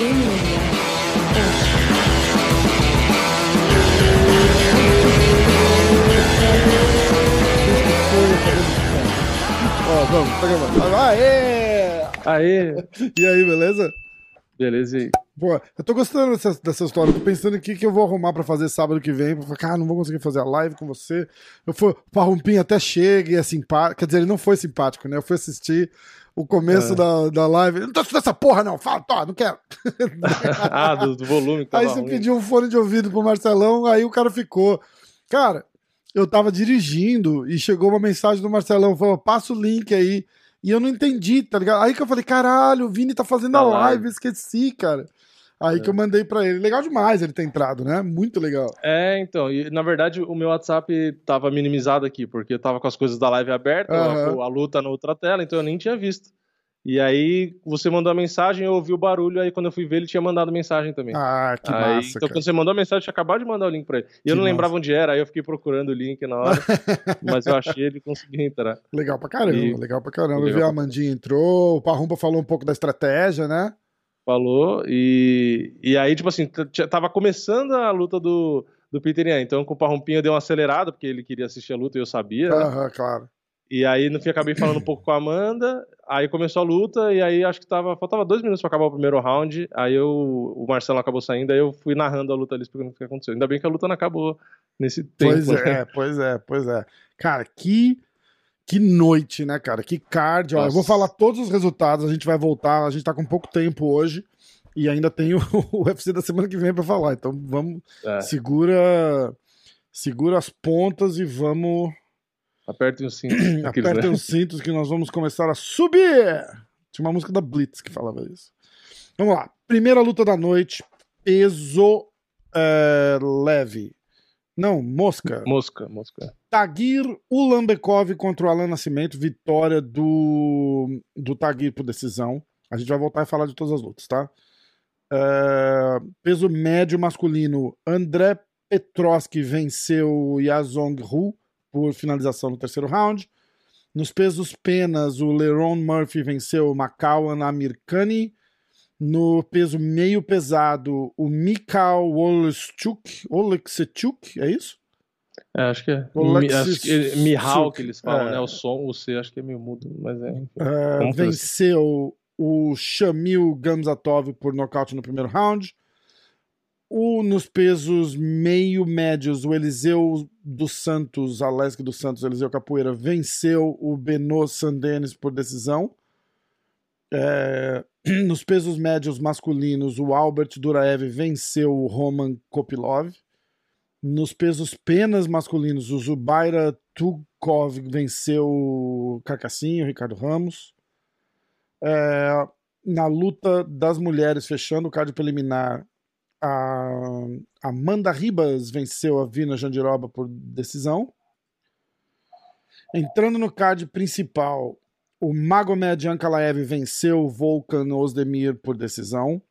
Ó, vamos, tá gravando. Aê! Aê! E aí, beleza? Beleza, e aí? Pô, eu tô gostando dessa, dessa história. Tô pensando aqui que eu vou arrumar pra fazer sábado que vem. Pra cara, não vou conseguir fazer a live com você. Eu fui, o Parrumpinho até chega e é simpático. Quer dizer, ele não foi simpático, né? Eu fui assistir o começo É. da, da live. Não tô assistindo essa porra, não. Fala, tô, não quero. ah, do, do volume Aí você ruim. pediu um fone de ouvido pro Marcelão, aí o cara ficou. Cara, eu tava dirigindo e chegou uma mensagem do Marcelão, falou, passa o link aí. E eu não entendi, tá ligado? Aí que eu falei, caralho, o Vini tá fazendo a Tá live, live. esqueci, cara. Aí É. que eu mandei pra ele. Legal demais ele ter entrado, né? Muito legal. É, então, e na verdade o meu WhatsApp tava minimizado aqui, porque eu tava com as coisas da live aberta, Aham. a, a luta na outra tela, então eu nem tinha visto. E aí você mandou a mensagem, eu ouvi o barulho, aí quando eu fui ver ele tinha mandado mensagem também. Ah, que Aí, massa, então cara. quando você mandou a mensagem, eu tinha acabado de mandar o link pra ele. E Que eu não massa. lembrava onde era, aí eu fiquei procurando o link na hora, mas eu achei ele e consegui entrar. Legal pra caramba, E- legal pra caramba. Eu Legal vi a Amandinha entrou, o Parrumpa falou um pouco da estratégia, né? falou, e, e aí, tipo assim, tava começando a luta do, do Peter Yan, então com o Parrumpinho deu uma acelerada, porque ele queria assistir a luta e eu sabia, né? Aham, claro. E aí no fim acabei falando um pouco com a Amanda, aí começou a luta, e aí acho que tava, faltava dois minutos pra acabar o primeiro round, aí eu, o Marcelo acabou saindo, aí eu fui narrando a luta ali, explicando o que aconteceu. Ainda bem que a luta não acabou nesse tempo, Pois né? é, pois é, pois é. Cara, que que noite, né, cara? Que card. Ó, eu vou falar todos os resultados, a gente vai voltar, a gente tá com pouco tempo hoje e ainda tem o, o UFC da semana que vem pra falar. Então vamos, É, segura segura as pontas e vamos apertem o cinto. aqueles, apertem os cintos que nós vamos começar a subir. Tinha uma música da Blitz que falava isso. Vamos lá. Primeira luta da noite, peso eh, leve. Não, mosca. Mosca, mosca. Tagir Ulambekov contra o Alan Nascimento, vitória do, do Tagir por decisão. A gente vai voltar e falar de todas as lutas, tá? É, peso médio masculino, André Petroski venceu Yazong Hu por finalização no terceiro round. Nos pesos penas, o Leron Murphy venceu Macauan Amirkani. No peso meio pesado, o Mikhail Oleksichuk, é isso? É, acho que é. O Lexis acho que Mihal que eles falam, é. né? O som, o C, acho que é meio mudo, mas é. É, venceu o Shamil Gamzatov por nocaute no primeiro round. O, nos pesos meio médios, o Eliseu dos Santos, Alesque dos Santos, Eliseu Capoeira, venceu o Beno Sandenis por decisão. É, nos pesos médios masculinos, o Albert Duraev venceu o Roman Kopilov. Nos pesos penas masculinos, o Zubaira Tukov venceu o Carcassinho, Ricardo Ramos. É, na luta das mulheres, fechando o card preliminar, a Amanda Ribas venceu a Vina Jandiroba por decisão. Entrando no card principal, o Magomed Ankalaev venceu o Volkan Ozdemir por decisão.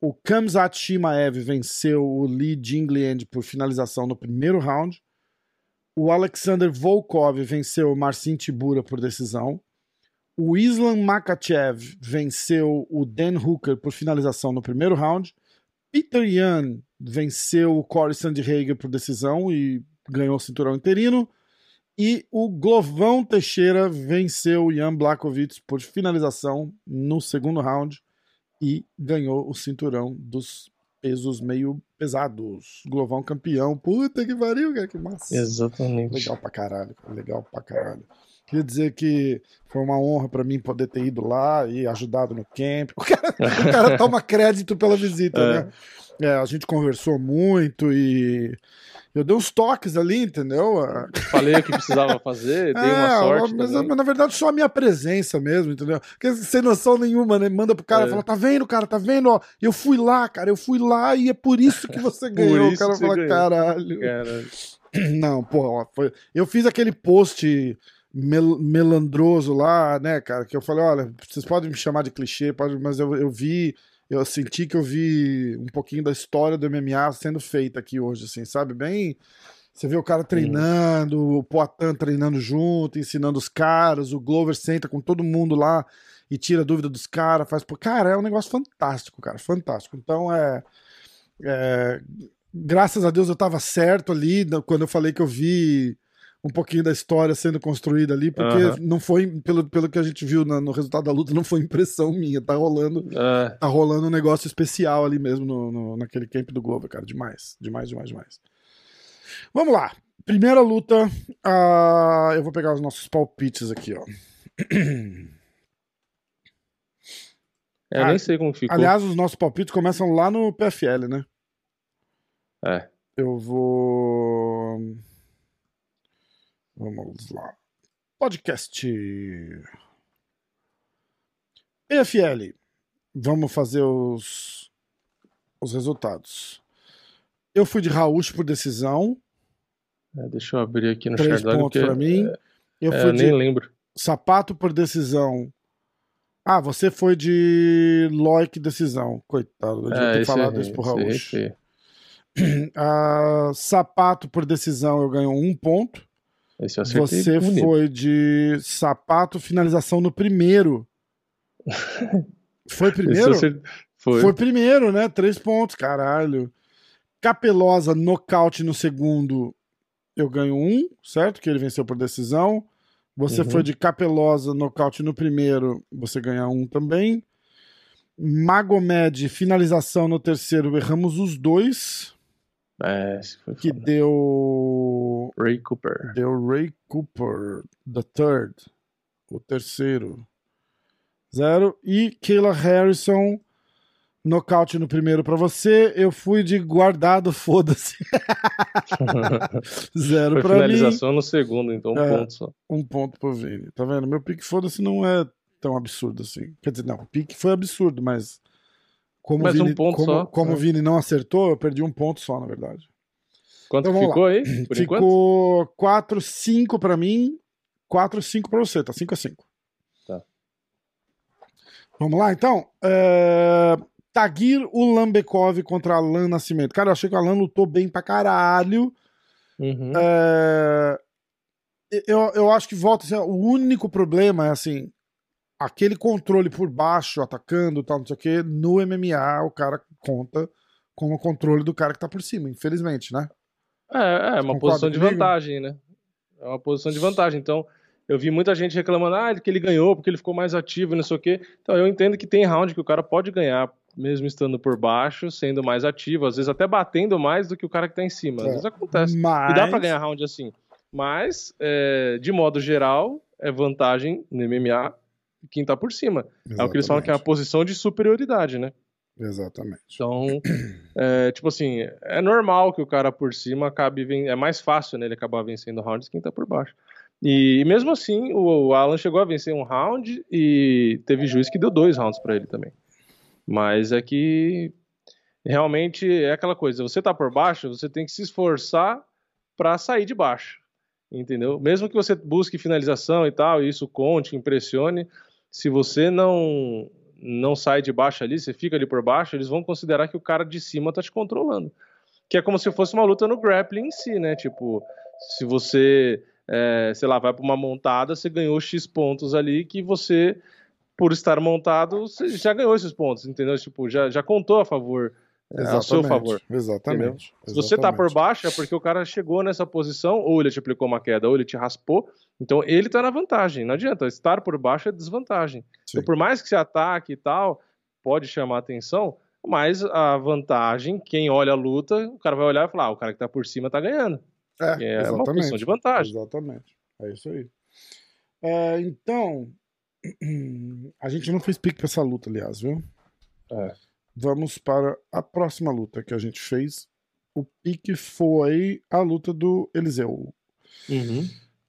O Kamzat Shimaev venceu o Lee Jingliand por finalização no primeiro round. O Alexander Volkov venceu o Marcin Tibura por decisão. O Islam Makachev venceu o Dan Hooker por finalização no primeiro round. Peter Yan venceu o Corey Sandhager por decisão e ganhou o cinturão interino. E o Glovão Teixeira venceu o Jan Blakovic por finalização no segundo round e ganhou o cinturão dos pesos meio pesados. Glovão campeão. Puta que pariu, cara, que massa. Exatamente. Legal pra caralho, cara, legal pra caralho. Queria dizer que foi uma honra pra mim poder ter ido lá e ajudado no camp. O cara, o cara toma crédito pela visita, É. né? É, a gente conversou muito e eu dei uns toques ali, entendeu? Falei o que precisava fazer, dei uma é, sorte. Mas, mas, na verdade só a minha presença mesmo, entendeu? Porque sem noção nenhuma, né? Manda pro cara e é. fala: tá vendo, cara, tá vendo? Ó, eu fui lá, cara, eu fui lá e é por isso que você ganhou. o cara fala: ganhou. caralho. Caralho. Não, pô, foi... eu fiz aquele post mel melandroso lá, né, cara, que eu falei: olha, vocês podem me chamar de clichê, pode, mas eu, eu vi eu senti que eu vi um pouquinho da história do MMA sendo feita aqui hoje, assim, sabe? Bem. Você vê o cara treinando, o Poitin treinando junto, ensinando os caras, o Glover senta com todo mundo lá e tira dúvida dos caras, faz. Cara, é um negócio fantástico, cara, fantástico. Então é. é graças a Deus eu tava certo ali quando eu falei que eu vi um pouquinho da história sendo construída ali, porque uhum. não foi, pelo, pelo que a gente viu no, no, resultado da luta, não foi impressão minha. Tá rolando, uh. tá rolando um negócio especial ali mesmo no, no, naquele camp do Globo, cara. Demais, demais, demais, demais. Vamos lá. Primeira luta. Uh, eu vou pegar os nossos palpites aqui, ó. É, eu ah, nem sei como ficou. Aliás, os nossos palpites começam lá no PFL, né? É. Eu vou. Vamos lá. Podcast. EFL. Vamos fazer os, os resultados. Eu fui de Raúcho por decisão. É, deixa eu abrir aqui no Três pontos para mim. É, eu é, fui de nem lembro. Sapato por decisão. Ah, você foi de Loic decisão. Coitado, eu devia é, ter falado isso pro Raúcho. ah, sapato por decisão eu ganho um ponto. Esse eu acertei Você bonito. foi de sapato, finalização no primeiro. foi primeiro? Foi. foi primeiro, né? Três pontos, caralho. Capelosa, nocaute no segundo, eu ganho um, certo? Que ele venceu por decisão. Você uhum. foi de Capelosa, nocaute no primeiro, você ganha um também. Magomed, finalização no terceiro, erramos os dois. É, que deu. Ray Cooper. Deu Ray Cooper, the third. O terceiro. Zero. E Kayla Harrison, nocaute no primeiro para você. Eu fui de guardado, foda-se. Zero para mim. Finalização no segundo, então um é, ponto só. Um ponto pro Vini. Tá vendo? Meu pique, foda-se, não é tão absurdo assim. Quer dizer, não, o pique foi absurdo, mas como Mais Vini, um ponto como, só. Como o Vini não acertou, eu perdi um ponto só, na verdade. Quanto então, ficou lá. aí? Ficou 4, 5 pra mim, 4, 5 pra você, tá 5 a 5. Tá. Vamos lá, então. É... Tagir Ulambekov contra Alan Nascimento. Cara, eu achei que o Alan lutou bem pra caralho. Uhum. É... Eu, eu acho que volta assim, o único problema é assim, aquele controle por baixo, atacando tal, não sei o que, no MMA o cara conta com o controle do cara que tá por cima, infelizmente, né? É, é uma posição de vantagem, né? É uma posição de vantagem. Então, eu vi muita gente reclamando, ah, que ele ganhou porque ele ficou mais ativo, não sei o quê. Então, eu entendo que tem round que o cara pode ganhar, mesmo estando por baixo, sendo mais ativo, às vezes até batendo mais do que o cara que tá em cima. Às é, vezes acontece. Mas... E dá pra ganhar round assim. Mas, é, de modo geral, é vantagem no MMA quem tá por cima. Exatamente. É o que eles falam que é a posição de superioridade, né? Exatamente. Então, é, tipo assim, é normal que o cara por cima acabe ven... é mais fácil né, ele acabar vencendo rounds quem tá por baixo. E, e, mesmo assim, o Alan chegou a vencer um round e teve juiz que deu dois rounds para ele também. Mas é que realmente é aquela coisa, você tá por baixo, você tem que se esforçar para sair de baixo. Entendeu? Mesmo que você busque finalização e tal, e isso conte, impressione, se você não não sai de baixo ali, você fica ali por baixo, eles vão considerar que o cara de cima tá te controlando. Que é como se fosse uma luta no grappling em si, né? Tipo, se você, é, sei lá, vai para uma montada, você ganhou X pontos ali que você, por estar montado, você já ganhou esses pontos, entendeu? Tipo, já, já contou a favor Exatamente, é, a seu favor. Exatamente, Se você tá por baixo, é porque o cara chegou nessa posição, ou ele te aplicou uma queda, ou ele te raspou. Então ele tá na vantagem. Não adianta. Estar por baixo é desvantagem. Então, por mais que se ataque e tal, pode chamar atenção, mas a vantagem, quem olha a luta, o cara vai olhar e falar: ah, o cara que tá por cima tá ganhando. É, é uma posição de vantagem. Exatamente. É isso aí. É, então, a gente não fez pique pra essa luta, aliás, viu? É. vamos para a próxima luta que a gente fez. O pique foi a luta do Eliseu. Uhum.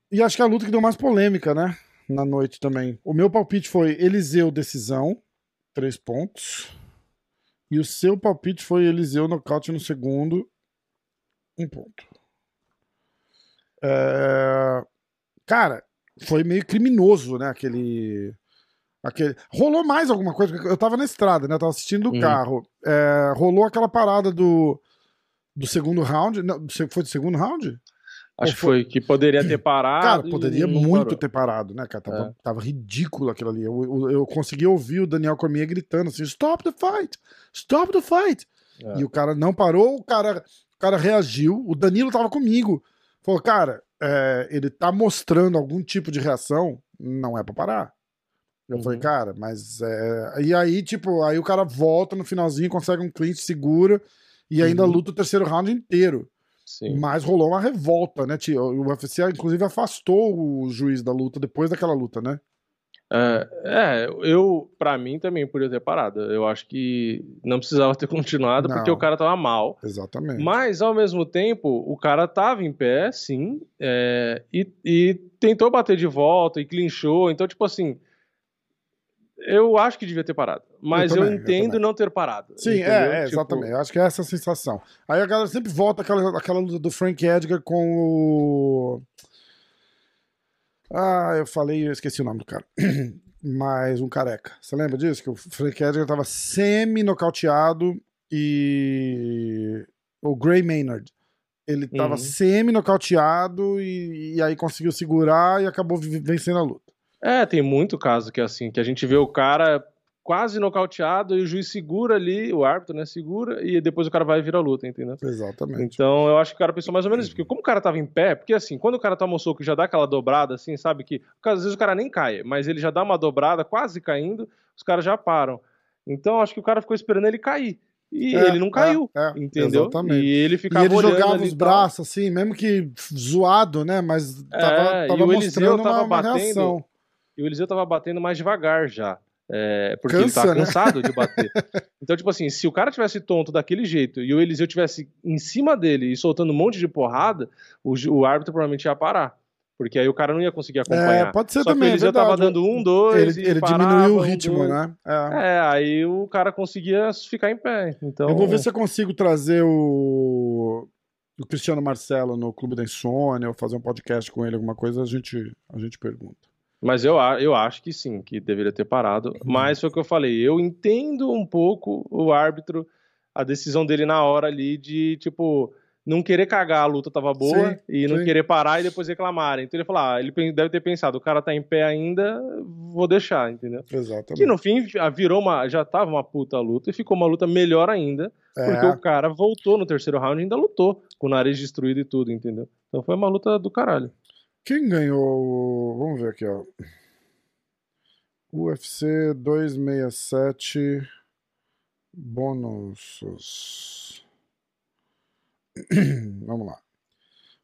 E acho que é a luta que deu mais polêmica, né? Na noite também. O meu palpite foi Eliseu decisão, três pontos. E o seu palpite foi Eliseu nocaute no segundo, um ponto. É... Cara, foi meio criminoso, né? Aquele. Aquele... Rolou mais alguma coisa, eu tava na estrada, né? Eu tava assistindo do Uhum. carro. É, Rolou aquela parada do, do segundo round. Não, foi do segundo round? Acho que foi- que poderia ter parado. Cara, poderia muito parou. ter parado, né, cara? Tava, É. tava ridículo aquilo ali. Eu, eu, eu consegui ouvir o Daniel Cormier gritando assim: Stop the fight! Stop the fight! É. E o cara não parou, o cara, o cara reagiu. O Danilo tava comigo. Falou, cara, é, ele tá mostrando algum tipo de reação, não é pra parar. Eu Uhum. falei, cara, mas. É... E aí, tipo, aí o cara volta no finalzinho, consegue um clinch, segura e ainda Uhum. luta o terceiro round inteiro. Sim. Mas rolou uma revolta, né? O UFC, inclusive, afastou o juiz da luta depois daquela luta, né? É, é, eu, pra mim também podia ter parado. Eu acho que não precisava ter continuado porque Não. o cara tava mal. Exatamente. Mas, ao mesmo tempo, o cara tava em pé, sim, é, e, e tentou bater de volta e clinchou. Então, tipo assim, eu acho que devia ter parado. Mas eu, também, eu entendo também. não ter parado. Sim, entendeu? é, é, Tipo, exatamente. Eu acho que é essa a sensação. Aí a galera sempre volta aquela, aquela luta do Frank Edgar com o. Ah, eu falei, eu esqueci o nome do cara. Mas um careca. Você lembra disso? Que o Frank Edgar tava semi-nocauteado e. O Gray Maynard. Ele tava Uhum. semi-nocauteado e, e aí conseguiu segurar e acabou vencendo a luta. É, tem muito caso que é assim, que a gente vê o cara quase nocauteado e o juiz segura ali, o árbitro, né, segura, e depois o cara vai virar luta, entendeu? Exatamente. Então eu acho que o cara pensou mais ou menos isso, porque como o cara tava em pé, porque assim, quando o cara toma o soco e já dá aquela dobrada, assim, sabe, que às vezes o cara nem cai, mas ele já dá uma dobrada, quase caindo, os caras já param. Então acho que o cara ficou esperando ele cair. E É, ele não caiu, é, é, entendeu? Exatamente. E ele E ficava ele olhando jogava ali os e braços, assim, mesmo que zoado, né? Mas tava, É, tava e mostrando tava uma, uma batendo, reação. E o Eliseu tava batendo mais devagar já. É, porque Cansa, ele tá né? cansado de bater. Então, tipo assim, se o cara tivesse tonto daquele jeito e o Eliseu tivesse em cima dele e soltando um monte de porrada, o, o árbitro provavelmente ia parar. Porque aí o cara não ia conseguir acompanhar. É, pode ser Só também, que o Eliseu é verdade. tava dando um, dois. Ele, e ele parava, diminuiu o um, ritmo, dois. né? É. É, aí o cara conseguia ficar em pé. Então, Eu vou ver se eu consigo trazer o, o Cristiano Marcelo no Clube da Insônia, ou fazer um podcast com ele, alguma coisa, a gente, a gente pergunta. Mas eu, eu acho que sim, que deveria ter parado. Uhum. Mas foi o que eu falei. Eu entendo um pouco o árbitro, a decisão dele na hora ali de, tipo, não querer cagar, a luta tava boa, Sim, e não sim. querer parar e depois reclamarem. Então ele falou, ah, ele deve ter pensado, o cara tá em pé ainda, vou deixar, entendeu? Exatamente. Que no fim virou uma, já tava uma puta luta e ficou uma luta melhor ainda, porque É, o cara voltou no terceiro round e ainda lutou, com o nariz destruído e tudo, entendeu? Então foi uma luta do caralho. Quem ganhou? Vamos ver aqui, ó. UFC 267 bônus. Vamos lá.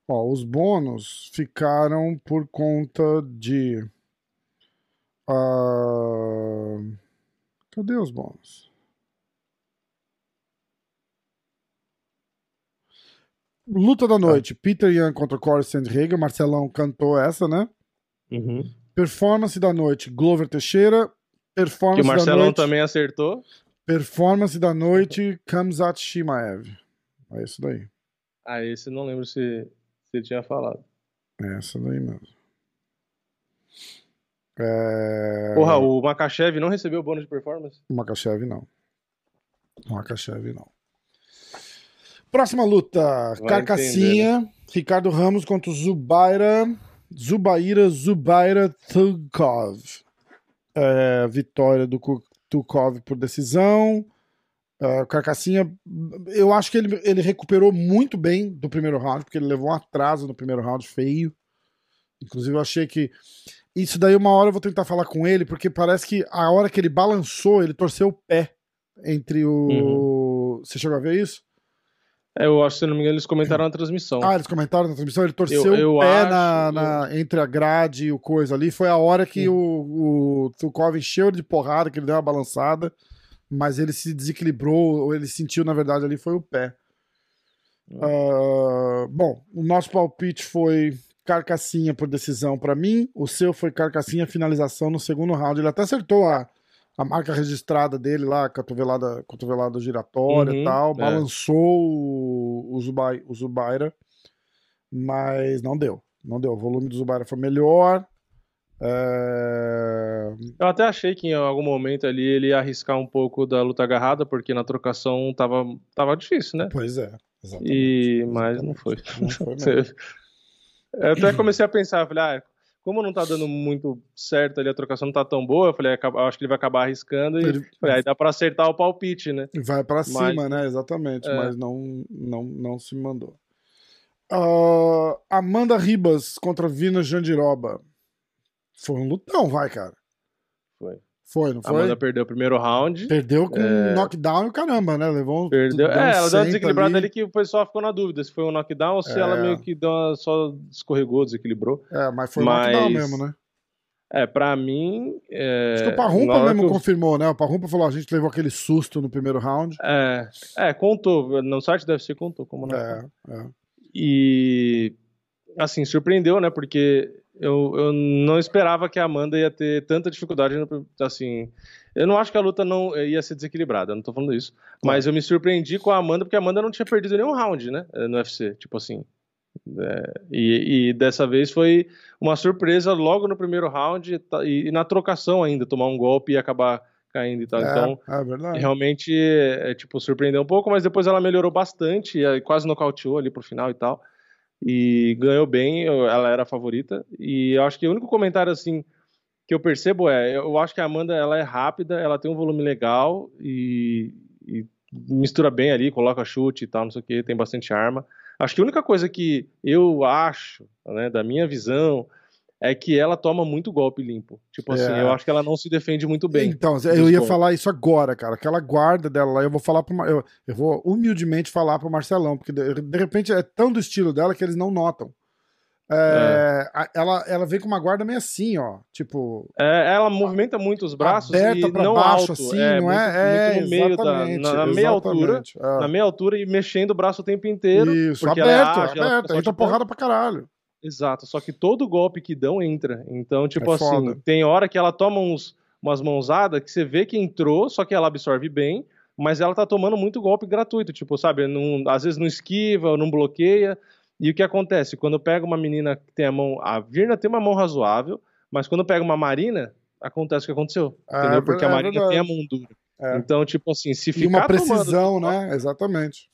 Ó, os bônus ficaram por conta de. ah, Cadê os bônus? Luta da noite: Peter Young contra Corey Sandhagen. Marcelão cantou essa, né? Uhum. Performance da noite, Glover Teixeira. Performance Que o da Marcelão noite, também acertou. Performance da noite, Kamzat Shimaev. É isso daí. Ah, esse eu não lembro se você tinha falado. É essa daí mesmo. É... Porra, o Makachev não recebeu o bônus de performance? Makachev não. Makachev não. Próxima luta, Vai Carcassinha, Ricardo Ramos contra o Zubaira, Zubaira Zubaira Tukov. É, vitória do Tukov por decisão. É, Carcassinha, eu acho que ele, ele recuperou muito bem do primeiro round, porque ele levou um atraso no primeiro round feio. Inclusive, eu achei que. Isso daí, uma hora eu vou tentar falar com ele, porque parece que a hora que ele balançou, ele torceu o pé entre o. Você chegou a ver isso? É, eu acho, se não me engano, eles comentaram na transmissão. Ah, eles comentaram na transmissão, ele torceu Eu- eu o pé acho- na, na- entre a grade e o coisa ali. Foi a hora que o, o Tukov encheu de porrada, que ele deu uma balançada. mas ele se desequilibrou, ou ele sentiu, na verdade, ali foi o pé. Uh, bom, o nosso palpite foi carcassinha por decisão para mim, o seu foi carcassinha finalização no segundo round. Ele até acertou a, a marca registrada dele lá, cotovelada, cotovelada giratória e Uhum, tal, é. balançou o, o, Zubai, o Zubaira, mas não deu. Não deu. O volume do Zubaira foi melhor. É, Eu até achei que em algum momento ali ele ia arriscar um pouco da luta agarrada, porque na trocação tava, tava difícil, né? Pois é, exatamente. E, mas não foi. Não foi mesmo. Eu até comecei a pensar, falei, ah, como não tá dando muito certo ali, a trocação não tá tão boa, eu falei, acho que ele vai acabar arriscando e Ele- falei, aí dá pra acertar o palpite, né? Vai pra cima, né? Exatamente, É. mas não, não, não se mandou. Ah, Amanda Ribas contra Vina Jandiroba. Foi um lutão, vai, cara. Foi. Foi, não A foi? Amanda perdeu o primeiro round. Perdeu com É. knockdown e o caramba, né? Levou um. Perdeu. deu É, ela deu uma desequilibrada ali. que o pessoal ficou na dúvida se foi um knockdown ou se É. ela meio que uma- só escorregou, desequilibrou. É, mas foi Mas- knockdown mesmo, né? É, pra mim. É, Acho que o Parrumpa mesmo eu- confirmou, né? O Parrumpa falou: a gente levou aquele susto no primeiro round. É, é, contou. No site deve ser contou como não. É, é. E assim, surpreendeu, né? Porque eu, eu não esperava que a Amanda ia ter tanta dificuldade. Assim, eu não acho que a luta não ia ser desequilibrada, eu não tô falando isso. Mas eu me surpreendi com a Amanda, porque a Amanda não tinha perdido nenhum round, né? No UFC, tipo assim. É, e, e dessa vez foi uma surpresa logo no primeiro round e, e na trocação ainda, tomar um golpe e acabar caindo e tal. É, Então, é realmente é, tipo surpreendeu um pouco, mas depois ela melhorou bastante, e quase nocauteou ali pro final e tal. E ganhou bem, ela era a favorita. E eu acho que o único comentário assim que eu percebo é, eu acho que a Amanda ela é rápida, ela tem um volume legal e, e mistura bem ali, coloca chute e tal, não sei o que, tem bastante arma. Acho que a única coisa que eu acho, né, da minha visão, é que ela toma muito golpe limpo. Tipo assim, É. eu acho que ela não se defende muito bem. Então, eu ia golpes. falar isso agora, cara. Aquela guarda dela lá, eu vou falar pro, Mar- eu, eu vou humildemente falar pro Marcelão, porque de, de repente é tão do estilo dela que eles não notam. É, a- ela, ela vem com uma guarda meio assim, ó. Tipo, É, ela movimenta muito os braços aberta e pra não baixo, alto, assim, é, não muito, é? É, muito no meio da, na, na meia altura, é. na meia altura e mexendo o braço o tempo inteiro. Isso, ela é aberto, ela aberto. fica Entra saltitando. porrada pra caralho. Exato, só que todo golpe que dão entra. Então, tipo É assim, foda. tem hora que ela toma uns, umas mãozadas que você vê que entrou, só que ela absorve bem, mas ela tá tomando muito golpe gratuito, tipo, sabe, não- às vezes não esquiva, não bloqueia. E o que acontece? Quando pega uma menina que tem a mão. A Virna tem uma mão razoável, mas quando pega uma Marina, acontece o que aconteceu. É, entendeu? Porque a é Marina verdade. tem a mão dura. É. Então, tipo assim, se E ficar uma tomando precisão, golpe, né? Exatamente.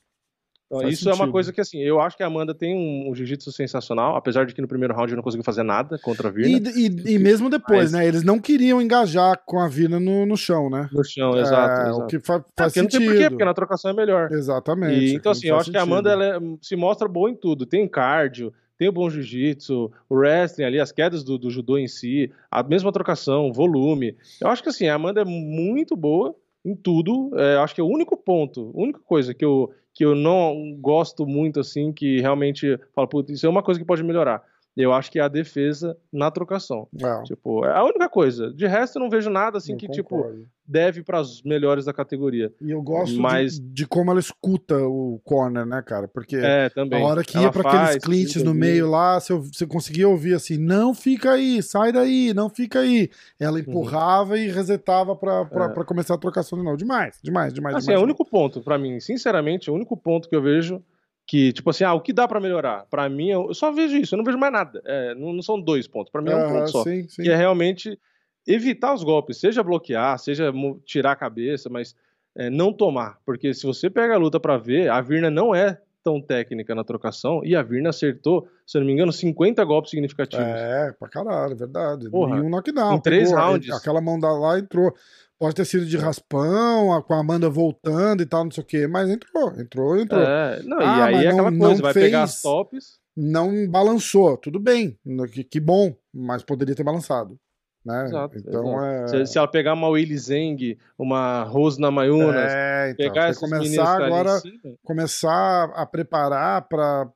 Então, isso é uma sentido. coisa que, assim, eu acho que a Amanda tem um, um jiu-jitsu sensacional, apesar de que no primeiro round não conseguiu fazer nada contra a Virna. E, e, e mesmo depois, Mas- né? Eles não queriam engajar com a Vina no, no chão, né? No chão, É, exato. O exato. que fa- É, faz porque não tem sentido. porquê, porque na trocação é melhor. Exatamente. E, então, assim, eu acho que a sentido. Amanda ela é- se mostra boa em tudo. Tem cardio, tem o bom jiu-jitsu, o wrestling ali, as quedas do, do judô em si, a mesma trocação, volume. Eu acho que, assim, a Amanda é muito boa em tudo. É, acho que é o único ponto, a única coisa que eu, que eu não gosto muito, assim, que realmente falo, putz, isso é uma coisa que pode melhorar. Eu acho que é a defesa na trocação. É, Tipo, é a única coisa. De resto, eu não vejo nada assim eu que, tipo, concordo. deve para os melhores da categoria. E eu gosto de- Mas- de, como ela escuta o corner, né, cara? Porque É, também. a hora que Ela ia pra aqueles clinches no meio lá, você, você conseguia ouvir assim: não fica aí, sai daí, não fica aí. Ela empurrava e resetava Uhum. É. começar a trocação de novo. Demais, demais, demais. Assim, demais. é o único ponto, pra mim, sinceramente, é o único ponto que eu vejo que, tipo assim, ah, o que dá pra melhorar? Pra mim, eu só vejo isso, eu não vejo mais nada. É, não, não são dois pontos, pra mim é um ponto só. Sim, sim. Que é realmente evitar os golpes, seja bloquear, seja tirar a cabeça, mas é, não tomar. Porque se você pega a luta pra ver, a Virna não é tão técnica na trocação e a Virna acertou, se eu não me engano, 50 golpes significativos. É, pra caralho, verdade. Porra, e um knockdown. em três pegou, rounds. Aquela mão da lá entrou. Pode ter sido de raspão, com a Amanda voltando e tal, não sei o quê, mas entrou, entrou, entrou. É, não, Ah, e aí é aquela não- coisa, não vai pegar fez- as tops. Não balançou, tudo bem, que, que bom, mas poderia ter balançado. Né? Exato, então é. Se, se ela pegar uma Willy Zeng, uma Rose Namayunas, É, então, pegar essas começar tá agora, cima, começar a preparar para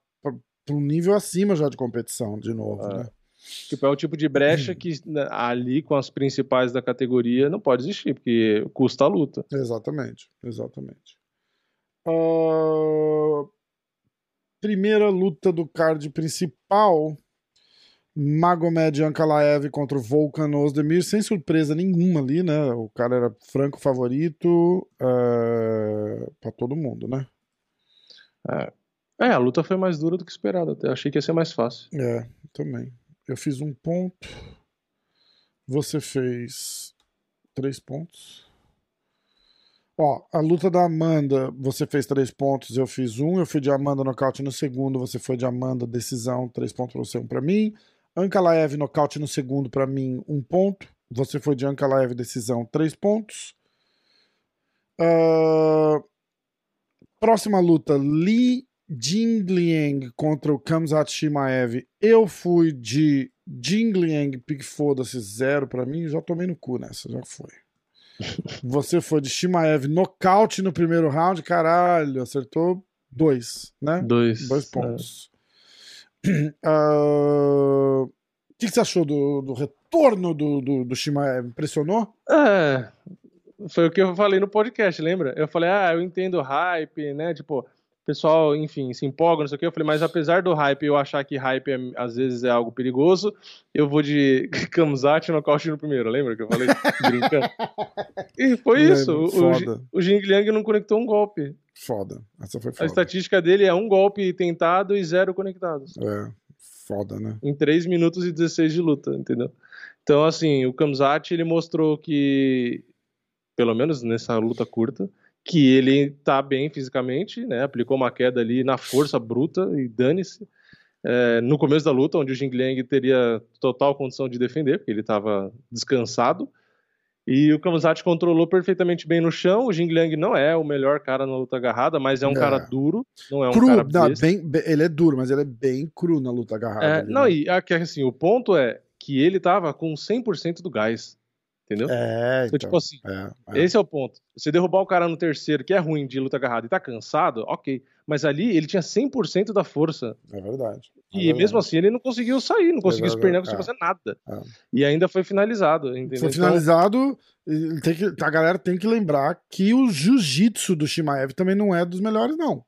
um nível acima já de competição de novo, É. né? Tipo, é o tipo de brecha que né, ali com as principais da categoria não pode existir, porque custa a luta. Exatamente, exatamente. Uh, primeira luta do card principal. Magomed Ankalaev contra o Volkan Ozdemir, sem surpresa nenhuma ali, né? O cara era franco favorito uh, para todo mundo, né? É. é. a luta foi mais dura do que esperado. Até achei que ia ser mais fácil. É, também. Eu fiz um ponto. Você fez três pontos. Ó, a luta da Amanda, você fez três pontos, eu fiz um. Eu fui de Amanda nocaute no segundo, você foi de Amanda decisão, três pontos pra você, um pra mim. Ankalaev nocaute no segundo, para mim, um ponto. Você foi de Ankalaev decisão, três pontos. Uh... Próxima luta, Li Jingliang contra o Kamzat Shimaev. Eu fui de Jingliang, pique foda-se, zero para mim. Já tomei no cu nessa, já foi. Você foi de Shimaev nocaute no primeiro round, caralho, acertou dois, né? Dois. Dois pontos. É. Uh... O que, que, você achou do, do retorno do, do, do Shimaev? Impressionou? É, foi o que eu falei no podcast, lembra? Eu falei, ah, eu entendo hype, né? Tipo, pessoal, enfim, se empolga, não sei o que. Eu falei, mas apesar do hype, eu achar que hype é, às vezes é algo perigoso, eu vou de Kamzat no nocaute no primeiro, lembra que eu falei brincando? E foi isso. O, o, o Jing Liang não conectou um golpe. Foda. Essa foi foda. A estatística dele é um golpe tentado e zero conectados. É, foda, né? Em 3 minutos e 16 de luta, entendeu? Então, assim, o Kamzat, ele mostrou que, pelo menos nessa luta curta, que ele tá bem fisicamente, né? Aplicou uma queda ali na força bruta e dane-se. É, no começo da luta, onde o Jing Liang teria total condição de defender, porque ele estava descansado. E o Kamazati controlou perfeitamente bem no chão. O Jing Liang não é o melhor cara na luta agarrada, mas é um é. cara duro, não é um cru, cara não, bem, ele é duro, mas ele é bem cru na luta agarrada. É, ali, não, né? e aqui, assim, o ponto é que ele tava com 100% do gás. Entendeu? É, então, tipo assim, é, é. esse é o ponto. Você derrubar o cara no terceiro, que é ruim de luta agarrada, e tá cansado, ok. Mas ali ele tinha 100% da força. É verdade. É e verdade. mesmo assim ele não conseguiu sair, não conseguiu é espernear, não conseguiu fazer nada. É. E ainda foi finalizado. Entendeu? Foi finalizado. Tem que, a galera tem que lembrar que o jiu-jitsu do Shimaev também não é dos melhores, não.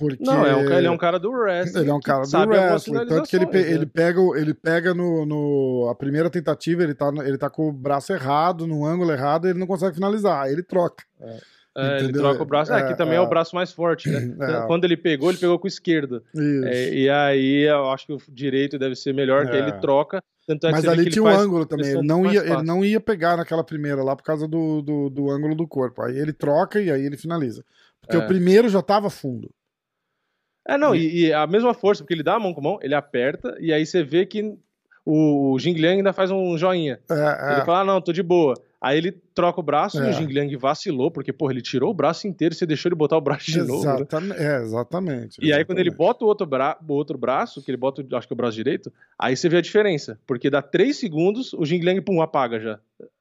Porque... Não, é um, ele é um cara do wrestling. Ele é um cara do wrestling. Tanto que ele, pe ele pega, ele pega no, no, A primeira tentativa, ele tá, ele tá com o braço errado, no ângulo errado, ele não consegue finalizar. Aí ele troca. É. É, ele troca o braço. É, aqui também é, é, o braço mais forte, né? É. Quando ele pegou, ele pegou com o esquerdo. É, e aí eu acho que o direito deve ser melhor, que aí ele é. troca. Mas ali tinha um ângulo também. Ele não, ia, ele não ia pegar naquela primeira lá por causa do, do, do, ângulo do corpo. Aí ele troca e aí ele finaliza. Porque o primeiro já tava fundo. É, não, e, e, a mesma força, porque ele dá a mão com mão, ele aperta, e aí você vê que o, o Jing Liang ainda faz um joinha. É, é. Ele fala, ah, não, tô de boa. Aí ele troca o braço é. e o Jing Liang vacilou, porque, porra, ele tirou o braço inteiro e você deixou ele botar o braço de exatamente, novo. Né? É, exatamente. E aí, quando ele bota o outro, bra o outro braço, que ele bota, acho que é o braço direito, aí você vê a diferença. Porque dá três segundos, o Jing Liang, pum, apaga já.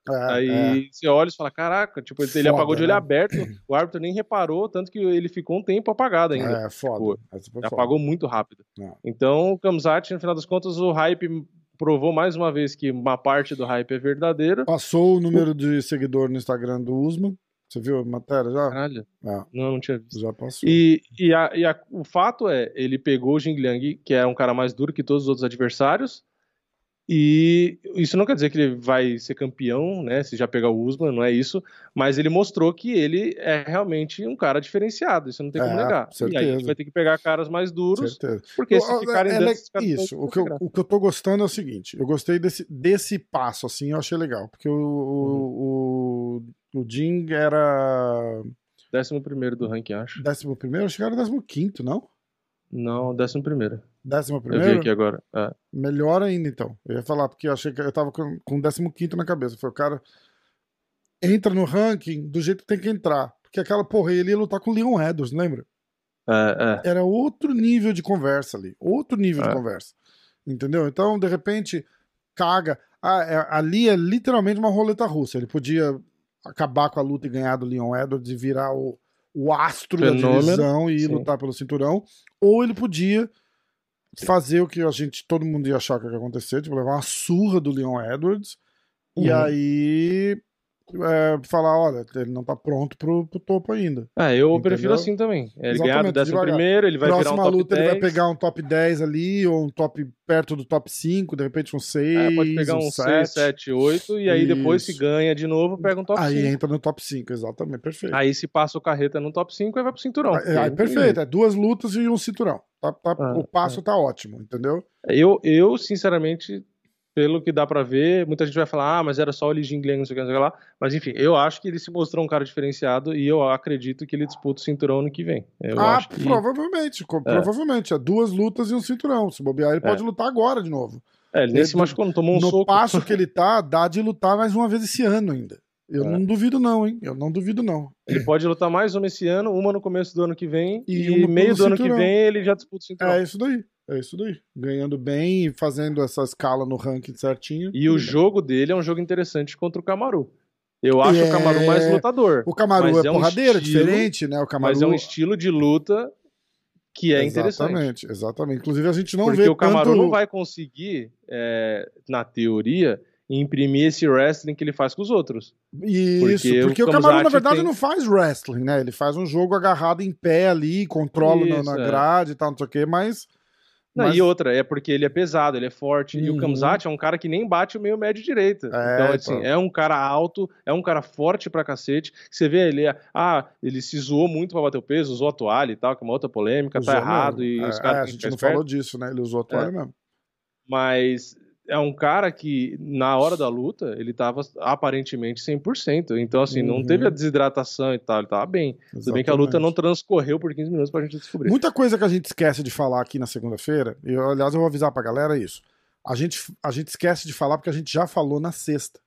É, aí é. você olha e fala, caraca, tipo, ele foda, apagou de olho né? aberto, o árbitro nem reparou, tanto que ele ficou um tempo apagado ainda. É, foda. Tipo, apagou muito rápido. É. Então, o Kamzat, no final das contas, o hype provou mais uma vez que uma parte do hype é verdadeira. Passou o número de seguidor no Instagram do Usman. Você viu a matéria já? Caralho. Ah, não, não tinha visto. Já passou. E, e, a, e a, o fato é, ele pegou o Jing Liang, que é um cara mais duro que todos os outros adversários, e isso não quer dizer que ele vai ser campeão, né? Se já pegar o Usman, não é isso. Mas ele mostrou que ele é realmente um cara diferenciado. Isso não tem como é, negar. Certeza. E aí a gente vai ter que pegar caras mais duros. Certeza. Porque se ficarem é, é, Isso. O que, eu, o que eu tô gostando é o seguinte: eu gostei desse, desse passo, assim, eu achei legal. Porque o, uhum. o, o Jing era. Décimo primeiro do ranking, acho. Décimo primeiro? Acho que era décimo quinto, não? Não, décimo primeiro. Décimo primeiro? Eu vi aqui agora. É. Melhor ainda, então. Eu ia falar, porque eu achei que eu tava com, com décimo quinto na cabeça. Foi o cara entra no ranking do jeito que tem que entrar. Porque aquela porra, ele ia lutar com o Leon Edwards, lembra? É, é. Era outro nível de conversa ali. Outro nível de é. conversa. Entendeu? Então, de repente, caga. Ah, é, ali é literalmente uma roleta russa. Ele podia acabar com a luta e ganhar do Leon Edwards e virar o, o astro Fenômeno. da divisão e Sim. lutar pelo cinturão. Ou ele podia fazer o que a gente, todo mundo ia achar que ia acontecer, tipo, levar uma surra do Leon Edwards, e Uhum. aí é, falar, olha, ele não tá pronto pro, pro topo ainda. É, eu Entendeu? prefiro assim também. Ele ganhar do décimo primeiro, ele vai virar um Próxima top luta 10. ele vai pegar um top 10 ali, ou um top perto do top 5, de repente um 6, É, pode pegar um 6, 7, 8, e aí depois se Isso. ganha de novo, pega um top Aí 5. entra no top 5, exatamente, perfeito. Aí se passa o carreta no top 5, aí vai pro cinturão. Aí, porque aí, tem perfeito, é duas lutas e um cinturão. Tá- tá- Ah, o passo tá ótimo, entendeu? Eu, eu, sinceramente, pelo que dá pra ver, muita gente vai falar, ah, mas era só o Li Jingliang, não sei o que, não sei o que lá. Mas enfim, eu acho que ele se mostrou um cara diferenciado e eu acredito que ele disputa o cinturão ano que vem. Eu ah, que... provavelmente, co- provavelmente. É duas lutas e um cinturão. Se bobear, ele pode lutar agora de novo. É, ele nem se machucou, não tomou um no soco. passo que ele tá, dá de lutar mais uma vez esse ano ainda. Eu É. não duvido, não, hein? Eu não duvido, não. Ele pode lutar mais uma esse ano, uma no começo do ano que vem, E e, meio do ano que cinturão. vem ele já disputa o cinturão. É isso daí. É isso daí. Ganhando bem e fazendo essa escala no ranking certinho. E o jogo dele é um jogo interessante contra o Camaru. Eu acho É, o Camaru mais lutador. O Camaru é, é um porradeira, estilo- diferente, né? O Camaru. Mas é um estilo de luta que é interessante. Exatamente, exatamente. Inclusive, a gente não porque vê o Camaru tanto... não vai conseguir, é, na teoria, imprimir esse wrestling que ele faz com os outros. Isso, Porque porque, o o Camaru, na verdade, tem- não faz wrestling, né? Ele faz um jogo agarrado em pé ali, controla na, Isso, na é. grade e tal, não sei o quê, mas. Não, mas- E outra, é porque ele é pesado, ele é forte. E o Uhum. Kamzat é um cara que nem bate o meio médio direita. É, então, assim, então. é um cara alto, é um cara forte pra cacete. Você vê ele, ah, ele se zoou muito pra bater o peso, usou a toalha e tal, que é uma outra polêmica, usou tá errado. mesmo. E É, os é, caras a têm que gente não falou disso, né? Ele usou a toalha É. mesmo. Mas é um cara que, na hora da luta, ele tava aparentemente 100%. Então, assim, não Uhum. teve a desidratação e tal, ele tava bem. Tudo bem que a luta não transcorreu por 15 minutos pra gente descobrir. Muita coisa que a gente esquece de falar aqui na segunda-feira, e aliás, eu vou avisar pra galera isso. A gente, a gente esquece de falar porque a gente já falou na sexta.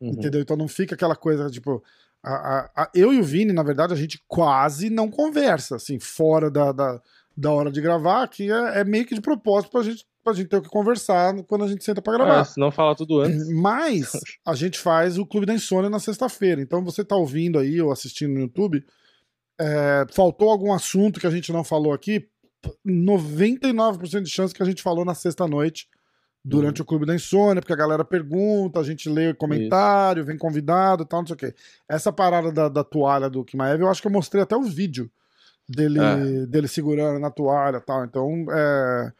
Uhum. Entendeu? Então não fica aquela coisa, tipo. a- a- a- eu e o Vini, na verdade, a gente quase não conversa, assim, fora da, da, da hora de gravar, que é, é meio que de propósito pra gente, pra gente ter o que conversar quando a gente senta pra gravar. Se não falar tudo antes. Mas a gente faz o Clube da Insônia na sexta-feira. Então você tá ouvindo aí ou assistindo no YouTube, é, faltou algum assunto que a gente não falou aqui, 99% de chance que a gente falou na sexta-noite durante Uhum. o Clube da Insônia, porque a galera pergunta, a gente lê comentário, vem convidado e tal, não sei o quê. Essa parada da, da toalha do Kimaev, eu acho que eu mostrei até o vídeo dele, É. dele segurando na toalha e tal. Então, é,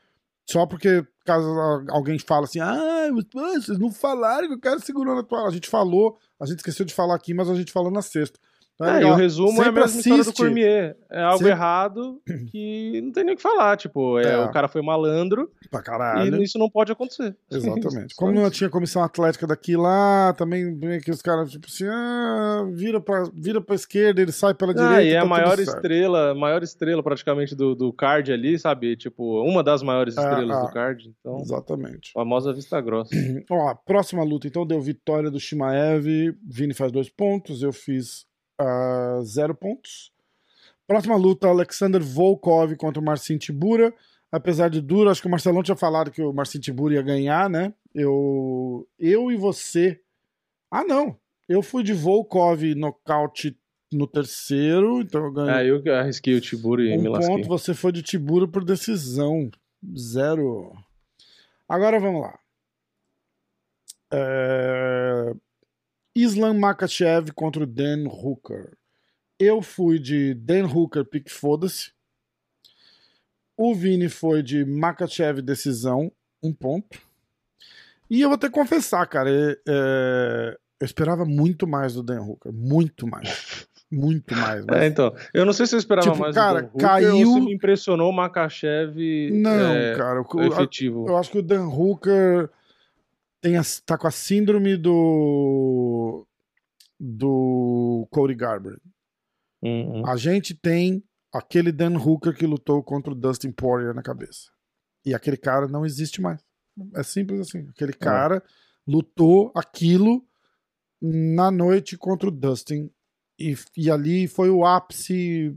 só porque caso alguém fala assim, ah, vocês não falaram que o cara segurou na toalha. A gente falou, a gente esqueceu de falar aqui, mas a gente falou na sexta. Então, É, e legal. o resumo é a Sempre mesma história do assiste. Cormier. É algo Sempre- errado que não tem nem o que falar. Tipo, é, É. o cara foi malandro Pra caralho. e isso não pode acontecer. Exatamente. Como não tinha comissão atlética daqui lá, também que os caras, tipo assim, ah, vira pra, vira pra esquerda, ele sai pela direita. Ah, e é tá a tudo maior estrela, a maior estrela praticamente do, do card ali, sabe? Tipo, uma das maiores Ah, estrelas ah. do card. Então, Exatamente. famosa vista grossa. Ó, próxima luta, então, deu vitória do Shimaev. Vini faz dois pontos, eu fiz ah, zero pontos. Próxima luta, Alexander Volkov contra o Marcin Tibura. Apesar de duro, acho que o Marcelão tinha falado que o Marcin Tibura ia ganhar, né? Eu, eu e você. Ah, não. Eu fui de Volkov nocaute no terceiro, então eu ganhei É, eu que arrisquei o Tiburo e me um lasquei. ponto. Você foi de Tibura por decisão. Zero. Agora vamos lá. É... Islam Makachev contra o Dan Hooker. Eu fui de Dan Hooker, pique foda-se. O Vini foi de Makachev, decisão, um ponto. E eu vou ter que confessar, cara, é- é, eu esperava muito mais do Dan Hooker. Muito mais. Muito mais. mas- É, então, eu não sei se eu esperava Tipo, mais cara, do Dan Hooker caiu- me impressionou o Makachev Não, é, cara. o- efetivo. Eu acho que o Dan Hooker tem a, tá com a síndrome do do Cody Garbrandt. Hum, hum. A gente tem aquele Dan Hooker que lutou contra o Dustin Poirier na cabeça. E aquele cara não existe mais. É simples assim. Aquele cara lutou aquilo na noite contra o Dustin E, e, ali foi o ápice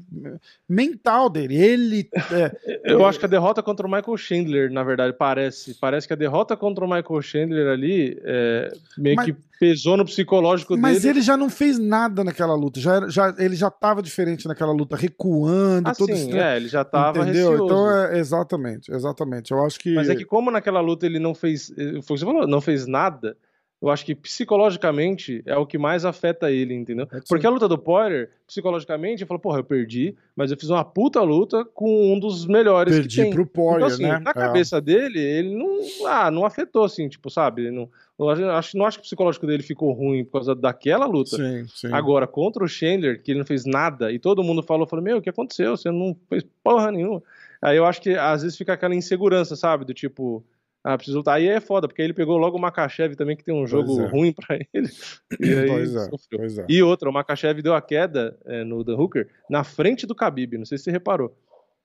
mental dele. Ele. É, eu acho que a derrota contra o Michael Chandler, na verdade, parece. Parece que a derrota contra o Michael Chandler ali é, meio mas, que pesou no psicológico mas dele. Mas ele já não fez nada naquela luta. Já, já, ele já estava diferente naquela luta, recuando. Ah, todo sim, é, ele já estava Entendeu? Receoso. Então, é, exatamente, exatamente. Eu acho que. Mas é que, como naquela luta ele não fez. Foi o que você falou, não fez nada eu acho que psicologicamente é o que mais afeta ele, entendeu? É Porque a luta do Poirier, psicologicamente, ele falou, porra, eu perdi, mas eu fiz uma puta luta com um dos melhores perdi que tem. pro Poirier, então, assim, né? Na é. cabeça dele, ele não, ah, não afetou, assim, tipo, sabe? Não, eu acho, não acho que o psicológico dele ficou ruim por causa daquela luta. Sim, sim. Agora, contra o Chandler, que ele não fez nada, e todo mundo falou, falou, meu, o que aconteceu? Você não fez porra nenhuma. Aí eu acho que às vezes fica aquela insegurança, sabe? Do tipo, ah, preciso lutar. Aí é foda, porque ele pegou logo o Makachev também, que tem um jogo é. ruim pra ele. E aí pois é, pois é. E outra, o Makachev deu a queda é, no Dan Hooker na frente do Khabib, não sei se você reparou.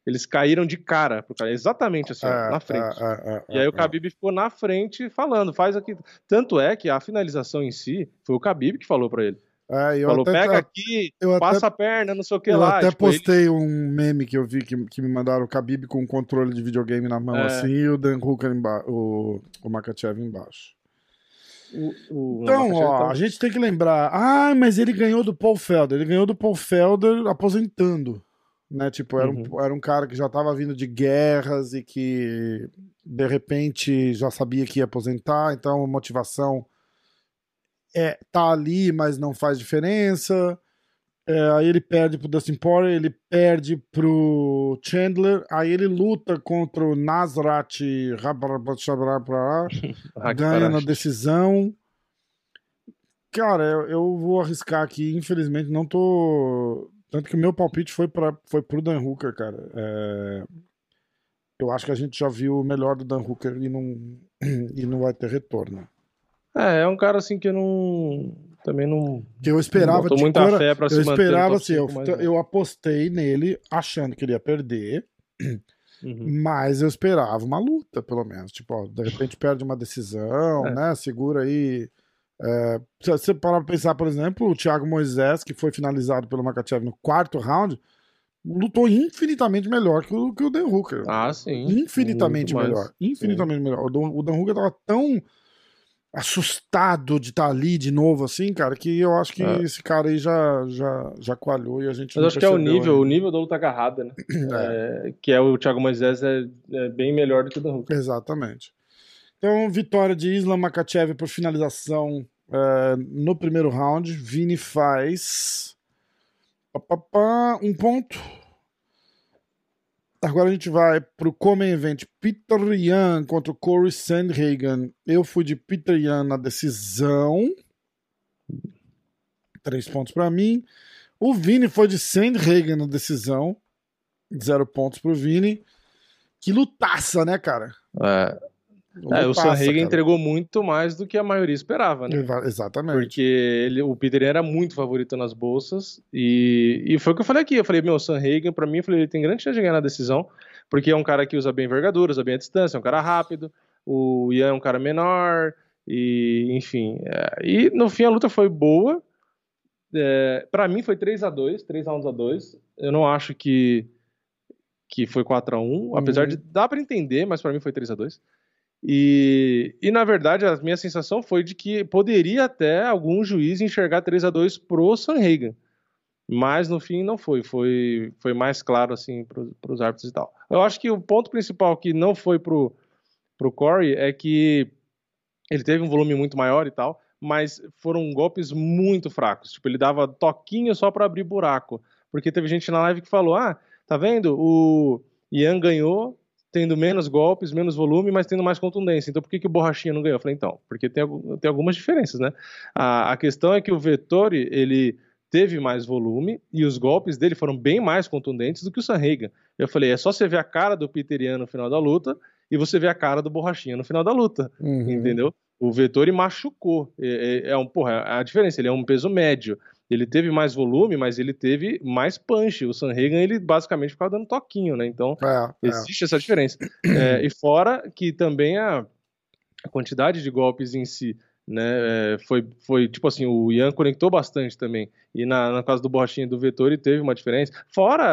Eles caíram de cara pro cara, exatamente assim, é, na frente. É, é, e aí o Khabib ficou na frente falando, faz aqui. Tanto é que a finalização em si foi o Khabib que falou para ele. É, Falou, até, pega aqui, passa até, a perna, não sei o que eu lá. Eu até tipo, postei ele... um meme que eu vi que, que me mandaram o Khabib com um controle de videogame na mão, é. assim, e o Dan Hooker embaixo, o, o Makachev embaixo. O, o, então, ó, tá... a gente tem que lembrar. Ah, mas ele ganhou do Paul Felder. Ele ganhou do Paul Felder aposentando. Né? Tipo, era, uhum. um, era um cara que já estava vindo de guerras e que de repente já sabia que ia aposentar, então a motivação é, tá ali, mas não faz diferença. É, aí ele perde pro Dustin Poirier, ele perde pro Chandler, aí ele luta contra o Nasrat ganha na decisão. Cara, eu, eu, vou arriscar aqui, infelizmente não tô. Tanto que o meu palpite foi, pra, foi pro Dan Hooker, cara. É... Eu acho que a gente já viu o melhor do Dan Hooker e não, e não vai ter retorno. É, é um cara assim que eu não. Também não. Que eu esperava. Não muita era, fé pra eu se esperava assim, eu, eu apostei nele achando que ele ia perder. Uhum. Mas eu esperava uma luta, pelo menos. Tipo, ó, de repente perde uma decisão, é. né? Segura aí. É, se você parar pra pensar, por exemplo, o Thiago Moisés, que foi finalizado pelo Makachev no quarto round, lutou infinitamente melhor que o, que o Dan Hooker. Ah, sim. Infinitamente melhor. Infinitamente sim. melhor. O, o Dan Hooker tava tão assustado de estar tá ali de novo, assim, cara, que eu acho que é. esse cara aí já, já, já coalhou e a gente Mas acho que é o nível, ainda. o nível da luta agarrada, né? É. É, que é o Thiago Moisés é, é, bem melhor do que o Dan Hooker. Exatamente. Então, vitória de Islam Makachev por finalização é, no primeiro round. Vini faz um ponto Agora a gente vai pro Common Event. Peter Yan contra o Corey Sandhagen. Eu fui de Peter Yan na decisão. Três pontos para mim. O Vini foi de Sandhagen na decisão. Zero pontos pro Vini. Que lutaça, né, cara? É, é, o Sanhagen entregou muito mais do que a maioria esperava, né? Exatamente. Porque ele, o Peter era muito favorito nas bolsas e, e foi o que eu falei aqui. Eu falei, meu, o Sanhagen, pra mim, eu falei, ele tem grande chance de ganhar na decisão, porque é um cara que usa bem envergadura, usa bem a distância, é um cara rápido. O Ian é um cara menor, e enfim. É, e no fim a luta foi boa. É, para mim foi 3 a 2 3 rounds a 2 Eu não acho que, que foi 4 a 1 apesar uhum. de dar para entender, mas para mim foi 3 a 2 e, e na verdade a minha sensação foi de que poderia até algum juiz enxergar 3 a 2 pro Sanhagen. Mas no fim não foi, foi, foi mais claro assim para os árbitros e tal. Eu acho que o ponto principal que não foi pro, pro Corey é que ele teve um volume muito maior e tal, mas foram golpes muito fracos. Tipo, ele dava toquinho só para abrir buraco. Porque teve gente na live que falou: ah, tá vendo? O Ian ganhou tendo menos golpes, menos volume, mas tendo mais contundência. Então por que, que o Borrachinha não ganhou? Eu falei, então, porque tem, tem algumas diferenças, né? A, a questão é que o Vettori, ele teve mais volume e os golpes dele foram bem mais contundentes do que o Sanhagen. Eu falei, é só você ver a cara do Peterian no final da luta e você ver a cara do Borrachinha no final da luta, uhum. entendeu? O Vettori machucou. É, é, é um, porra, a diferença, ele é um peso médio. Ele teve mais volume, mas ele teve mais punch. O Sanhagen, ele basicamente ficava dando toquinho, né? Então, é, é. existe é. essa diferença. É, e fora que também a, quantidade de golpes em si né? É, foi, foi tipo assim, o Ian conectou bastante também. E na, na casa do Borrachinha e do Vettori teve uma diferença. Fora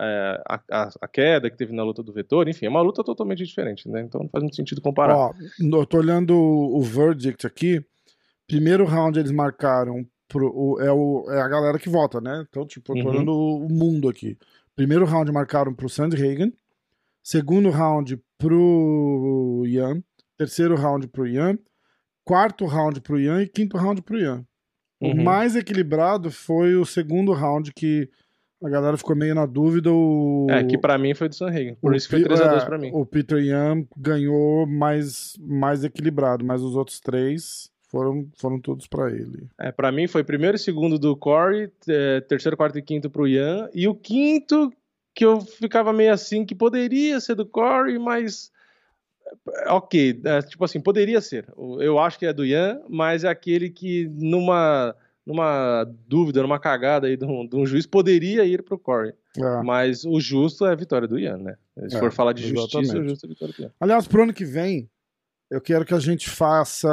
é, a, a, a, queda que teve na luta do Vettori, enfim, é uma luta totalmente diferente, né? Então não faz muito sentido comparar. Ó, eu tô olhando o, o verdict aqui. Primeiro round eles marcaram pro, o, é, o, é a galera que vota, né? Então, tipo, eu tô uhum. olhando o mundo aqui. Primeiro round marcaram pro Sandy Hagen. Segundo round pro Ian. Terceiro round pro Ian quarto round pro Ian e quinto round pro Ian. Uhum. O mais equilibrado foi o segundo round que a galera ficou meio na dúvida. O... É, que para mim foi do Sanhagen. Por o isso foi 3x2 é, pra mim. O Peter Ian ganhou mais, mais equilibrado, mas os outros três foram, foram todos para ele. É, para mim foi primeiro e segundo do Corey, é, terceiro, quarto e quinto pro Ian. E o quinto, que eu ficava meio assim, que poderia ser do Corey, mas ok, é, tipo assim, poderia ser. Eu acho que é do Ian, mas é aquele que numa numa dúvida, numa cagada aí de um, de um juiz, poderia ir pro Corey. É. Mas o justo é a vitória do Ian, né? Se é, for falar de exatamente. justiça, o justo é a vitória do Ian. Aliás, pro ano que vem, eu quero que a gente faça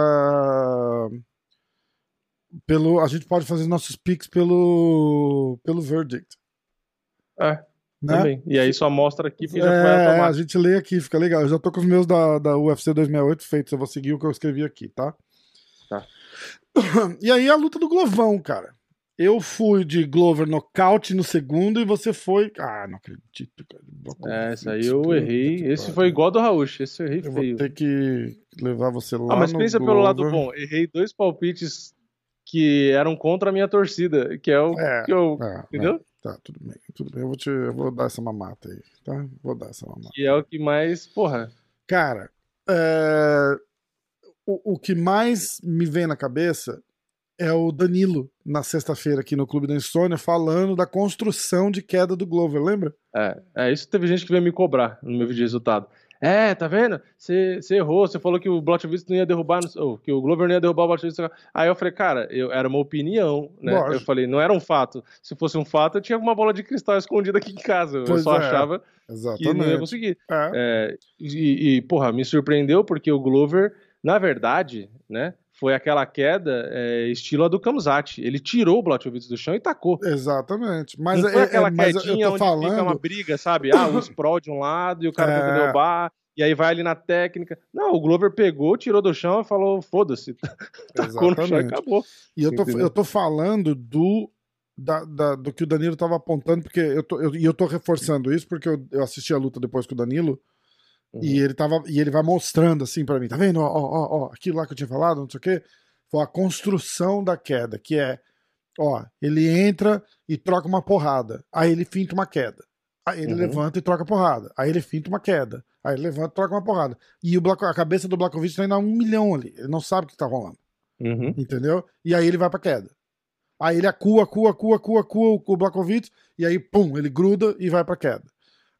pelo a gente pode fazer nossos picks pelo pelo verdict. É. Né? Também. E aí só mostra aqui porque é, já foi A gente lê aqui, fica legal. Eu já tô com os meus da, da UFC 2068 feitos. Eu vou seguir o que eu escrevi aqui, tá? Tá. E aí a luta do Glovão, cara. Eu fui de Glover nocaute no segundo e você foi. Ah, não acredito, cara. É, esse aí eu errei. Esse foi igual do Raul. Esse eu errei eu feio. Vou ter que levar você lá. Ah, mas pensa Glover. pelo lado bom. Errei dois palpites que eram contra a minha torcida, que é o é, que eu. É, entendeu? É. Tá, tudo bem, tudo bem. Eu vou, te, eu vou dar essa mamata aí, tá? Vou dar essa mamata. Que é o que mais, porra. Cara, é... o, o que mais me vem na cabeça é o Danilo, na sexta-feira aqui no Clube da Insônia, falando da construção de queda do Glover, lembra? É, é isso teve gente que veio me cobrar no meu vídeo de resultado. É, tá vendo? Você errou, você falou que o Blachowicz não ia derrubar, ou que o Glover não ia derrubar o Blachowicz. Aí eu falei, cara, eu, era uma opinião, né? Lógico. Eu falei, não era um fato. Se fosse um fato, eu tinha uma bola de cristal escondida aqui em casa. Pois eu só é. achava Exatamente. que não ia conseguir. É. É, e, e, porra, me surpreendeu porque o Glover, na verdade, né? Foi aquela queda é, estilo a do Kamzat. Ele tirou o Blachowicz do chão e tacou. Exatamente. Mas não foi é, aquela é, quedinha onde falando... fica uma briga, sabe? Ah, o sprawl de um lado e o cara é... tenta derrubar. E aí vai ali na técnica. Não, o Glover pegou, tirou do chão e falou: foda-se. Tacou no chão e acabou. E eu tô, eu tô falando do da, da, do que o Danilo estava apontando, porque eu tô, eu, e eu tô reforçando isso, porque eu, eu assisti a luta depois com o Danilo, Uhum. E ele tava. E ele vai mostrando assim para mim, tá vendo? Ó, ó, ó, aquilo lá que eu tinha falado, não sei o quê. Foi a construção da queda, que é, ó, ele entra e troca uma porrada. Aí ele finta uma queda. Aí ele uhum. levanta e troca porrada. Aí ele finta uma queda. Aí ele levanta e troca uma porrada. E o Black, a cabeça do Blakovic tá indo a um milhão ali. Ele não sabe o que tá rolando. Uhum. Entendeu? E aí ele vai pra queda. Aí ele acua, acua, acua, acua, acua o Blakovic. E aí, pum, ele gruda e vai pra queda.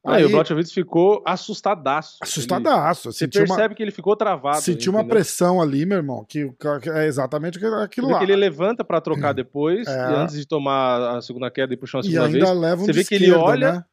Aí, o Blachowicz ficou assustadaço. Assustadaço. Ele, você percebe uma, que ele ficou travado. Sentiu uma pressão ali, meu irmão, que, que é exatamente aquilo lá. que ele levanta para trocar depois, é. antes de tomar a segunda queda e puxar a segunda e ainda vez. Leva um você vê que ele olha, né?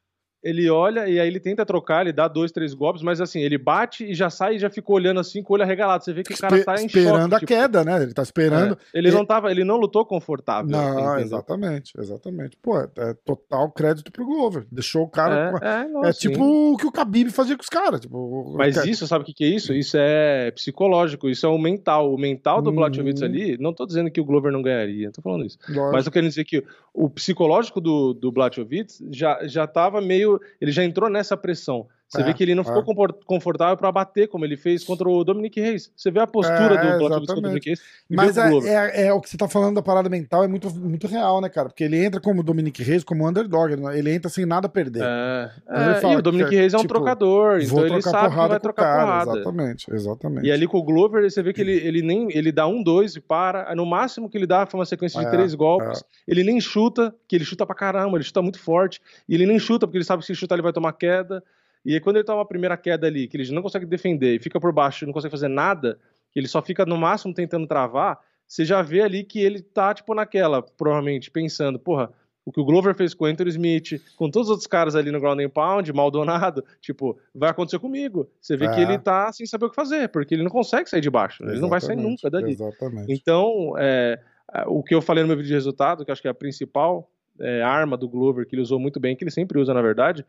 Ele olha e aí ele tenta trocar, ele dá dois, três golpes, mas assim, ele bate e já sai e já fica olhando assim com o olho arregalado. Você vê que o cara tá em Esperando choque, a tipo, queda, né? Ele tá esperando. É, ele, não tava, ele não lutou confortável. Não, entendeu? exatamente, exatamente. Pô, é, é, total crédito pro Glover. Deixou o cara. É, é, não, é tipo o que o Khabib fazia com os caras. Tipo, mas isso, sabe o que, que é isso? Isso é psicológico, isso é o mental. O mental do hum... Blachowicz ali, não tô dizendo que o Glover não ganharia, tô falando isso. Lógico. Mas eu quero dizer que o psicológico do, do Blachowicz já, já tava meio. Ele já entrou nessa pressão. Você é, vê que ele não é. ficou confortável para bater como ele fez contra o Dominic Reis. Você vê a postura é, do Blachowicz contra o Dominic Reis. Mas é, é, é, o que você tá falando da parada mental é muito, muito real, né, cara? Porque ele entra como Dominic Reis, como underdog. Ele entra sem nada a perder. É, é fala, e o Dominic Reis é um tipo, trocador, então ele sabe que vai trocar cara, porrada. Exatamente, exatamente. E ali com o Glover, você vê que ele, ele nem ele dá um, dois e para. No máximo que ele dá foi uma sequência de é, três golpes. Ele nem chuta, que ele chuta pra caramba, ele chuta muito forte. E ele nem chuta, porque ele sabe que se chutar ele vai tomar queda. E aí, quando ele toma a primeira queda ali, que ele não consegue defender e fica por baixo, não consegue fazer nada, ele só fica no máximo tentando travar, você já vê ali que ele tá, tipo, naquela, provavelmente, pensando, porra, O que o Glover fez com o Anthony Smith, com todos os outros caras ali no Ground and Pound, Maldonado, tipo, vai acontecer comigo. Você vê É. que ele tá sem saber o que fazer, porque ele não consegue sair de baixo. Ele não vai sair nunca dali. Exatamente. Então, é, o que eu falei no meu vídeo de resultado, que acho que é a principal é, arma do Glover, que ele usou muito bem, que ele sempre usa, na verdade,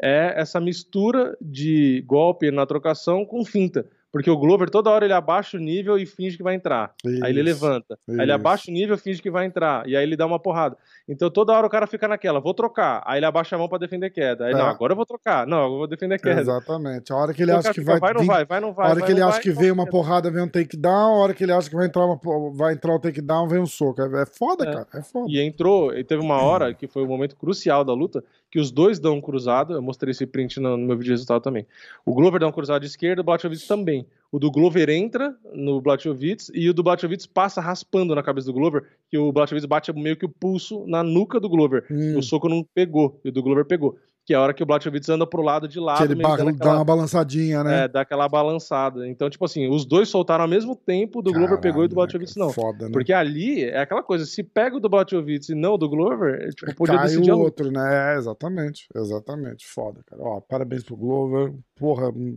é essa mistura de golpe na trocação com finta. Porque o Glover, toda hora, ele abaixa o nível e finge que vai entrar. Aí ele Isso, levanta. Aí ele isso. abaixa o nível, finge que vai entrar. E aí ele dá uma porrada. Então toda hora o cara fica naquela, vou trocar. Aí ele abaixa a mão pra defender queda. Aí, É. não, agora eu vou trocar. Não, eu vou defender queda. Exatamente. A hora que ele Então acha que fica, vai, vai, não vai, vai, não vai. a hora vai, que ele acha vai, que vem uma porrada, vem um takedown. A hora que ele acha que vai entrar, uma, vai entrar o takedown, vem um soco. É, é foda, É. cara. É foda. E entrou, e teve uma hora que foi o momento crucial da luta, que os dois dão um cruzado. Eu mostrei esse print no, meu vídeo de resultado também. O Glover dá um cruzado de esquerda, o Blachowicz também. O do Glover entra no Blachowicz e o do Blachowicz passa raspando na cabeça do Glover, que o Blachowicz bate meio que o pulso na nuca do Glover. Hum, O soco não pegou, e o do Glover pegou. Que é a hora que o Blachowicz anda pro lado de lado, que ele ba- dá aquela- uma balançadinha, né? é, dá aquela balançada. Então, tipo assim, os dois soltaram ao mesmo tempo, do Glover pegou e o do Caralho, Blachowicz não. Foda, né? Porque ali é aquela coisa, se pega o do Blachowicz e não o do Glover, é, tipo, podia Cai decidir o outro, né? É, exatamente. Exatamente. Foda, cara. Ó, parabéns pro Glover. Porra, hum,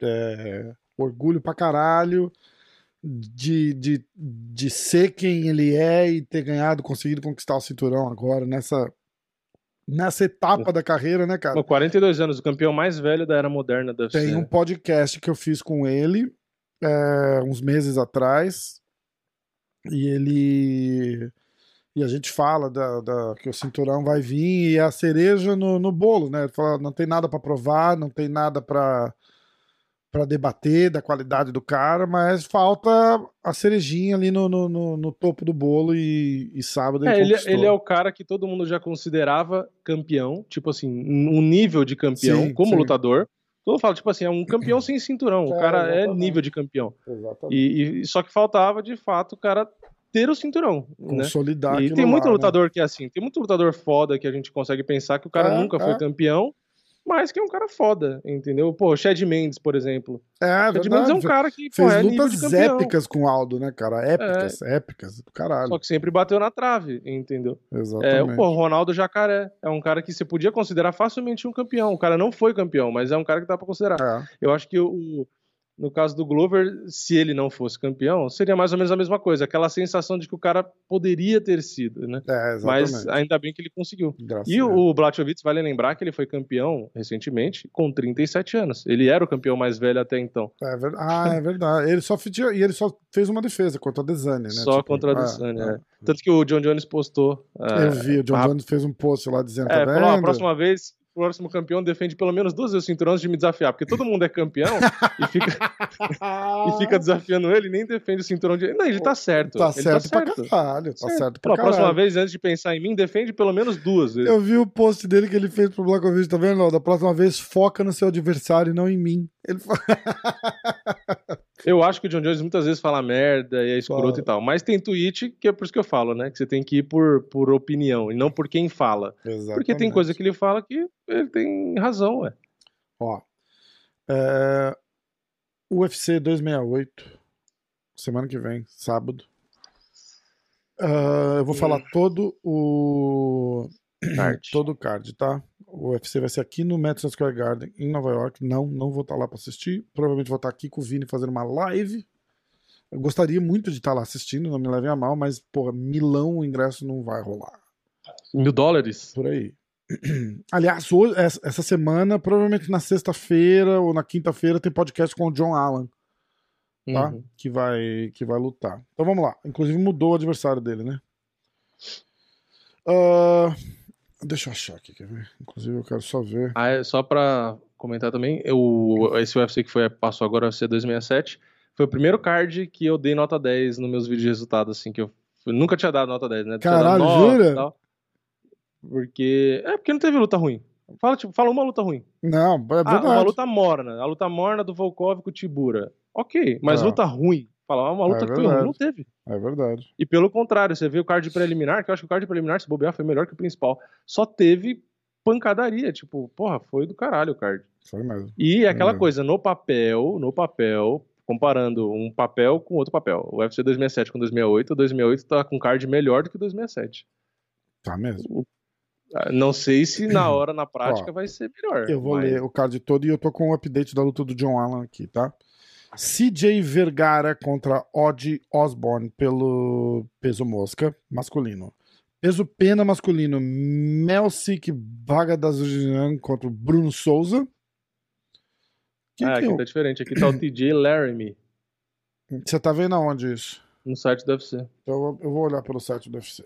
é, orgulho pra caralho de, de, de ser quem ele é e ter ganhado, conseguido conquistar o cinturão agora nessa, nessa etapa da carreira, né, cara? Com 42 anos, o campeão mais velho da era moderna da UFC. Tem um podcast que eu fiz com ele é, uns meses atrás. E ele. E a gente fala da, da- que o cinturão vai vir e é a cereja no, no bolo, né? Ele fala, não tem nada pra provar, não tem nada pra para debater da qualidade do cara, mas falta a cerejinha ali no, no, no- no topo do bolo e, e sábado É, ele ele, conquistou. ele é o cara que todo mundo já considerava campeão, tipo assim, um nível de campeão Sim, como sim. lutador. Todo mundo fala, tipo assim, é um campeão sem cinturão. O É, cara é exatamente. nível de campeão. Exatamente. E, e- só que faltava, de fato, o cara ter o cinturão. Né? Consolidar E aquilo tem muito lá, né? lutador que é assim, tem muito lutador foda que a gente consegue pensar que o cara É, nunca foi é. campeão, mas que é um cara foda, entendeu? Pô, o Chad Mendes, por exemplo. É, Chad Mendes é um cara que pô, Fez é lutas épicas com o Aldo, né, cara? Épicas, épicas do caralho. Só que sempre bateu na trave, entendeu? É, Exatamente. pô, o Ronaldo Jacaré é um cara que você podia considerar facilmente um campeão. O cara não foi campeão, mas é um cara que dá pra considerar. É. Eu acho que o- no caso do Glover, se ele não fosse campeão, seria mais ou menos a mesma coisa. Aquela sensação de que o cara poderia ter sido, né? É, exatamente. Mas ainda bem que ele conseguiu. Graças E a o, Blachowicz, vale lembrar que ele foi campeão recentemente com 37 anos. Ele era o campeão mais velho até então. É ver- Ah, é verdade. Ele só, fe- e ele só fez uma defesa contra a Desane, né? Só contra a é, Desane, é. é. Tanto que o John Jones postou. Eu vi, o John ah, Jones fez um post lá dizendo, É, tá falou, "Ó, a próxima vez, próximo campeão defende pelo menos duas vezes o cinturão antes de me desafiar, porque todo mundo é campeão e, fica, e fica desafiando ele e nem defende o cinturão de. Não, ele tá certo. Tá ele certo, tá certo. pra caralho, tá certo, Falou, pra a próxima caralho. vez, antes de pensar em mim, defende pelo menos duas vezes. Eu vi o post dele que ele fez pro Blackovic, tá vendo? Da próxima vez, foca no seu adversário e não em mim. Ele Eu acho que o John Jones muitas vezes fala merda e é escroto e tal. Mas tem tweet que é por isso que eu falo, né? Que você tem que ir por, por opinião e não por quem fala. Porque tem Exatamente. coisa que ele fala que ele tem razão, ué. Ó, é, UFC 268, semana que vem, sábado. Ah, eu vou falar todo o Card. todo o card, tá? O UFC vai ser aqui no Madison Square Garden, em Nova York. Não, não vou estar lá para assistir. Provavelmente vou estar aqui com o Vini fazendo uma live. Eu gostaria muito de estar lá assistindo, não me levem a mal, mas, porra, Milão o ingresso não vai rolar. Mil dólares? Por aí. Aliás, hoje, essa semana, provavelmente na sexta-feira ou na quinta-feira, tem podcast com o John Allen, tá? Uhum. Que, vai, que vai lutar. Então vamos lá. Inclusive mudou o adversário dele, né? Ah, deixa eu achar aqui, quer ver? Inclusive eu quero só ver. Ah, é, só pra comentar também, eu, esse UFC que foi, passou agora, UFC 267, foi o primeiro card que eu dei nota 10 nos meus vídeos de resultado, assim, que eu, eu nunca tinha dado nota 10, né? Caralho, jura? tal. Porque. É porque não teve luta ruim. Fala, tipo, fala uma luta ruim. Não, é Ah, verdade. uma luta morna. A luta morna do Volkov com o Tibura. Ok, mas É. luta ruim. Fala, uma luta É que foi verdade. Não teve. É verdade. E pelo contrário, você vê o card preliminar, que eu acho que o card preliminar, se bobear, foi melhor que o principal. Só teve pancadaria. Tipo, porra, foi do caralho o card. Foi mesmo. E é aquela mesmo. coisa, no papel, no papel, comparando um papel com outro papel. O UFC 2067 com 2008, o 2008 tá com card melhor do que o 2067. Tá mesmo. Ah, Não sei se na hora, na prática, Ó, vai ser melhor. Eu vou mas- ler o card todo e eu tô com o update da luta do John Allen aqui, tá? CJ Vergara contra Odd Osborne pelo peso mosca masculino. Peso pena masculino, Melsik Bagdasarian contra Bruno Souza. Quem Ah, que aqui o- tá diferente. Aqui tá o TJ Laramie, Você tá vendo aonde isso? no site do UFC. Então eu vou- eu vou olhar pelo site do UFC.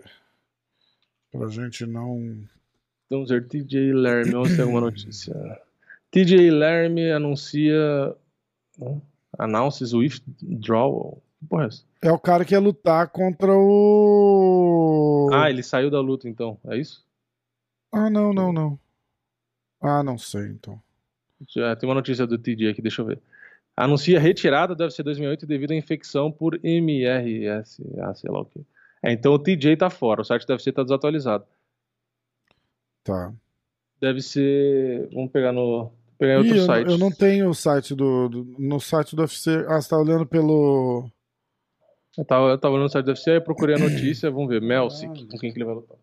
Pra gente não. Vamos ver, TJ Laramie, vamos ter alguma notícia. TJ Laramie anuncia. hum, Announces withdrawal. Porra, é? É o cara que ia lutar contra o. Ah, ele saiu da luta então, é isso? Ah, não, não, não. Ah, não sei, então. Já tem uma notícia do TJ aqui, deixa eu ver. Anuncia retirada do UFC 2008 devido à infecção por MRS, ah, sei lá o que. É, então o TJ tá fora, o site do UFC tá desatualizado. Tá. Deve ser. Vamos pegar no. Outro eu, site. eu não tenho o site do, do- No site do UFC. Ah, você tá olhando pelo. Eu tava, eu tava olhando no site do UFC, aí eu procurei a notícia, vamos ver, Melsic, com quem que ele vai lutar.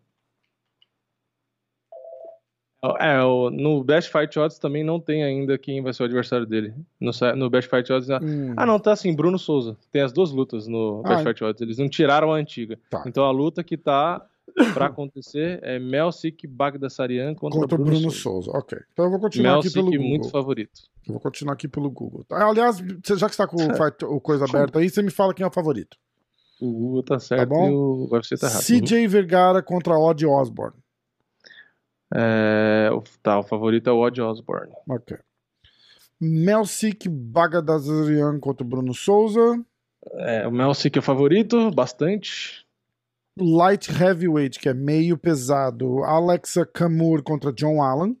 É, no Best Fight Odds também não tem ainda quem vai ser o adversário dele. No, no Best Fight Odds. Hum, Ah, não, tá assim, Bruno Souza. Tem as duas lutas no Ah, Best Fight Odds. Eles não tiraram a antiga. Tá. Então a luta que tá pra acontecer é Melsic Bagdasarian contra, contra o Bruno, Bruno Souza. Souza. Ok. Então eu vou continuar aqui Melsic pelo Google. muito favorito. Eu vou continuar aqui pelo Google. tá? Aliás, você- já que você tá com o, coisa aberta aí, você me fala quem é o favorito. O Google tá certo bom? e o UFC tá errado. CJ Vergara contra Odd Osborne. É, o- tá, o favorito é o Odd Osborne. Ok. Melsik Bagdasarian contra o Bruno Souza. É, o Melsic é o favorito, bastante. Light Heavyweight, que é meio pesado. Alexa Kamur contra John Allen.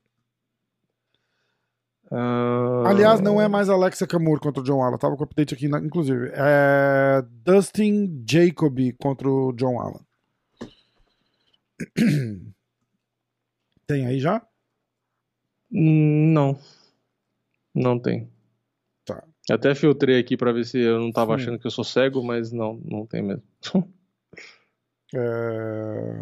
Ah, Aliás, não é mais Alexa Kamur contra o John Allen. Tava com o update aqui, inclusive. É Dustin Jacoby contra o John Allen. Tem aí já? Não. Não tem. Tá. Até filtrei aqui pra ver se eu não tava Hum. achando que eu sou cego, mas não, não tem mesmo. É,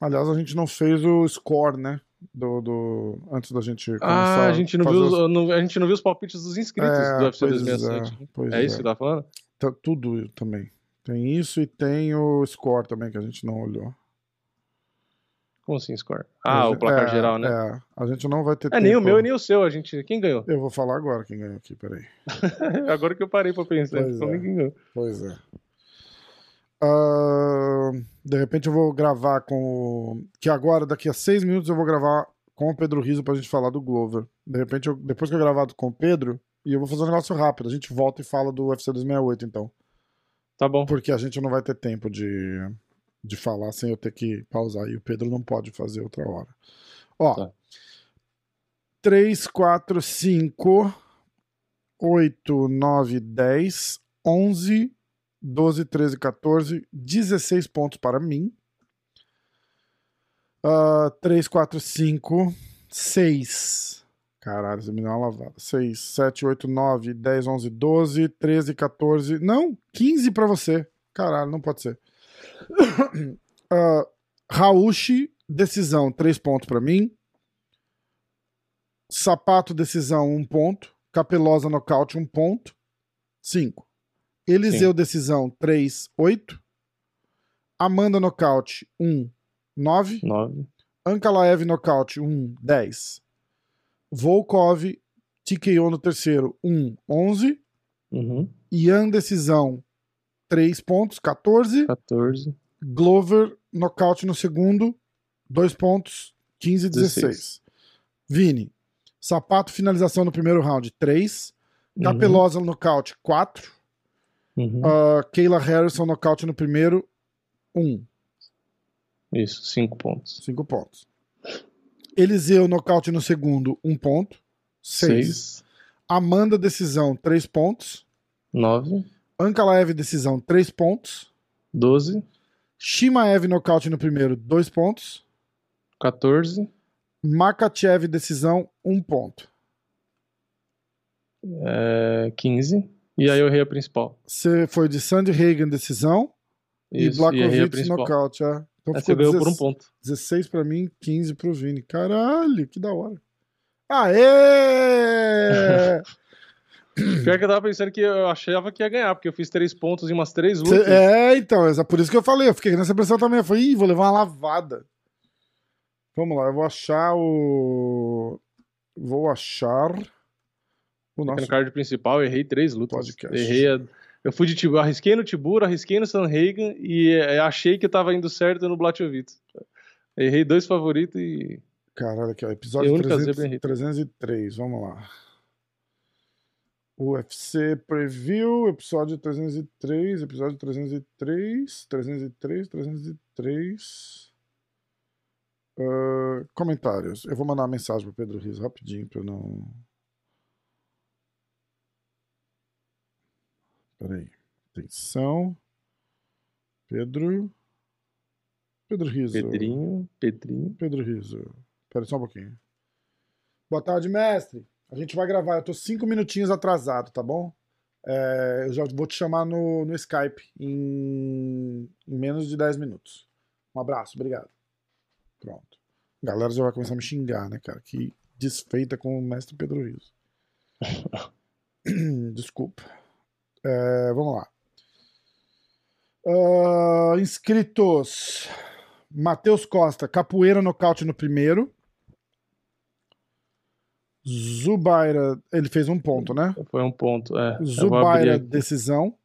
Aliás, a gente não fez o score, né? Do, do... Antes da gente começar Ah, a gente não, viu, os- os- a gente não viu os palpites dos inscritos É, do UFC pois 2007. É, pois É, isso que tá falando? Tá tudo também. Tem isso e tem o score também que a gente não olhou. Como assim, score? Ah, o É, placar geral, né? É, a gente não vai ter É, nem o tempo- meu e nem o seu. A gente... Quem ganhou? Eu vou falar agora quem ganhou aqui, peraí. Agora que eu parei pra pensar. Pois é. ninguém ganhou. Pois é. Ah, de repente eu vou gravar com o. Que agora, daqui a seis minutos, eu vou gravar com o Pedro Riso pra gente falar do Glover. De repente, eu- depois que eu gravar com o Pedro, e eu vou fazer um negócio rápido. A gente volta e fala do UFC 268, então. Tá bom. Porque a gente não vai ter tempo de, de falar sem eu ter que pausar. E o Pedro não pode fazer outra hora. Ó. Tá. 3, 4, 5, 8, 9, 10, 11, 12, 13, 14, 16 pontos para mim. Uh, 3, 4, 5, 6. Caralho, você me deu uma lavada. 6, 7, 8, 9, 10, 11, 12, 13, 14. Não, 15 para você. Caralho, não pode ser. uh, Raushi, decisão, 3 pontos para mim. Sapato, decisão, 1 ponto. Capelosa, nocaute, 1 ponto. 5. Eliseu, decisão, 3, 8. Amanda, nocaute, 1, 9. 9. Ankalaev, nocaute, 1, 10. Volkov, TKO no terceiro, 1, 11. Uhum. Ian, decisão, 3 pontos, 14. 14. Glover, nocaute no segundo, 2 pontos, 15, 16. 16. Vini, sapato, finalização no primeiro round, 3. Uhum. Capelosa, nocaute, 4. Uhum. Uh, Kayla Harrison, nocaute no primeiro, 1. Isso, 5 pontos. 5 pontos. Eliseu, nocaute no segundo, 1 ponto, 6. 6. Amanda, decisão, 3 pontos. 9. Ankalaev, decisão, 3 pontos. 12. Shimaev, nocaute no primeiro, 2 pontos. 14. Makachev, decisão, 1 ponto. É, 15. E aí eu errei a principal. Você foi de Sandy Hagen, decisão. Isso, e Blakovic, nocaute. É. Então Aí você ganhou por um 16 ponto. 16 pra mim, 15 pro Vini. Caralho, que da hora. Aê! Pior que eu tava pensando que eu achava que ia ganhar, porque eu fiz três pontos em umas três lutas. é, então, é por isso que eu falei. Eu fiquei nessa impressão também. Eu falei, ih, vou levar uma lavada. Vamos lá, eu vou achar o. Vou achar. O nosso. no card principal, errei três lutas. Podcast. Errei a... Eu fui de Tibur, arrisquei no Tibur, arrisquei no Sanhagen e eh, achei que tava indo certo no Blachowicz. Errei dois favoritos e. Caralho, aqui, ó. É Episódio única 300, zebra em 303. Vamos lá. UFC Preview, episódio 303, episódio 303, 303, 303. Ah, comentários. Eu vou mandar uma mensagem pro Pedro Rios rapidinho pra eu não. Peraí. Atenção. Pedro. Pedro Riso. Pedrinho, Pedrinho. Pedro Riso. Espera só um pouquinho. Boa tarde, mestre. A gente vai gravar. Eu tô cinco minutinhos atrasado, tá bom? É, eu já vou te chamar no, no Skype em, em menos de 10 minutos. Um abraço, obrigado. Pronto. A galera já vai começar a me xingar, né, cara? Que desfeita com o mestre Pedro Riso. Desculpa. É, vamos lá. Ah, inscritos. Matheus Costa, capoeira nocaute no primeiro. Zubaira, ele fez um ponto, né? Foi um ponto. É. Zubaira, decisão.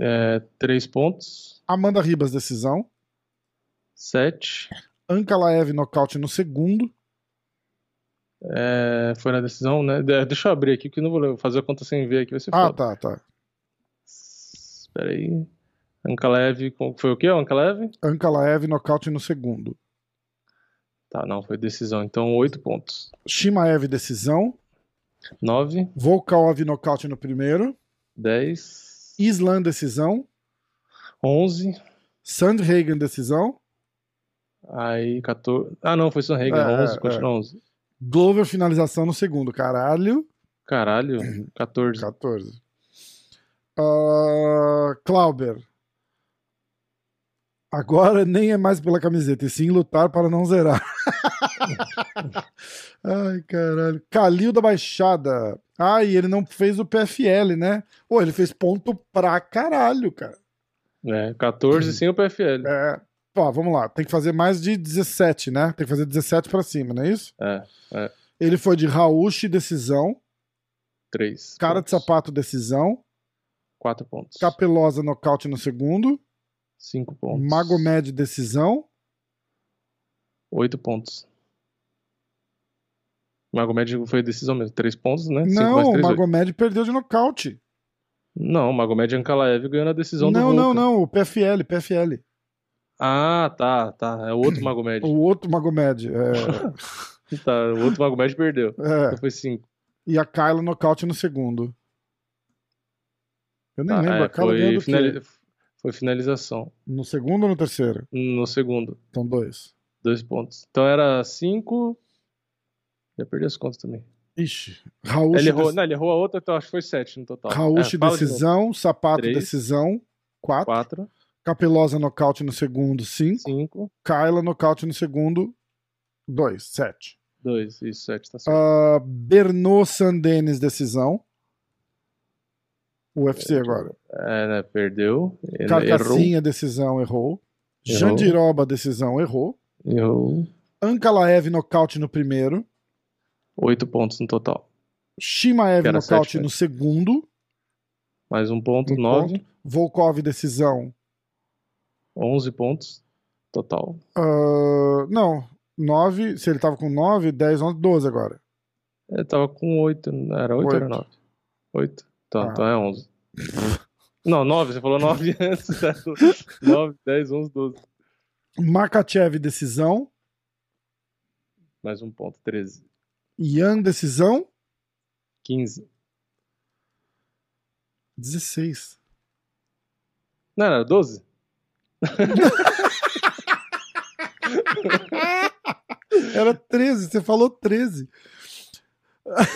É, três pontos. Amanda Ribas, decisão. Sete. Ankalaev, nocaute no segundo. É, foi na decisão, né? De- Deixa eu abrir aqui, eu não vou fazer a conta sem ver aqui, vai ser Ah, foda. tá, tá. Espera aí. Ankalev, com- foi o quê? O Ankalev? Ankalaev, nocaute no segundo. Tá, não, foi decisão. Então, oito pontos. Shimaev, decisão. Nove, Volkov, nocaute no primeiro. dez, Islam, decisão. onze, Sandhagen, decisão. aí 14. Ah, não, foi Sanhagen. É, onze, é, continua onze. Glover, finalização no segundo. Caralho. Caralho, 14. 14. Ah, Clauber. Agora nem é mais pela camiseta, e sim lutar para não zerar. Ai, caralho. Calil da Baixada. E ele não fez o PFL, né? Pô, ele fez ponto pra caralho, cara. É, 14 sem o PFL. É. Pô, vamos lá. Tem que fazer mais de 17, né? Tem que fazer 17 pra cima, não é isso? É, Ele foi de Rauchi, decisão. 3. Cara de sapato, decisão. 4 pontos. Capelosa, nocaute no segundo. 5 pontos. Magomed, decisão. 8 pontos. Magomed foi decisão mesmo. 3 pontos, né? 5 não, o 3, Magomed perdeu de nocaute. Não, o Magomed Ankalaev ganhou na decisão do Não, não, não, o PFL, PFL. Ah, tá, tá. É o outro Magomed. O outro Magomed. É, tá, o outro Magomed perdeu. é, Então foi 5. e a Kyla nocaute no segundo. Eu nem lembro, a Kyla é, foi, finali- foi finalização. No segundo ou no terceiro? No segundo. Então, dois. Dois pontos. Então era 5. Já perdi as contas também. Ixi, Raul Ele errou, não, ele errou a outra, então acho que foi 7 no total. Rauchi, É, fala de decisão. Sapato, Três. decisão. Quatro. 4, Capelosa, nocaute no segundo. Cinco. 5, Kyla, nocaute no segundo. Dois. Sete. 2. Isso, 7 tá certo. Uh, Bernot Sandenis, decisão. UFC agora. É, né, perdeu. Carcassinha, decisão, errou. Errou. Jandiroba, decisão, errou. Errou. Ankalaev, nocaute no primeiro. 8 pontos no total. Shimaev, nocaute sete, né? no segundo. Mais um ponto, Um 9. Volkov, decisão. 11 pontos total. Uh, não, 9. Se ele tava com 9, 10, 11, 12 agora. Ele tava com 8. Era 8 ou era Oito. 9? 8. Então, Ah. então é 11. Não, 9. Você falou 9 antes. 9, 10, 11, 12. Makachev, decisão. Mais um ponto, 13. Yan, decisão. 15. 16. Não, era 12? Era 13, você falou 13.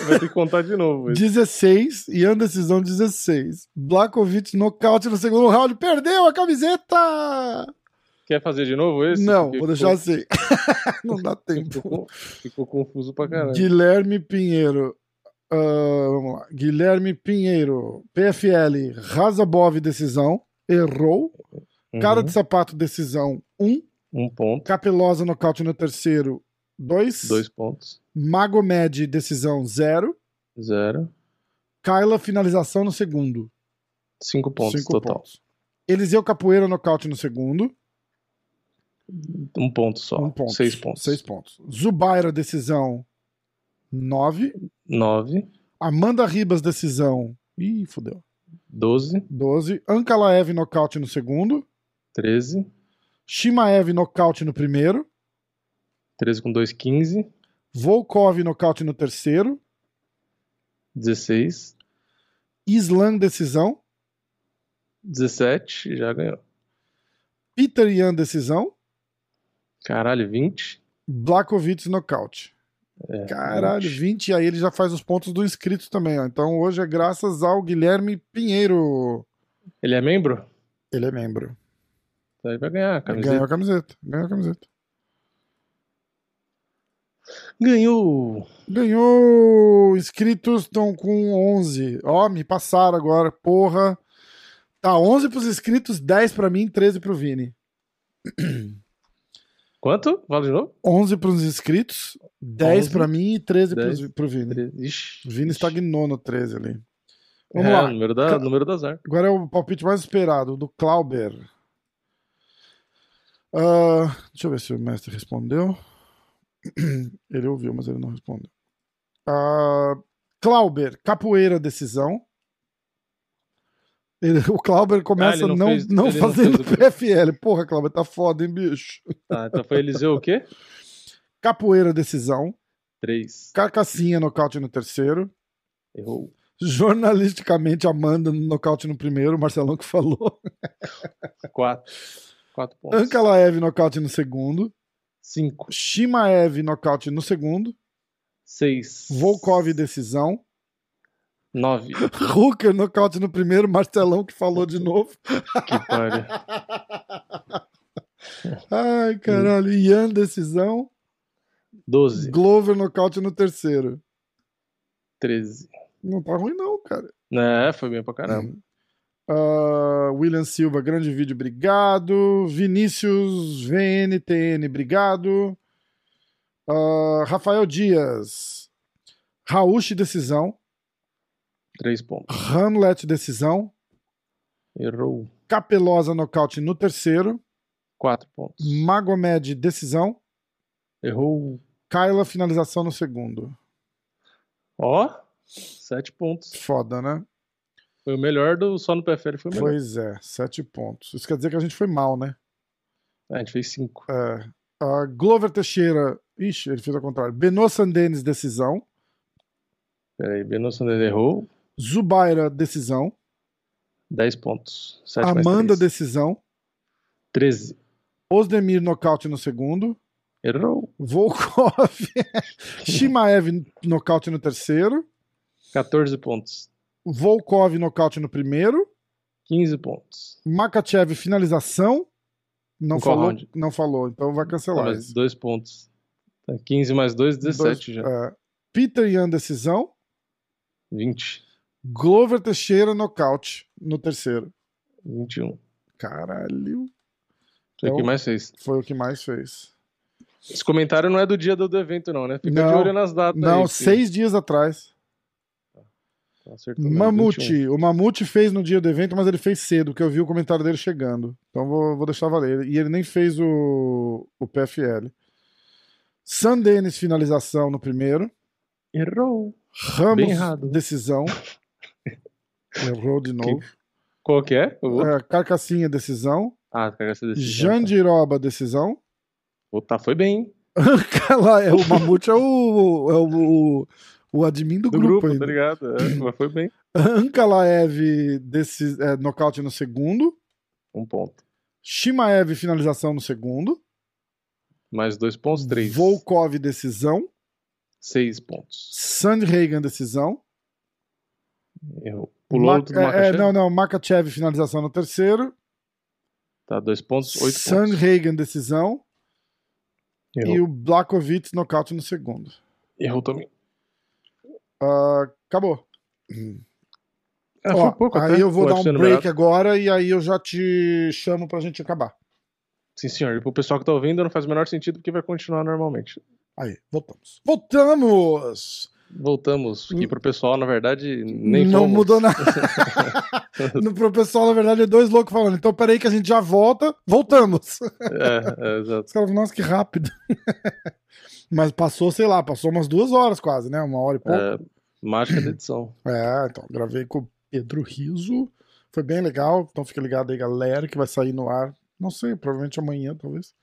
Vai ter que contar de novo. isso. 16, Ian decisão 16. Blakovic nocaute no segundo round, perdeu a camiseta! Quer fazer de novo esse? Não, Porque vou deixar ficou- assim. Não dá tempo. Ficou, ficou confuso pra caralho. Guilherme Pinheiro. Ah, vamos lá. Guilherme Pinheiro. PFL. Razabov, decisão. Errou. Uhum. Cara de sapato, decisão. 1. Um ponto, Capelosa, nocaute no terceiro. 2. dois pontos, Magomed, decisão. 0. zero, Kyla, finalização no segundo. cinco pontos Cinco total. pontos. Eliseu Capoeira, nocaute no segundo. Um ponto só. Um ponto. Seis pontos. Seis pontos. Zubaira, decisão. 9. Nove, Amanda Ribas, decisão. Ih, fodeu. doze, 12. Ankalaev, nocaute no segundo. Treze, Shimaev, nocaute no primeiro. treze com dois, quinze, Volkov, nocaute no terceiro. dezesseis, Islam, decisão. dezessete, já ganhou. Peter Yan, decisão. Caralho, vinte. Blakovic, nocaute. É, Caralho, 20. 20. E aí ele já faz os pontos do inscrito também, ó. Então hoje é graças ao Guilherme Pinheiro. Ele é membro? Ele é membro. Ele vai ganhar a camiseta. Ganhou a camiseta. Ganhou a camiseta. Ganhou! Ganhou! Inscritos estão com 11. Ó, me passaram agora. Porra. Tá 11 pros inscritos, 10 pra mim, 13 pro Vini. Quanto? Fala de novo? 11 pros inscritos, 10 11, pra mim e 13 10, pros, pro Vini. Ixi. O Vini estagnou no 13 ali. Vamos é, lá. Número, da, número do azar. Agora é o palpite mais esperado, do Clauber. Ah, deixa eu ver se o mestre respondeu. Ele ouviu, mas ele não respondeu. Ah, Clauber, capoeira, decisão. Ele- o Clauber começa Ah, não não, fez- não não fazendo fez o- PFL. Porra, Clauber, tá foda, hein, bicho? Tá, então foi Eliseu o quê? Capoeira, decisão. Três. Carcassinha, nocaute no terceiro. Errou. Jornalisticamente, Amanda, nocaute no primeiro. Marcelão que falou. Quatro. Quatro pontos. Ankalaev, nocaute no segundo. Cinco. Shimaev, nocaute no segundo. Seis. Volkov, decisão. Nove. Hooker, nocaute no primeiro. Marcelão que falou de novo. Que pariu. Ai, caralho. Ian, decisão. Doze. Glover, nocaute no terceiro. Treze. Não tá ruim, não, cara. É, foi bem pra caramba. Ah, William Silva, grande vídeo, obrigado. Vinícius VNTN, obrigado. Ah, Rafael Dias, Rauch, decisão. Três pontos. Hamlet, decisão. Errou. Capelosa, nocaute no terceiro. Quatro pontos. Magomed, decisão. Errou. Kyla, finalização no segundo. Ó. Sete pontos. Foda, né? Foi o melhor do. Só no PFL foi o melhor. Pois é, sete pontos. Isso quer dizer que a gente foi mal, né? É, a gente fez cinco. É. Glover Teixeira. Ixi, ele fez ao contrário. Benoit Sandenes, decisão. Peraí, Beno Sanders errou. Zubaira, decisão. Dez pontos. Sete mais Amanda, decisão. Treze. Osdemir, nocaute no segundo. Errou. Volkov. Shimaev, nocaute no terceiro. 14 pontos. Volkov, nocaute no primeiro. 15 pontos. Makachev, finalização. Não falou, round? não falou, então vai Tá, cancelar. mais isso. dois pontos. Tá, 15 mais 2, 17 já. É. Peter Yan, decisão. 20. Glover Teixeira, nocaute no terceiro. 21. Caralho. Foi o que Então- mais fez. Foi o que mais fez. Esse comentário não é do dia do, do evento, não, né? Fica de Não. olho nas datas. Não, aí, seis dias atrás. Acertou mesmo, 21. Mamute. O Mamute fez no dia do evento, mas ele fez cedo, porque eu vi o comentário dele chegando. Então vou, vou deixar valer. E ele nem fez o, o PFL. Sandenis, finalização no primeiro. Errou. Ramos, Bem errado. decisão. Errou de novo. Qual que é? É, Carcassinha, decisão. Ah, cara, essa decisão. Jandiroba, decisão. Pô, tá, foi bem. hein? Lá, é, o Mamute é o, é o, o, admin do, Do grupo, grupo, tá ligado? É, mas foi bem. Ankalaev, desse, é, nocaute no segundo. Um ponto. Shimaev, finalização no segundo. Mais dois pontos, três. Volkov, decisão. Seis pontos. Sandhagen, decisão. Errou. Pulou outro do é, é, não, não. Makachev, finalização no terceiro. Tá, dois pontos, oito pontos. Sanhagen, decisão. Errou. E o Blakovic, nocaute no segundo. Errou também. Ah, acabou. É, Ó, pouco aí até, eu vou o dar um numerado. break agora e aí eu já te chamo pra gente acabar. Sim, senhor. E pro pessoal que tá ouvindo não faz o menor sentido porque vai continuar normalmente. Aí, voltamos. Voltamos! Voltamos. E pro pessoal, na verdade, nem não fomos. mudou nada. no, pro pessoal, na verdade, é dois loucos falando. Então, peraí que a gente já volta. Voltamos. É, é, exato. Os caras, nossa, que rápido. Mas passou, sei lá, passou umas duas horas quase, né? Uma hora e pouco. É, mágica da edição. É, então, gravei com o Pedro Riso. Foi bem legal. Então fica ligado aí, galera, que vai sair no ar. Não sei, provavelmente amanhã, talvez.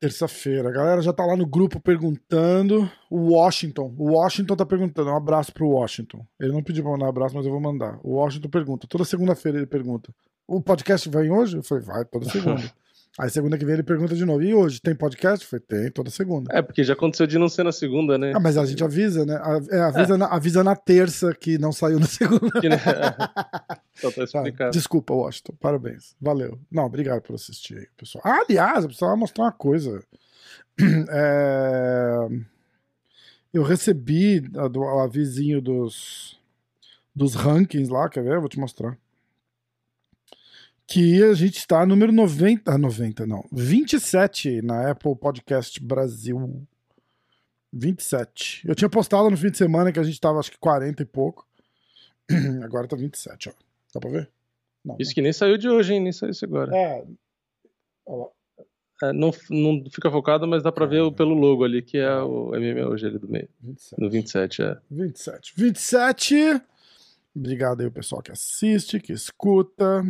Terça-feira. A galera já tá lá no grupo perguntando. O Washington. O Washington tá perguntando. Um abraço pro Washington. Ele não pediu pra mandar um abraço, mas eu vou mandar. O Washington pergunta. Toda segunda-feira ele pergunta. O podcast vai hoje? Eu falei, vai, toda segunda. Aí segunda que vem ele pergunta de novo. E hoje, tem podcast? Falei, tem, toda segunda. É, porque já aconteceu de não ser na segunda, né? Ah, mas a gente avisa, né? A- é, avisa, Na, avisa na terça que não saiu na segunda. Que, né? Só tá Tá, explicado. desculpa, Washington. Parabéns. Valeu. Não, obrigado por assistir aí, pessoal. Ah, aliás, eu precisava mostrar uma coisa. É, Eu recebi a do- o avisinho dos, dos rankings lá, quer ver? Eu vou te mostrar. Que a gente está número 90, ah, 90 não, 27 na Apple Podcast Brasil. 27. Eu tinha postado no fim de semana que a gente tava acho que 40 e pouco. Agora tá 27, ó. Dá pra ver? Não. Isso que nem saiu de hoje, hein? Nem saiu isso agora. É. Olha lá. É, não, não fica focado, mas dá pra ver o- pelo logo ali, que é o MM hoje ali do meio. 27. No 27, é. 27. 27. Obrigado aí o pessoal que assiste, que escuta.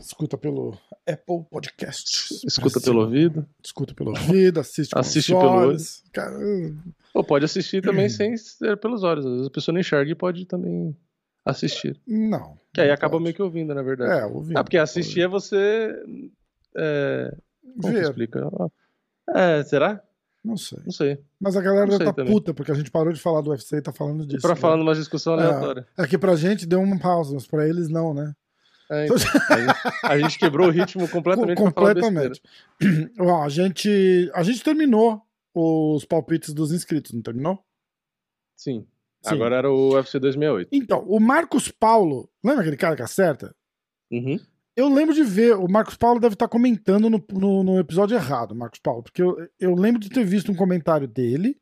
Escuta pelo Apple Podcast. Escuta pelo ouvido. Escuta pelo ouvido, assiste Assiste os pelo olhos. Cara, Ou pode assistir também sem ser pelos olhos. Às vezes a pessoa não enxerga e pode também assistir. não. Que aí acaba pode. meio que ouvindo, na verdade. É, ouvindo. Ah, porque assistir é você. É... Como Ver. explica? É, será? Não sei. Não sei. Mas a galera sei estar também. puta, porque a gente parou de falar do UFC e tá falando disso. pra né? falar numa discussão É. aleatória. É que pra gente deu uma pausa, mas pra eles não, né? É, então, a, gente, a gente quebrou o ritmo completamente completamente. A gente, a gente terminou os palpites dos inscritos, não terminou? Sim. Sim. Agora era o UFC 268. Então, o Marcos Paulo, lembra aquele cara que acerta? Uhum. Eu lembro de ver, o Marcos Paulo deve estar comentando no, no, no episódio errado, Marcos Paulo, porque eu, eu lembro de ter visto um comentário dele,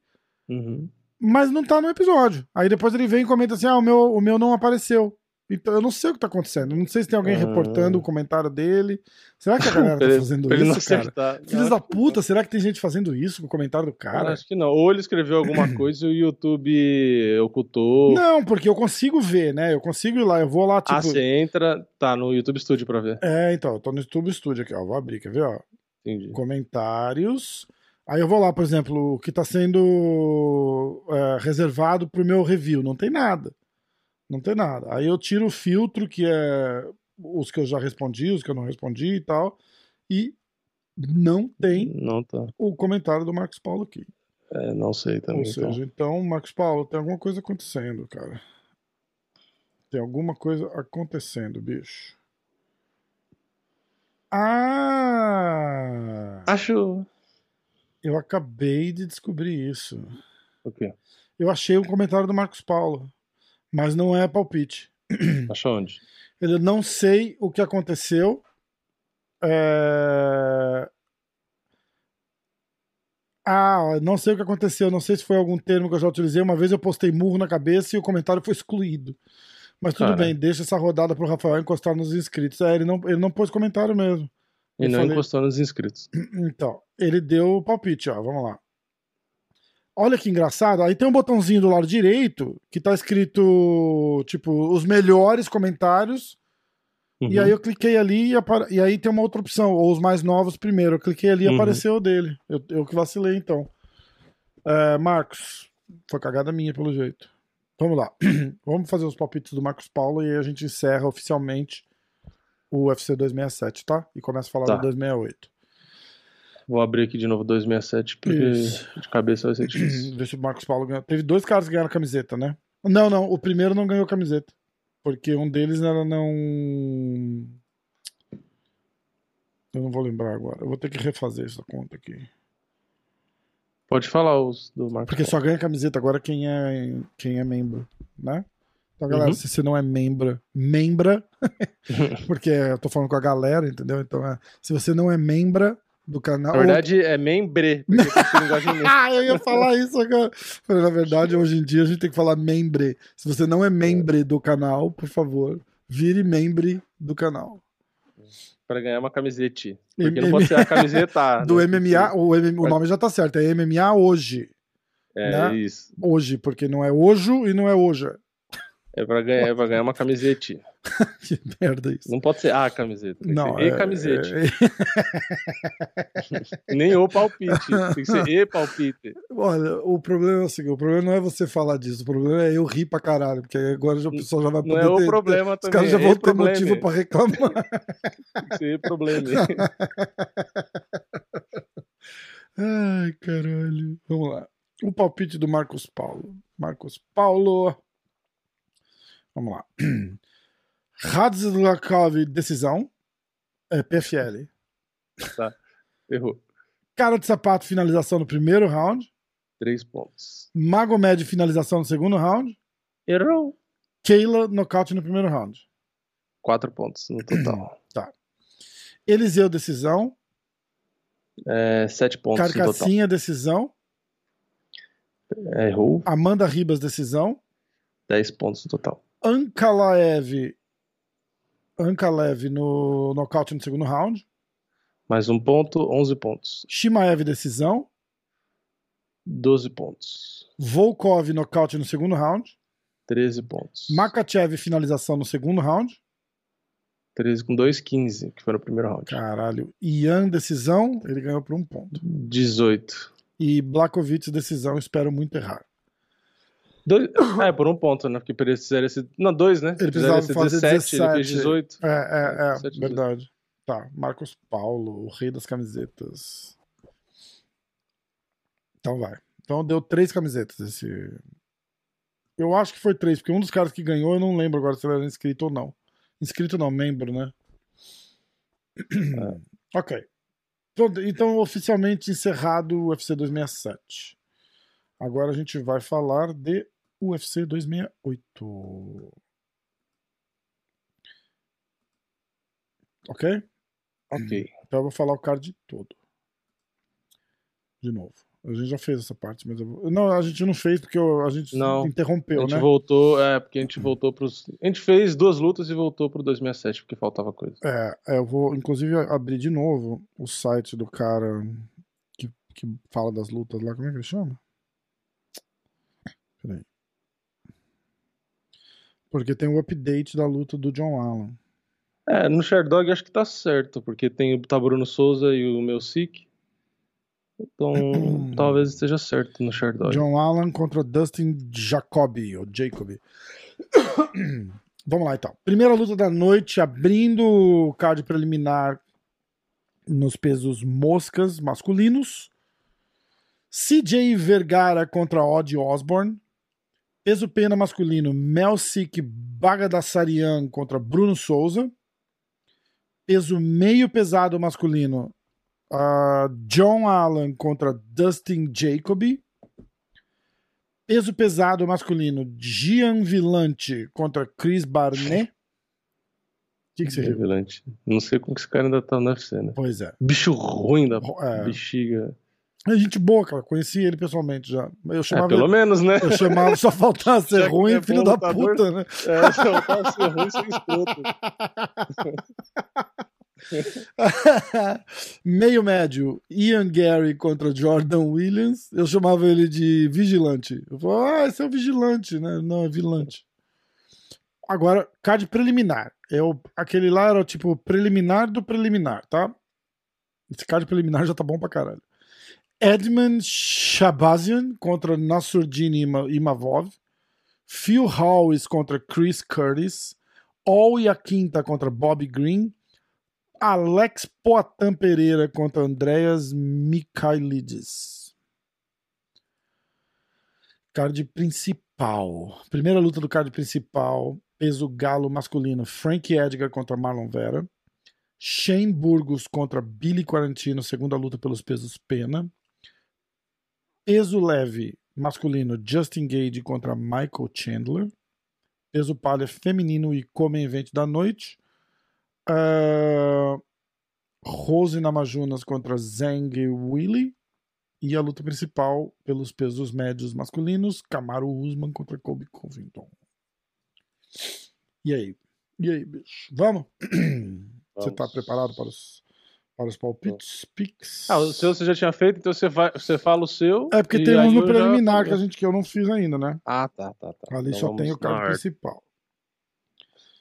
Uhum. mas não tá no episódio. Aí depois ele vem e comenta assim: ah, o meu, o meu não apareceu. Então eu não sei o que tá acontecendo. Eu não sei se tem alguém Ah. reportando o comentário dele. Será que a galera tá fazendo ele isso, cara? acertar. Filhos da puta, será que tem gente fazendo isso com o comentário do cara, cara? acho que não. Ou ele escreveu alguma coisa e o YouTube ocultou. Não, porque eu consigo ver, né? Eu consigo ir lá, eu vou lá, tipo. Ah, você entra, tá no YouTube Studio pra ver. É, então, eu tô no YouTube Studio aqui, ó. Vou abrir, quer ver, ó? Entendi. Comentários. Aí eu vou lá, por exemplo, o que tá sendo é, reservado pro meu review. Não tem nada. Não tem nada. Aí eu tiro o filtro, que é os que eu já respondi, os que eu não respondi e tal. E não tem Não tá. o comentário do Marcos Paulo aqui. É, não sei também. Ou então. seja, então, Marcos Paulo, tem alguma coisa acontecendo, cara. Tem alguma coisa acontecendo, bicho. Ah! Acho. Eu acabei de descobrir isso. O quê? Eu achei um comentário do Marcos Paulo, mas não é palpite. Achou onde? Ele não sei o que aconteceu. É... Ah, não sei o que aconteceu. Não sei se foi algum termo que eu já utilizei. Uma vez eu postei murro na cabeça e o comentário foi excluído. Mas tudo Cara. bem, deixa essa rodada pro Rafael encostar nos inscritos. É, ele não, ele não pôs comentário mesmo. E Eu não falei- encostou nos inscritos. Então, ele deu o palpite, ó. Vamos lá. Olha que engraçado. Aí tem um botãozinho do lado direito que tá escrito, tipo, os melhores comentários. E Uhum. aí eu cliquei ali e, e aí tem uma outra opção, ou os mais novos primeiro. Eu cliquei ali e Uhum. apareceu o dele. Eu, eu que vacilei, então. É, Marcos, foi cagada minha pelo jeito. Vamos lá. Vamos fazer os palpites do Marcos Paulo e aí a gente encerra oficialmente o UFC 267, tá? E começa a falar Tá. do 268. Vou abrir aqui de novo 267, porque Isso. de cabeça vai ser difícil. Ver se o Marcos Paulo ganhou. Teve dois caras que ganharam camiseta, né? Não, não. O primeiro não ganhou camiseta. Porque um deles era não. Eu não vou lembrar agora. Eu vou ter que refazer essa conta aqui. Pode falar os do Marcos Porque só ganha camiseta agora quem é, quem é membro, né? Então, galera, Uhum. se você não é membro, membra, porque eu tô falando com a galera, entendeu? Então, é, se você não é membra do canal. Na verdade, é membre. Ah, eu ia falar isso agora. Na verdade, hoje em dia a gente tem que falar membre. Se você não é membre do canal, por favor, vire membre do canal. Pra ganhar uma camiseta. M- Porque não pode ser a camiseta. Do né? MMA, o, M- o nome já tá certo, é MMA hoje. É né? isso. Hoje, porque não é hoje e não é hoje. É pra ganhar, é ganhar uma camiseta. Que merda isso. Não pode ser a camiseta. Tem que Não, e é- camiseta. é- Nem o palpite. Tem que ser e palpite. Olha, o problema é o seguinte: o problema não é você falar disso, o problema é eu rir pra caralho, porque agora o pessoal já vai Não poder é o ter- problema Os também. caras já é vão ter problema. motivo pra reclamar. Tem que ser problema. Ai, caralho. Vamos lá. O palpite do Marcos Paulo. Marcos Paulo. Vamos lá. Radzlakov, decisão. É PFL. Errou. Cara de sapato, finalização no primeiro round. Três pontos. Magomed, finalização no segundo round. Errou. Keila, nocaute no primeiro round. Quatro pontos no total. Eliseu, decisão. É, sete pontos no total. Carcassinha, decisão. É, errou. Amanda Ribas, decisão. Dez pontos no total. Ankalaev. Ankalev no nocaute no segundo round. Mais um ponto, onze pontos. Shimaev, decisão. Doze pontos. Volkov, nocaute no segundo round. Treze pontos. Makachev, finalização no segundo round. 13 com 2, 15, que foi no primeiro round. Caralho. Ian, decisão. Ele ganhou por um ponto. 18. E Blakovic, decisão. Espero muito errar. Dois... É por um ponto, né? Porque precisaria ser. Não, dois, né? Ele precisava ser fazer 17, ele fez 17. 18. É, é, é. 17, verdade. Tá. Marcos Paulo, o rei das camisetas. Então vai. Então deu três camisetas esse. Eu acho que foi três, porque um dos caras que ganhou, eu não lembro agora se ele era inscrito ou não. Inscrito não, membro, né? Ok. Então, então, oficialmente encerrado o UFC 267. Agora a gente vai falar de UFC 268. Ok? Ok. Então eu vou falar o card todo. De novo. A gente já fez essa parte, mas eu vou... Não, a gente não fez porque eu- a gente Não. interrompeu, a gente né? voltou, é, porque a gente voltou pros. A gente fez duas lutas e voltou pro 2007, porque faltava coisa. É, é, eu vou inclusive abrir de novo o site do cara que, que fala das lutas lá. Como é que ele chama? Peraí. Porque tem o update da luta do John Allen. É, no Sherdog acho que tá certo, porque tem o tá Bruno Souza e o meu Sik. Então, talvez esteja certo no Sherdog. John Allen contra Dustin Jacoby, ou Jacoby. Vamos lá então. Primeira luta da noite, abrindo o card preliminar nos pesos moscas masculinos. CJ Vergara contra Odd Osborne. Peso pena masculino, Melsik Bagadassarian contra Bruno Souza. Peso meio pesado masculino, ah, John Allen contra Dustin Jacoby. Peso pesado masculino, Gian Villante contra Chris Barnet. O que, que você? Revelante. Não sei como que esse cara ainda tá no UFC, né? Pois é. Bicho ruim da É. bexiga. É gente boa, cara. Conheci ele pessoalmente já. Eu É, chamava, pelo menos, né? eu chamava só faltava ser Já ruim, é filho da lutador. puta, né? É, só tá ser ruim sem escroto. Meio médio, Ian Gary contra Jordan Williams. Eu chamava ele de vigilante. Eu falava, ah, esse é o vigilante, né? Não, é vilante. Agora, card preliminar. É o, aquele lá era o tipo preliminar do preliminar, tá? Esse card preliminar já tá bom pra caralho. Edmund Shabazian contra Nasruddin Ima- Imavov. Phil Howes contra Chris Curtis. All Yaquinta contra Bobby Green. Alex Poatan Pereira contra Andreas Mikhailides. Card principal. Primeira luta do card principal. Peso galo masculino. Frank Edgar contra Marlon Vera. Shane Burgos contra Billy Quarantino, segunda luta pelos pesos pena. Peso leve masculino, Justin Gage contra Michael Chandler. Peso palha feminino e come evento da noite. Uh, Rose Namajunas contra Zhang Willy. E a luta principal pelos pesos médios masculinos, Camaro Usman contra Kobe Covington. E aí? E aí, bicho? Vamos? Você tá preparado para os, para os palpites? Pix? Ah, o seu você já tinha feito, então você, vai, você fala o seu. É porque tem uns no preliminar já... que a gente que eu não fiz ainda, né? Ah, tá, tá, tá. Ali então só tem o card principal.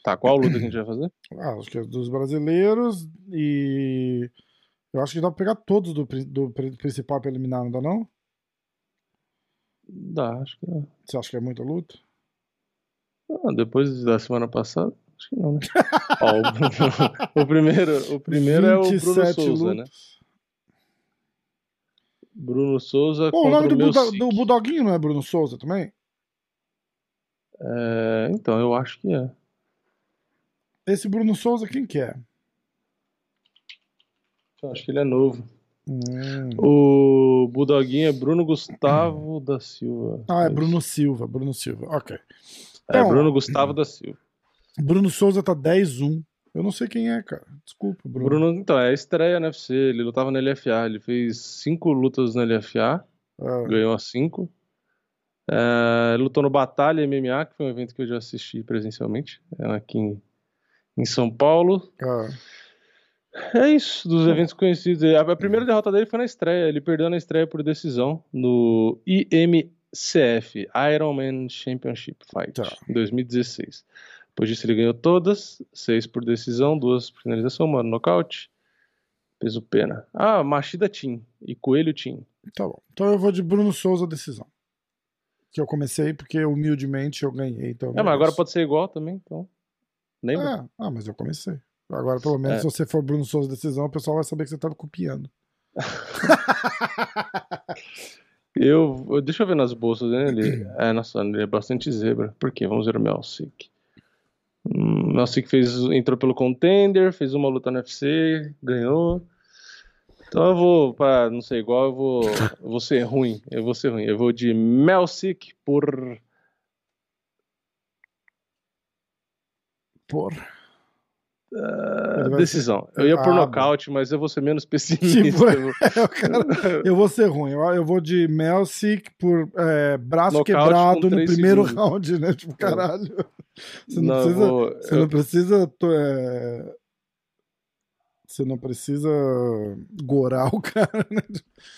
Tá, qual luta que a gente vai fazer? Ah, acho que é dos brasileiros e. Eu acho que dá pra pegar todos do, do principal preliminar, não dá não? Dá, acho que dá. Você acha que é muita luta? Ah, depois da semana passada, acho que não, né? Ó, o, o, primeiro, o primeiro é o Bruno Souza, lutas. né? Bruno Souza Pô, o nome do, Buda, do Budoguinho não é Bruno Souza também? É, então, eu acho que é. Esse Bruno Souza, quem que é? Eu acho que ele é novo. Hum. O Budoguinho é Bruno Gustavo da Silva. Ah, é Bruno Silva, Bruno Silva, ok. É, então, Bruno Gustavo da Silva. Bruno Souza tá 10-1. Eu não sei quem é, cara. Desculpa, Bruno. Bruno, então, é estreia no UFC. Ele lutava na LFA. Ele fez cinco lutas na LFA. Ah. Ganhou as cinco. É, lutou no Batalha MMA, que foi um evento que eu já assisti presencialmente. É aqui em em São Paulo. Ah. É isso, dos eventos conhecidos. A primeira derrota dele foi na estreia. Ele perdeu na estreia por decisão no IMCF, Ironman Championship Fight, tá. em 2016. Depois disso, ele ganhou todas: seis por decisão, duas por finalização, uma nocaute. Peso pena. Ah, Machida Team e Coelho Team. Tá bom. Então eu vou de Bruno Souza decisão. Que eu comecei porque humildemente eu ganhei. Então é, mas agora pode ser igual também, então. Lembra? É, ah, mas eu comecei. Agora, pelo menos, é. se você for Bruno Souza decisão, o pessoal vai saber que você tá copiando. eu, deixa eu ver nas bolsas dele. Né? É, nossa, ele é bastante zebra. Por quê? Vamos ver o Melsic. Hum, Melsic fez, entrou pelo Contender, fez uma luta no UFC, ganhou. Então eu vou, para não ser igual, eu vou, vou ser ruim. Eu vou ser ruim. Eu vou de Melsic por por. Uh, decisão. Eu ia por ah, nocaute, mas eu vou ser menos pessimista. Tipo, eu, cara, eu vou ser ruim. Eu, eu vou de Melsic por é, braço nocaute quebrado no primeiro segundos. round, né? Tipo, caralho. Você não, não precisa. Vou, você eu... não precisa é, você não precisa gorar o cara, né?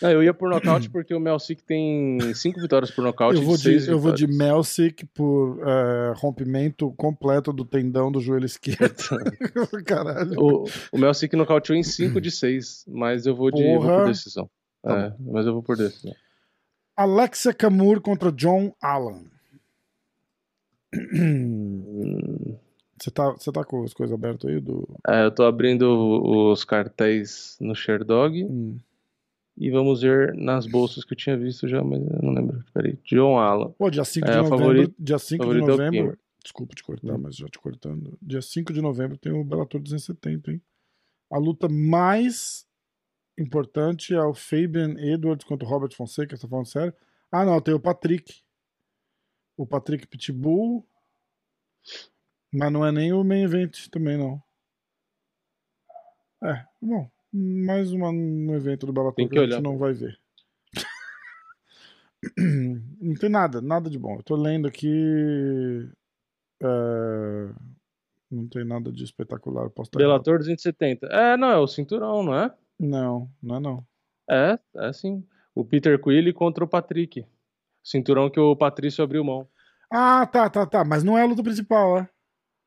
Não, eu ia por nocaute porque o Melsic tem cinco vitórias por nocaute. Eu vou de, eu vou de Melsic por é, rompimento completo do tendão do joelho esquerdo. Caralho. O, o Melsic nocauteou em 5 de 6, mas eu vou, de, eu vou por decisão. Tá é, mas eu vou por decisão. Alexia Camur contra John Allen. Você tá, você tá com as coisas abertas aí? Do... É, eu tô abrindo os cartéis no Sherdog. Hum. E vamos ver nas bolsas que eu tinha visto já, mas eu não lembro. Peraí. John Allen. Pô, dia 5 é, de novembro. Favorito, dia 5 de é novembro. Desculpa te cortar, mas já te cortando. Dia 5 de novembro tem o Bellator 270, hein? A luta mais importante é o Fabian Edwards contra o Robert Fonseca, você tá falando sério? Ah, não, tem o Patrick. O Patrick Pitbull mas não é nem o main event também, não. É, bom, mais uma, um evento do Bellator que, que a gente não vai ver. não tem nada, nada de bom. Eu tô lendo aqui. É, não tem nada de espetacular. Posso Bellator 270. É, não, é o cinturão, não é? Não, não é não. É, é sim. O Peter Quilly contra o Patrick. Cinturão que o Patrício abriu mão. Ah, tá, tá, tá. Mas não é a luta principal, é?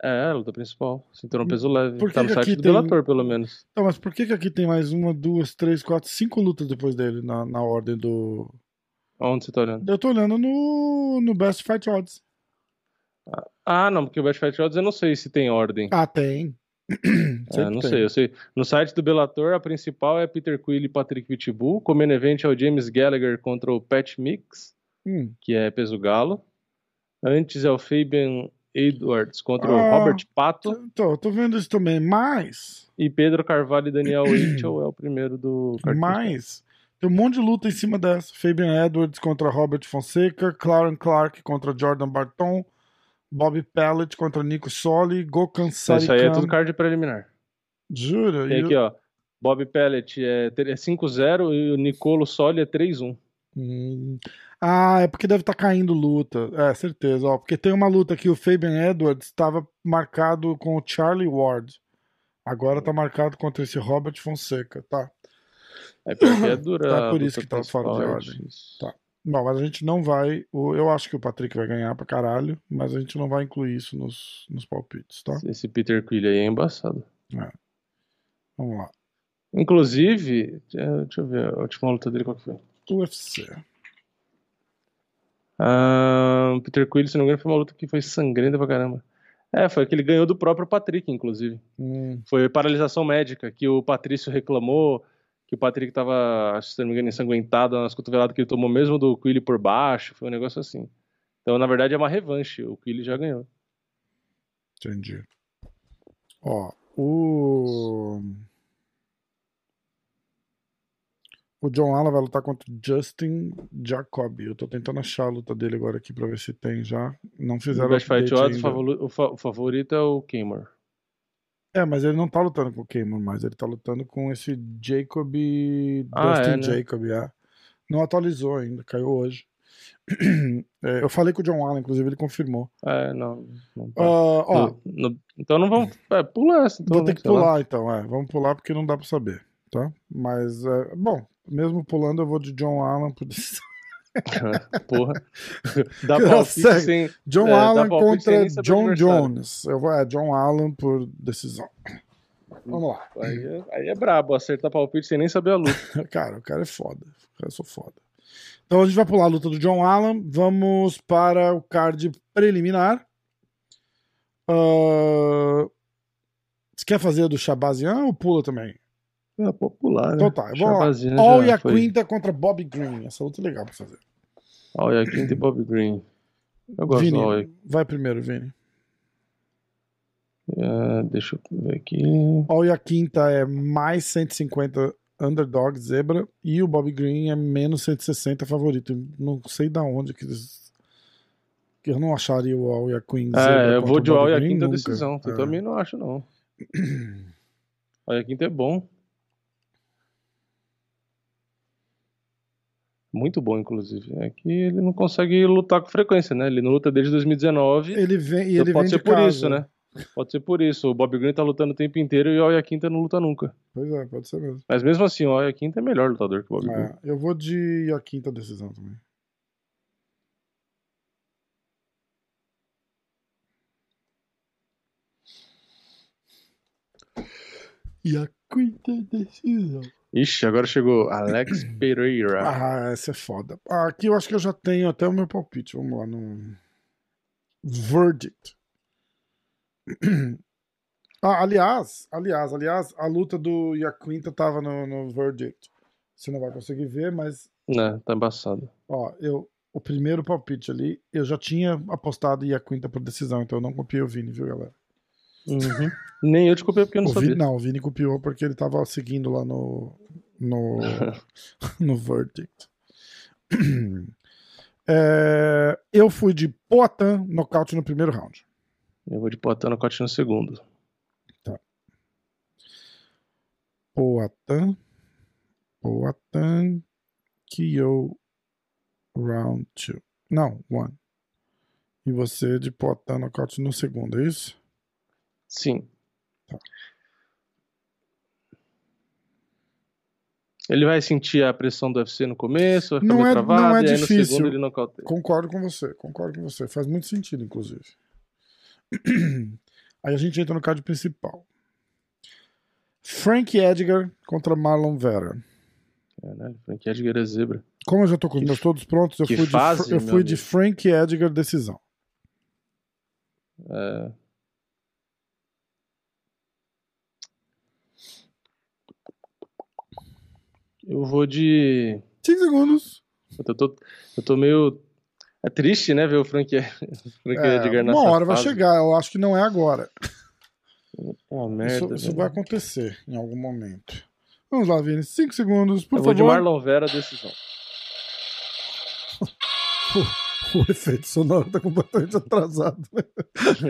É, a luta principal. Cinturão peso leve. Por que tá no que site do tem... Bellator, pelo menos. Então, mas por que, que aqui tem mais uma, duas, três, quatro, cinco lutas depois dele na, na ordem do. Onde você tá olhando? Eu tô olhando no, no Best Fight Odds. Ah, não, porque o Best Fight Odds eu não sei se tem ordem. Ah, tem. é, não tem. sei, eu sei. No site do Bellator, a principal é Peter Quill e Patrick Pitbull. O main event é o James Gallagher contra o Pat Mix, hum. que é peso galo. Antes é o Fabian Edwards contra o Ah. Robert Pato. Tô, tô vendo isso também, mas. E Pedro Carvalho e Daniel Mitchell é o primeiro do card Mas. Tem um monte de luta em cima dessa. Fabian Edwards contra Robert Fonseca, Claren Clark contra Jordan Barton, Bobby Pellet contra Nico Soli, Gokhan principal. Isso aí é tudo card preliminar. Jura? Tem E aqui, ó. Bob Pellet é tre- é 5-0 e o Nicolo Soli é 3-1. Hum. Ah, é porque deve estar caindo luta. É, certeza. Ó, porque tem uma luta que o Fabian Edwards estava marcado com o Charlie Ward. Agora tá marcado contra esse Robert Fonseca, tá? É porque é dura. É por isso que tá fora de principal, ordem. Tá. Bom, mas a gente não vai. Eu acho que o Patrick vai ganhar pra caralho, mas a gente não vai incluir isso nos, nos palpites, tá? Esse Peter Quill aí é embaçado. Vamos lá. Inclusive, é, deixa eu ver, a última luta dele qual que foi? UFC. O Peter Quill, se não me engano, foi uma luta que foi sangrenta pra caramba. É, foi que ele ganhou do próprio Patrick, inclusive. Hum, Foi paralisação médica, que o Patrício reclamou que o Patrick tava, se não me engano, ensanguentado nas cotoveladas que ele tomou mesmo do Quill por baixo. Foi um negócio assim. Então, na verdade, é uma revanche. O Quill já ganhou. entendi. Ó, o. O John Allen vai lutar contra o Justin Jacoby. Eu tô tentando achar a luta dele agora aqui pra ver se tem já. Não fizeram Best Fight Odds, o, o o favorito é o Kamer. É, mas ele não tá lutando com o Cameron mais, ele tá lutando com esse Jacob. Ah, Dustin é, né? Jacob, é. Não atualizou ainda, caiu hoje. É, eu falei com o John Allen, inclusive, ele confirmou. É, não. não tá. Ah, ó, No- no- então não vamos. É, pula essa. Então, vou ter que sei lá. pular então, é. Vamos pular porque não dá pra saber, tá? Mas, é, bom, mesmo pulando, eu vou de John Allen por decisão. Porra. Dá palpite sem. John É, Allen contra John. Jones. Eu vou, é, John Allen por decisão. Vamos lá. Aí é, aí é brabo, acertar palpite sem nem saber a luta. Cara, o cara é foda. O cara é só foda. Então a gente vai pular a luta do John Allen. Vamos para o card preliminar. Ah, Você quer fazer do Shabazian ou pula também? É popular, né? Então tá, vamos lá. Shabazian All e a foi. Quinta contra Bob Green. Essa luta é legal pra fazer. All e a Quinta e Bob Green. Eu gosto Vini, do All vai primeiro, Vini. É, deixa eu ver aqui. All e a Quinta é mais 150 underdog, zebra. E o Bob Green é menos 160 favorito. Não sei da onde que eles... Eu não acharia o All e a Queen zebra É, eu vou de All e a Quinta nunca. decisão. Eu É. também não acho, não. All e a Quinta é bom. Muito bom, inclusive. É que ele não consegue lutar com frequência, né? Ele não luta desde 2019. Ele vem, e então ele pode vem ser de por casa. isso, né? Pode ser por isso. O Bob Green tá lutando o tempo inteiro e o All e a Quinta não luta nunca. Pois é, pode ser mesmo. Mas mesmo assim, o All e a Quinta é melhor lutador que o Bob Green. É, eu vou de a quinta decisão também. E a quinta decisão. Ixi, agora chegou Alex Pereira. Ah, essa é foda. Aqui eu acho que eu já tenho até o meu palpite. Vamos lá no. Verdict. Ah, aliás, aliás, aliás, a luta do Iaquinta tava no, no Verdict. Você não vai conseguir ver, mas Né, tá embaçado. Ó, eu, o primeiro palpite ali, eu já tinha apostado e a quinta por decisão, então eu não copiei o Vini, viu, galera? Uhum. Nem eu te copiei porque eu não O sabia. Vini, não, o Vini copiou porque ele tava seguindo lá no. no. no Verdict. É, eu fui de Poatan nocaute no primeiro round. Eu vou de Poitin no corte no segundo. Poatan. Poatan. KO round 2. Não, one. E você de Poatan nocaute no segundo, é isso? Sim. Ele vai sentir a pressão do UFC no começo, vai ficar Não é- travado, não é e aí difícil. no segundo ele nocauteia. Concordo com você, concordo com você. Faz muito sentido, inclusive. Aí a gente entra no card principal. Frank Edgar contra Marlon Vera. Caralho, Frank Edgar é zebra. Como eu já tô com os meus todos prontos, eu fui, de, fase, Fr- eu fui de. Frank Edgar decisão. É... Eu vou de. 5 segundos. Eu tô, eu tô meio. É triste, né, ver o Frank, Frank É, Edgar nessa uma hora vai fase. chegar, eu acho que não é agora. Pô, merda. isso isso vai acontecer em algum momento. Vamos lá, Vini. Cinco segundos, por Eu vou favor. de Marlon Vera, decisão. O efeito sonoro tá completamente atrasado.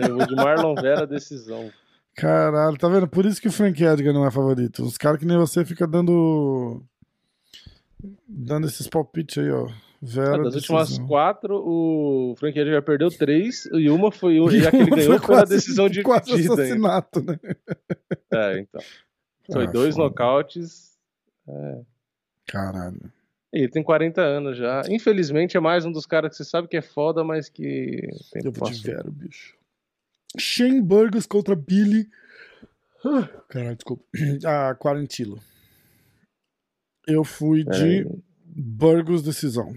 Eu vou de Marlon Vera, decisão. Caralho, tá vendo? Por isso que o Frank Edgar não é favorito. Os caras que nem você fica dando. Dando esses palpites aí, ó. Vera. Ah, das decisão. últimas quatro, o Frank Edgar perdeu três e uma foi o. A que ele ganhou foi, a quase- decisão de Quase assassinato, né? É, então. Foi Ah, dois foda. nocautes. Caralho. E ele tem 40 anos já. Infelizmente é mais um dos caras que você sabe que é foda, mas que tem Eu Vera, bicho. Shane Burgos contra Billy. Caralho, desculpa. Ah, Quarantilo. Eu fui de Peraí. Burgos decisão.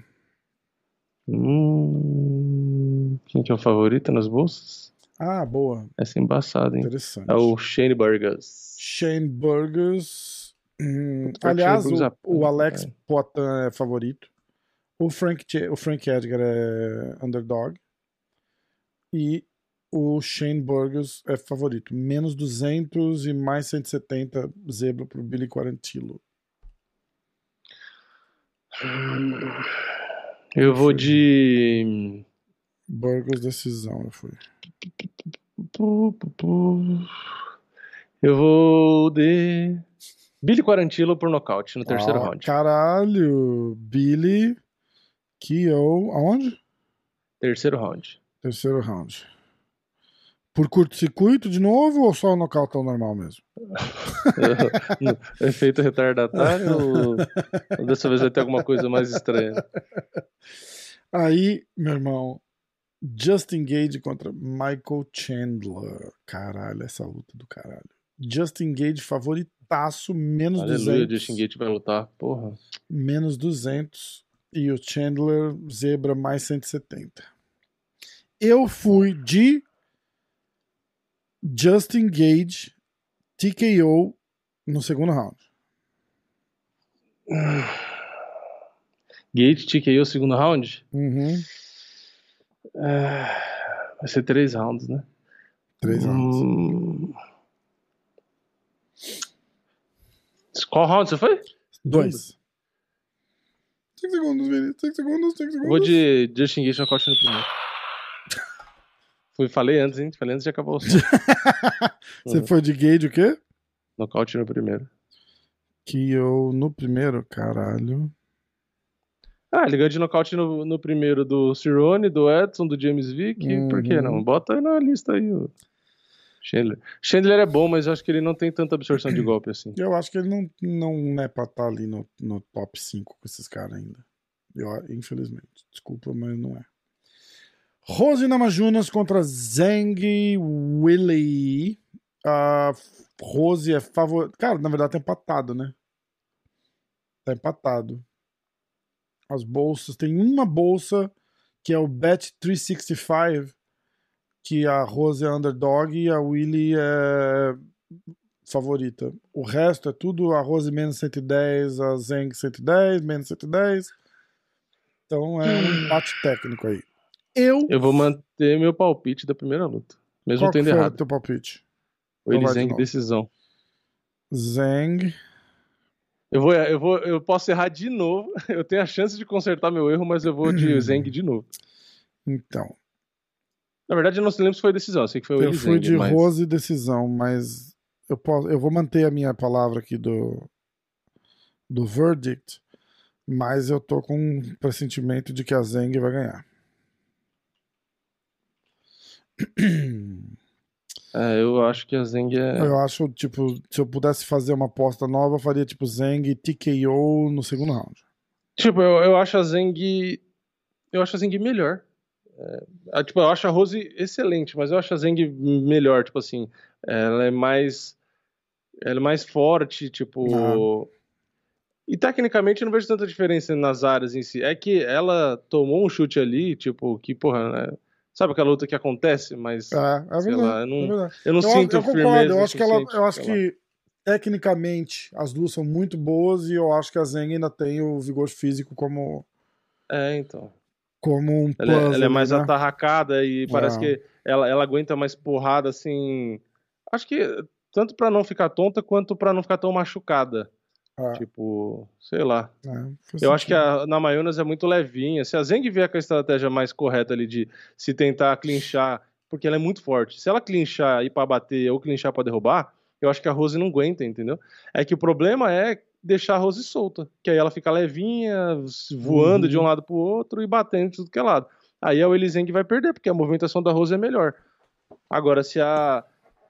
Hum, quem que é o favorito nas bolsas? Ah, boa. Essa é embaçada, hein? Interessante. É o Shane Burgers. Shane Burgos. Hum, aliás, o, é- o Alex é. Poitin é favorito. O Frank, o Frank Edgar é underdog. E o Shane Burgos é favorito. Menos 200 e mais 170 zebra pro Billy Quarantillo. Eu vou de. Burgos decisão, eu fui. Eu vou de. Billy Quarantillo por nocaute no terceiro Ah, round. Caralho. Billy. Kio. Aonde? Terceiro round. Terceiro round. Por curto-circuito de novo ou só o nocautão normal mesmo? Efeito retardatário ou... dessa vez vai ter alguma coisa mais estranha? Aí, meu irmão, Justin Gage contra Michael Chandler. Caralho, essa luta do caralho. Justin Gage favoritaço, menos Aleluia, 200. Justin Gate vai lutar. Porra. Menos 200. E o Chandler, zebra, mais 170. Eu fui de Justin Gage, TKO, no segundo round. Gate TKO segundo round? Uhum. Ah, vai ser três rounds, né? Três rounds. Hum... Qual round você foi? Dois. Cinco segundos, Vini. Cinco segundos, cinco segundos. Vou de Justin Gate nocaute no primeiro. Fui, falei antes, hein? Falei antes de acabar o som. Você Uhum. foi de Gage o quê? Nocaute no primeiro. Que eu no primeiro, caralho. Ah, ele ganhou de nocaute no, no primeiro do Cirone, do Edson, do James Vick. Por que Uhum. não? Bota aí na lista aí o Chandler. Chandler é bom, mas eu acho que ele não tem tanta absorção de golpe assim. Eu acho que ele não, não é pra estar ali no, no top 5 com esses caras ainda. Eu, infelizmente. Desculpa, mas não é. Rose Namajunas contra Zhang Willy. A Rose é favorita. Cara, na verdade tá empatado, né? Tá empatado. As bolsas. Tem uma bolsa que é o Bet 365, que a Rose é underdog e a Willy é favorita. O resto é tudo a Rose menos 110, a Zeng 110, menos 110. Então é um empate técnico aí. Eu. Eu vou manter meu palpite da primeira luta. Mesmo Qual tendo foi o errado. teu palpite? O Então vai de Elizeng novo. decisão. Zeng. Eu vou, eu vou, eu posso errar de novo. Eu tenho a chance de consertar meu erro, mas eu vou de Zeng de novo. Então. Na verdade, eu não lembro se foi decisão. Eu sei que foi o Eu fui de mas... Rose decisão, mas eu, posso, eu vou manter a minha palavra aqui do, do verdict, mas eu tô com um pressentimento de que a Zeng vai ganhar. É, eu acho que a Zeng é. Eu acho, tipo, se eu pudesse fazer uma aposta nova, eu faria tipo Zeng e TKO no segundo round. Tipo, eu, eu acho a Zeng. Eu acho a Zeng melhor. É, tipo, eu acho a Rose excelente, mas eu acho a Zeng melhor. Tipo assim, ela é mais. Ela é mais forte, tipo. E tecnicamente eu não vejo tanta diferença nas áreas em si. É que ela tomou um chute ali, tipo, que, porra, né? Sabe aquela luta que acontece? Mas. É, é sei verdade. lá, eu não, é eu não eu, sinto eu concordo, firmeza. eu acho que ela, eu acho que tecnicamente as duas são muito boas e eu acho que a Zeng ainda tem o vigor físico como É, então. como um Ela, é- puzzle, ela é mais né? atarracada e parece É. que ela, ela aguenta mais porrada, assim. Acho que tanto pra não ficar tonta quanto pra não ficar tão machucada. É, Tipo, sei lá. é, Eu acho que a, na é muito levinha. Se a Zeng vier com a estratégia mais correta ali de se tentar clinchar, porque ela é muito forte. Se ela clinchar e ir pra bater ou clinchar pra derrubar, eu acho que a Rose não aguenta, entendeu? É que o problema é deixar a Rose solta, que aí ela fica levinha, voando Uhum. de um lado pro outro e batendo de tudo que é lado. Aí a Willy Zeng vai perder, porque a movimentação da Rose é melhor. Agora, se a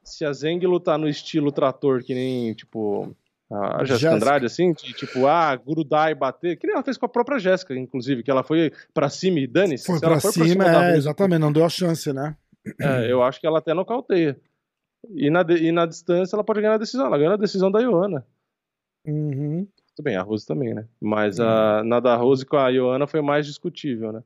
se a Zeng lutar no estilo trator, que nem, tipo, a Jéssica. Andrade, assim, de, tipo, ah, grudar e bater, que nem ela fez com a própria Jéssica, inclusive, que ela foi pra cima e dane-se. Foi pra for cima, da é, Rose, exatamente, não deu a chance, né? é, eu acho que ela até nocauteia. E na, de- e na distância ela pode ganhar a decisão. Ela ganha a decisão da Ioana. Uhum. Tudo bem, a Rose também, né? Mas a, na da Rose com a Ioana foi mais discutível, né?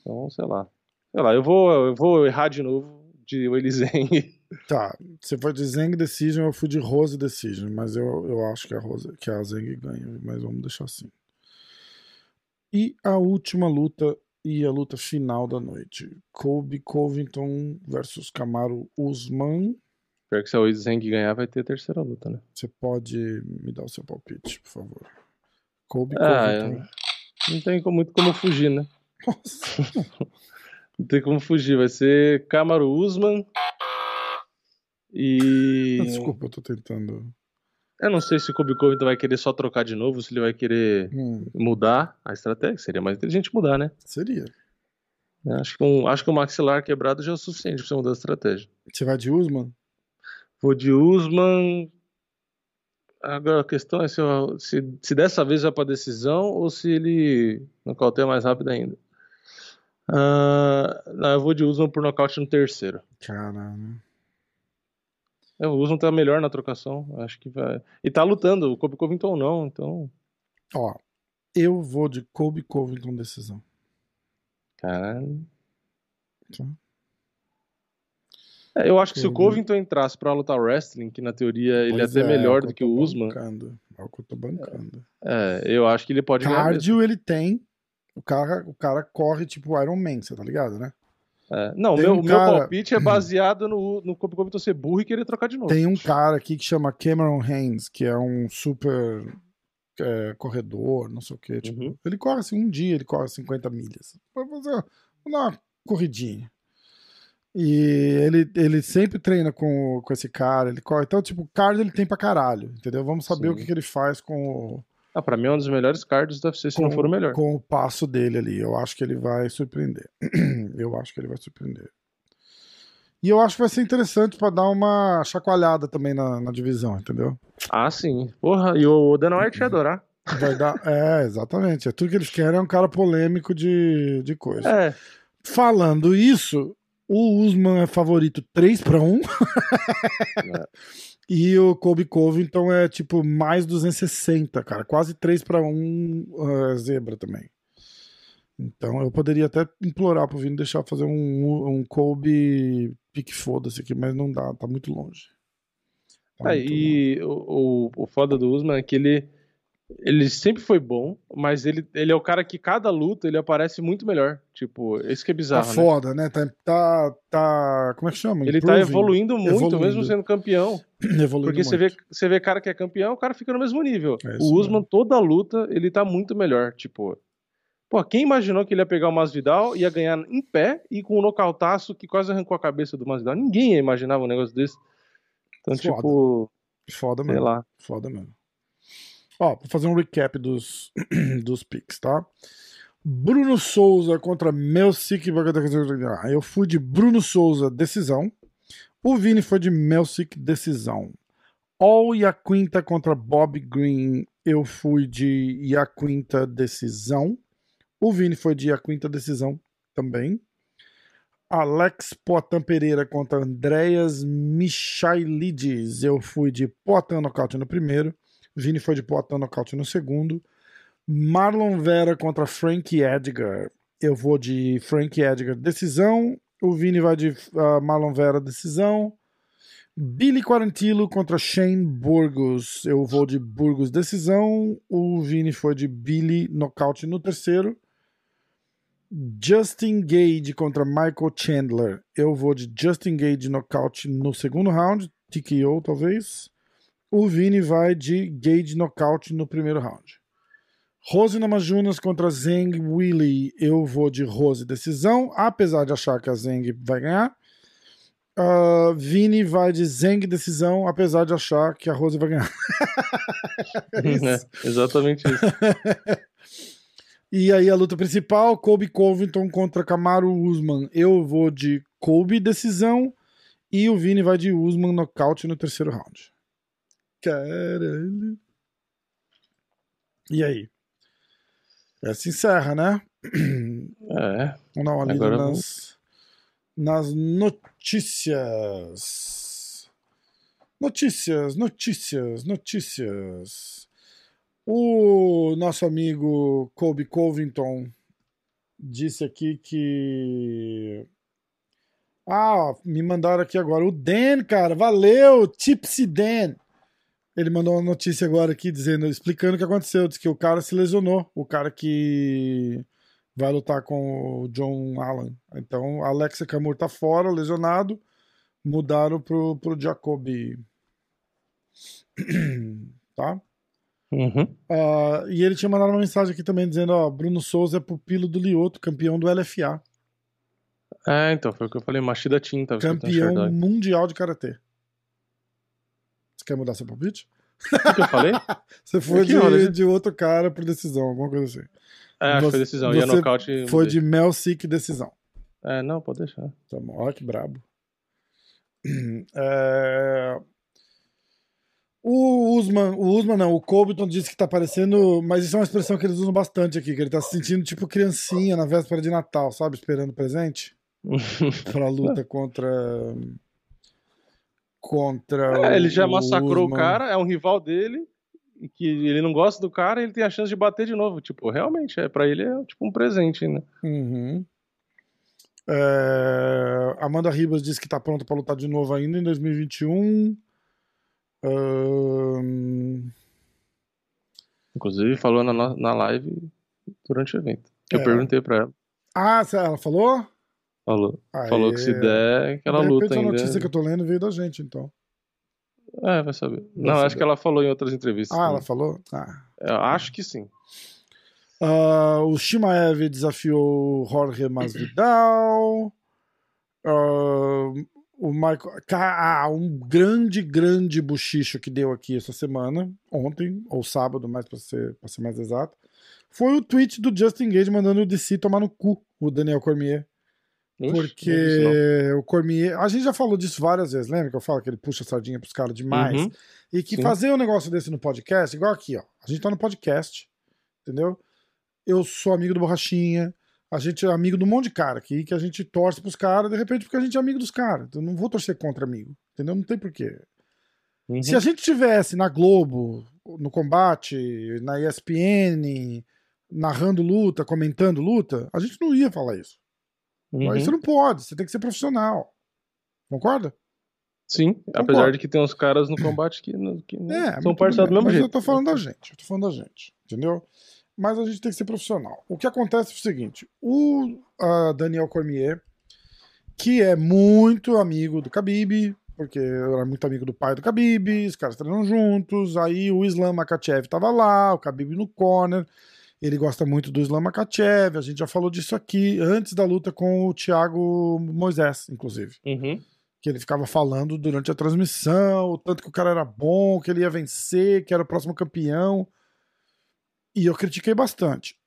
Então, sei lá. Sei lá, eu vou, eu vou errar de novo de Zeng. Tá, você foi de Zeng Decision, eu fui de Rose Decision, mas eu, eu acho que a, Rose, que a Zeng ganha, mas vamos deixar assim. E a última luta e a luta final da noite. Colby Covington versus Camaro Usman. Pior que se a Zeng ganhar, vai ter a terceira luta, né? Você pode me dar o seu palpite, por favor. Colby Ah, Covington. Não tem muito como fugir, né? Nossa. Não tem como fugir. Vai ser Kamaru Usman. E. Desculpa, eu tô tentando. Eu não sei se o Covington vai querer só trocar de novo, se ele vai querer Hum, mudar a estratégia. Seria mais inteligente mudar, né? seria. Acho que, um, acho que o maxilar quebrado já é o suficiente pra você mudar a estratégia. Você vai de Usman? Vou de Usman. Agora a questão é se, eu- se, se dessa vez vai pra decisão ou se ele nocauteia mais rápido ainda. Ah, não, eu vou de Usman por nocaute no terceiro. Caralho. É, o Usman tá melhor na trocação. Acho que vai. E tá lutando, o Kobe Covington não, então. Ó, eu vou de Colby Covington decisão. Caralho. Tá. É, eu acho que se o Kobe. Covington entrasse pra lutar wrestling, que na teoria ele é Pois até é, melhor o do que o Usman, bancando. É o que eu tô bancando. é, eu acho que ele pode. Cardio ele tem. O cara, o cara corre tipo Iron Man, você tá ligado, né? É, Não, o Tem meu, um o meu cara- palpite é baseado no, no Kobe Covington ser burro e querer trocar de novo. Tem um cara aqui que chama Cameron Haynes, que é um super é, corredor, não sei o quê. Tipo, Uhum. Ele corre assim, um dia ele corre 50 milhas. Vai fazer uma, corridinha. E ele, ele sempre treina com, com esse cara, ele corre. Então, tipo, cardio ele tem pra caralho, entendeu? Vamos saber Sim. o que, que ele faz com o, Ah, pra mim é um dos melhores cards do UFC, se não com- for o melhor. Com o passo dele ali. Eu acho que ele vai surpreender. eu acho que ele vai surpreender. E eu acho que vai ser interessante pra dar uma chacoalhada também na, na divisão, entendeu? Ah, sim. Porra, e o Dana White ia adorar. Vai dar. É, exatamente. É tudo que eles querem é um cara polêmico de, de coisa. É, Falando isso, o Usman é favorito 3 para 1. E o Kobe Covington é tipo mais 260, cara. Quase 3 para 1 uh, zebra também. Então eu poderia até implorar pro Vini deixar fazer um, um Kobe pique foda-se aqui, mas não dá, tá muito longe. Tá É, muito longe. e o, o, o foda do Usman é que ele, ele sempre foi bom, mas ele, ele é o cara que cada luta ele aparece muito melhor. Tipo, esse que é Tá bizarro, né? foda, né? Tá, tá, tá- Como é que chama? Ele tá Improving. evoluindo muito, Evoluindo. mesmo sendo campeão. Evoluindo Porque você vê, muito. você vê cara que é campeão, o cara fica no mesmo nível. É o Usman, mesmo. toda luta, ele tá muito melhor. Tipo, pô, quem imaginou que ele ia pegar o Masvidal, ia ganhar em pé e com um nocautaço que quase arrancou a cabeça do Masvidal? Ninguém imaginava um negócio desse. Então, Foda. tipo, Foda sei mesmo. lá. Foda mesmo. Ó, vou fazer um recap dos, dos picks, tá? Bruno Souza contra Melsic. Ah, Eu fui de Bruno Souza, decisão. O Vini foi de Melsic, decisão. All Yaquinta contra Bob Green. Eu fui de Yaquinta, decisão. O Vini foi de Yaquinta, decisão também. Alex Poitin Pereira contra Andreas Michailides. Eu fui de Poitin nocaute no primeiro. Vini foi de Poitin nocaute no segundo. Marlon Vera contra Frank Edgar. Eu vou de Frank Edgar decisão. O Vini vai de ah, Marlon Vera decisão. Billy Quarantillo contra Shane Burgos. Eu vou de Burgos decisão. O Vini foi de Billy nocaute no terceiro. Justin Gage contra Michael Chandler. Eu vou de Justin Gage nocaute no segundo round, TKO talvez. O Vini vai de Gage nocaute no primeiro round. Rose Namajunas contra Zeng Willy. Eu vou de Rose decisão, apesar de achar que a Zeng vai ganhar. Uh, Vini vai de Zeng decisão, apesar de achar que a Rose vai ganhar. é, exatamente isso. e aí a luta principal, Kobe Covington contra Kamaru Usman. Eu vou de Kobe decisão e o Vini vai de Usman nocaute no terceiro round. Caralho. E aí? Essa encerra, né? É. Vamos dar uma lida nas, nas notícias. Notícias, notícias, notícias. O nosso amigo Kobe Covington disse aqui que. Ah, me mandaram aqui agora. O Dan, cara, valeu! Tipsy Dan. Ele mandou uma notícia agora aqui dizendo, explicando o que aconteceu. Diz que o cara se lesionou. O cara que vai lutar com o John Allen. Então, Alexa Camur tá fora, lesionado. Mudaram pro, pro Jacoby. tá? Uhum. Uh, e ele tinha mandado uma mensagem aqui também dizendo: ó, Bruno Souza é pupilo do Lioto, campeão do LFA. É, então, foi o que eu falei, Machida Tinta. Campeão mundial de karatê. Você quer mudar seu palpite? O que eu falei? você foi de, de, outro cara por decisão, alguma coisa assim. É, acho que foi decisão. Ia nocaute. Foi de Mel Sick decisão. É, não, pode deixar. Tá bom, olha que brabo. É... O Usman, o Usman não, o Colbyton disse que tá parecendo, mas isso é uma expressão que eles usam bastante aqui, que ele tá se sentindo tipo criancinha na véspera de Natal, sabe? Esperando presente. pra luta contra contra. É, ele já massacrou Usman. o cara, é um rival dele, que ele não gosta do cara, ele tem a chance de bater de novo. Tipo, realmente, é para ele é tipo um presente, né? Uhum. É... Amanda Ribas disse que tá pronta para lutar de novo ainda em 2021. Um... Inclusive falou na, na live durante o evento. Eu é. perguntei para ela. Ah, ela falou? Falou. Aê. Falou que se der, que ela de luta ainda. a notícia que eu tô lendo veio da gente, então. É, vai saber. Vai não, saber. acho que ela falou em outras entrevistas. Ah, também. ela falou? Ah. Eu acho que sim. Uh, o Shimaev desafiou Jorge Masvidal. Uh, o Michael. Ah, um grande, grande bochicho que deu aqui essa semana, ontem, ou sábado, mais pra ser, pra ser mais exato, foi o tweet do Justin Gage mandando o DC tomar no cu, o Daniel Cormier. Porque o Cormier. A gente já falou disso várias vezes, lembra que eu falo que ele puxa a sardinha pros caras demais? Uhum. E que Sim. fazer um negócio desse no podcast, igual aqui, ó. A gente tá no podcast, entendeu? Eu sou amigo do Borrachinha, a gente é amigo de um monte de cara aqui, que a gente torce pros caras, de repente, porque a gente é amigo dos caras. Então não vou torcer contra amigo, entendeu? Não tem porquê. Uhum. Se a gente tivesse na Globo, no combate, na ESPN, narrando luta, comentando luta, a gente não ia falar isso. Uhum. Aí você não pode, você tem que ser profissional. Concorda? Sim, Concordo. apesar de que tem uns caras no combate que, que é, são parceiros do mesmo mas jeito. eu tô falando da gente, eu tô falando da gente, entendeu? Mas a gente tem que ser profissional. O que acontece é o seguinte: o uh, Daniel Cormier, que é muito amigo do Khabib, porque eu era muito amigo do pai do Khabib, os caras treinam juntos, aí o Islam Makachev tava lá, o Khabib no corner, ele gosta muito do Islam Makachev, a gente já falou disso aqui antes da luta com o Thiago Moisés, inclusive. Uhum. Que ele ficava falando durante a transmissão, o tanto que o cara era bom, que ele ia vencer, que era o próximo campeão. E eu critiquei bastante.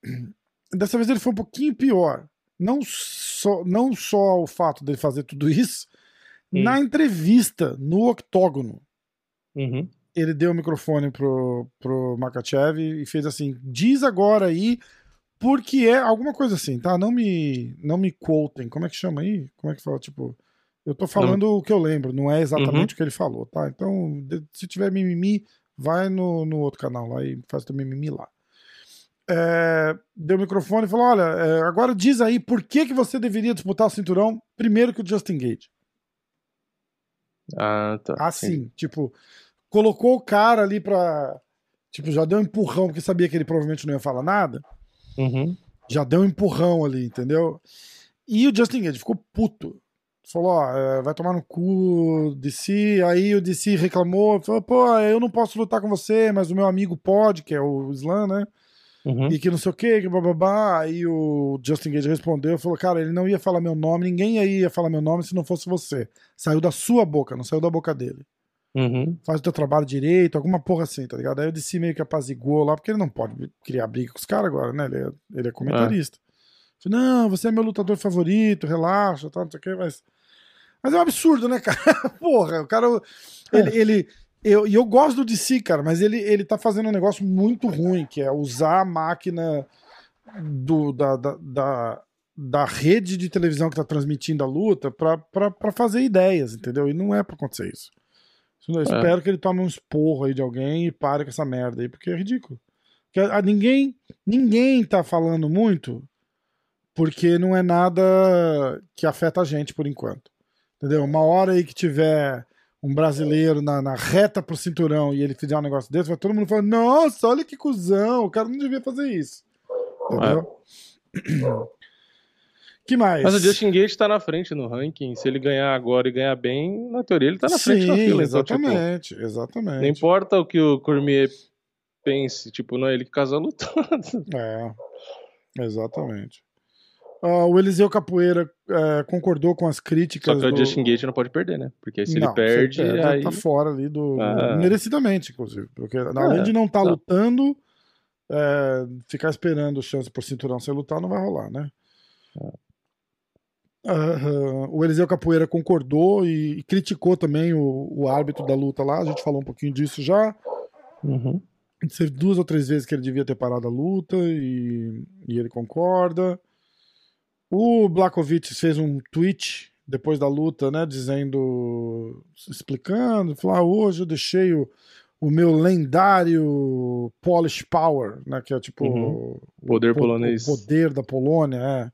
Dessa vez ele foi um pouquinho pior. Não só, não só o fato dele fazer tudo isso, uhum. na entrevista, no octógono. Uhum ele deu o microfone pro, pro Makachev e fez assim: diz agora aí, porque é alguma coisa assim, tá? Não me, não me quotem. Como é que chama aí? Como é que fala? Tipo, eu tô falando não. o que eu lembro, não é exatamente uhum. o que ele falou, tá? Então, se tiver mimimi, vai no, no outro canal lá e faz o mimimi lá. É, deu o microfone e falou: Olha, é, agora diz aí por que, que você deveria disputar o cinturão primeiro que o Justin Gage. Ah, tá. Assim, Sim. tipo, colocou o cara ali pra. Tipo, já deu um empurrão, porque sabia que ele provavelmente não ia falar nada. Uhum. Já deu um empurrão ali, entendeu? E o Justin Gage ficou puto. Falou, ó, é, vai tomar no cu DC. Aí o DC reclamou, falou, pô, eu não posso lutar com você, mas o meu amigo pode, que é o Slam, né? Uhum. E que não sei o que, que bababá. Aí o Justin Gage respondeu, falou, cara, ele não ia falar meu nome, ninguém aí ia falar meu nome se não fosse você. Saiu da sua boca, não saiu da boca dele. Uhum. Faz o teu trabalho direito, alguma porra assim, tá ligado? Aí o DC meio que apaziguou lá, porque ele não pode criar briga com os caras agora, né? Ele é, ele é comentarista. Falei, não, você é meu lutador favorito, relaxa, tá, não sei o que, mas. Mas é um absurdo, né, cara? Porra, o cara. Ele. ele eu, e eu gosto do DC, cara, mas ele, ele tá fazendo um negócio muito ruim, que é usar a máquina do, da, da, da, da rede de televisão que tá transmitindo a luta pra fazer ideias, entendeu? E não é pra acontecer isso. Eu espero que ele tome um esporro aí de alguém e pare com essa merda aí, porque é ridículo. Porque a, a- ninguém, ninguém tá falando muito porque não é nada que afeta a gente por enquanto. Entendeu? Uma hora aí que tiver um brasileiro na, na reta pro cinturão e ele fizer um negócio desse, vai todo mundo falando: Nossa, olha que cuzão, o cara não devia fazer isso. Entendeu? que mais? Mas o Justin Gage tá na frente no ranking. Se ele ganhar agora e ganhar bem, na teoria ele tá na frente Sim, na fila. Então, tipo, exatamente, exatamente. não importa o que o Cormier pense, tipo, não é ele que casa lutando. É, exatamente. Ah, o Eliseu Capoeira é, concordou com as críticas. Só que o do... Justin Gage não pode perder, né? Porque se Não, ele perde, se aí. tá fora ali do. Ah. Merecidamente, inclusive. Porque além É, de não estar tá. lutando, é, ficar esperando chance por cinturão sem lutar não vai rolar, né? Ah, o Eliseu Capoeira concordou e, e criticou também o, o árbitro da luta lá. A gente falou um pouquinho disso já. Uhum. Teve duas ou três vezes que ele devia ter parado a luta e, e ele concorda. O Blakovic fez um tweet depois da luta, né, dizendo, explicando, falou, ah, hoje eu deixei o, o meu lendário Polish Power, né, que é tipo Uhum. o Poder po- polonês. o poder da Polônia, é.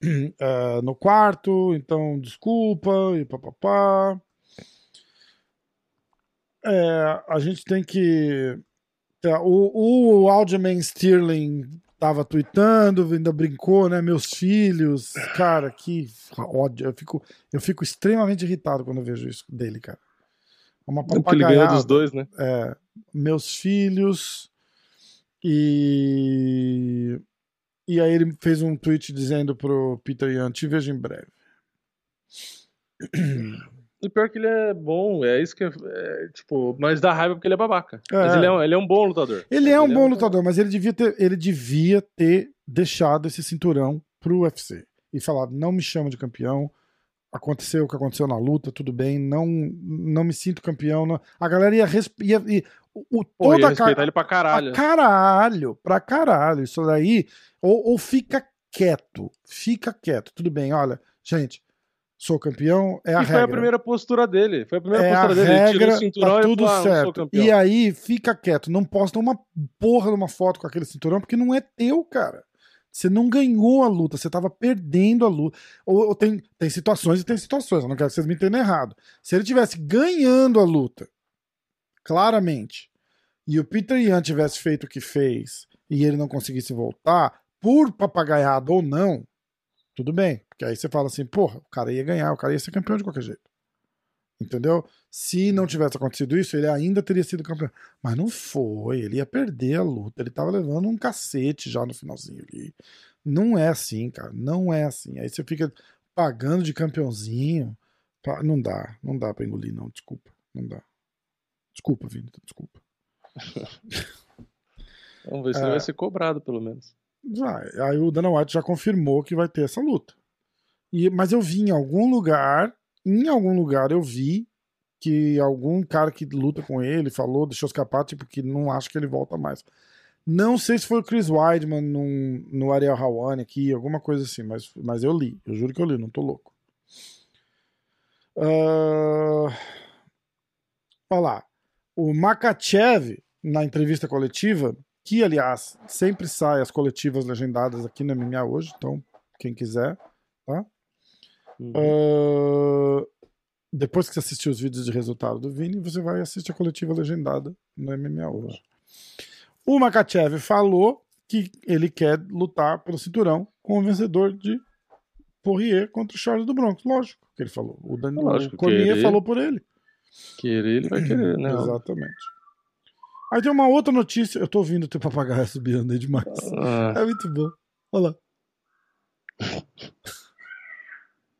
É, no quarto, então desculpa e papapá. É, a gente tem que. O, o Aljamain Sterling tava tweetando, ainda brincou, né? Meus filhos. Cara, que ódio. Eu fico, eu fico extremamente irritado quando eu vejo isso dele, cara. É Uma ele ganhou dos papagaiada. dois, né? É, meus filhos. E. E aí ele fez um tweet dizendo pro Peter Yan, te vejo em breve. E pior que ele é bom, é isso que é, é, tipo, mas dá raiva porque ele é babaca. É. Mas ele é, um, ele é um bom lutador. Ele é um bom lutador, mas ele devia ter, ele devia ter deixado esse cinturão pro UFC e falado: não me chama de campeão. Aconteceu o que aconteceu na luta, tudo bem. Não, não me sinto campeão. não- A galera ia, ia, ia o, o- Pô, toda a respeitar ele pra caralho. Pra caralho, pra caralho. Isso daí, ou, ou fica quieto, fica quieto. Tudo bem, olha, gente, sou campeão, é a e foi regra. a primeira postura dele. Foi a primeira é a postura dele. Ele tirou regra, o cinturão tá e tudo falou, ah, certo. E aí, fica quieto, não posta uma porra de uma foto com aquele cinturão, porque não é teu, cara. Você não ganhou a luta, você tava perdendo a luta. Ou, ou tem, tem situações e tem situações, eu não quero que vocês me entendam errado. Se ele tivesse ganhando a luta, claramente, e o Peter Yan tivesse feito o que fez e ele não conseguisse voltar, por papagaiado ou não, tudo bem. Porque aí você fala assim, porra, o cara ia ganhar, o cara ia ser campeão de qualquer jeito. Entendeu? Se não tivesse acontecido isso, ele ainda teria sido campeão. Mas não foi, ele ia perder a luta. Ele tava levando um cacete já no finalzinho ali. Não é assim, cara. Não é assim. Aí você fica pagando de campeãozinho. Pa- Não dá, não dá pra engolir, não. Desculpa. Não dá. Desculpa, Vini, desculpa. Vamos ver se É. ele vai ser cobrado, pelo menos. Aí o Dana White já confirmou que vai ter essa luta. E, mas eu vi em algum lugar, em algum lugar eu vi que algum cara que luta com ele falou, deixou escapar, tipo, que não acha que ele volta mais. Não sei se foi o Chris Weidman no, no Ariel Hawani aqui, alguma coisa assim, mas, mas eu li, eu juro que eu li, não tô louco. Ah, Olha lá. O Makachev, na entrevista coletiva, que aliás sempre sai as coletivas legendadas aqui no MMA hoje, então quem quiser, tá? Uhum. Ah, depois que você assistir os vídeos de resultado do Vini, você vai assistir a coletiva legendada no MMA hoje. O Makachev falou que ele quer lutar pelo cinturão com o vencedor de Poirier contra o Charles do Bronx. Lógico que ele falou. O, Dan... Lógico, o Cormier querer. falou por ele. Querer, ele vai querer, né? Exatamente. Aí tem uma outra notícia. Eu tô ouvindo o teu papagaio subindo aí demais. Ah, É muito bom. Olha lá.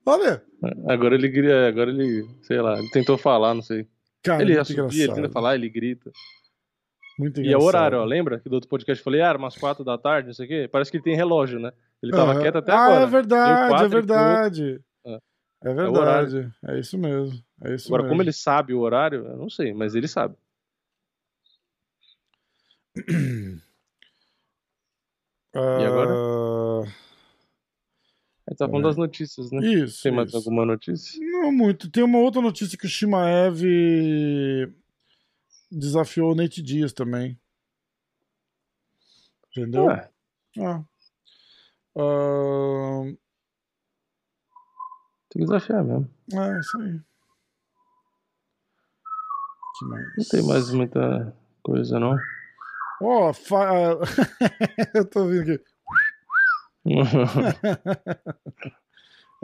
Olha! agora ele grita, agora ele, sei lá, ele tentou falar, não sei. Cara, ele muito subia, ele engraçado. tenta falar, ele grita. Muito E é engraçado. horário, ó, lembra? Que do outro podcast eu falei, ah, umas quatro da tarde, não sei o quê. Parece que ele tem relógio, né? Ele tava Aham. quieto até ah, agora. é verdade, quatro é verdade. É. É horário. verdade. É, isso mesmo. É isso Agora, mesmo. como ele sabe o horário, eu não sei, mas ele sabe. Ah, agora? A gente tá falando É. das notícias, né? Isso. Tem mais isso. alguma notícia? Não muito. Tem uma outra notícia que o Shimaev desafiou o Nate Dias também. Entendeu? Ah, Ah. Ah, tem que desafiar mesmo. é, isso aí. Que mais? Não tem mais muita coisa, não. Ó, fa... eu tô vendo aqui.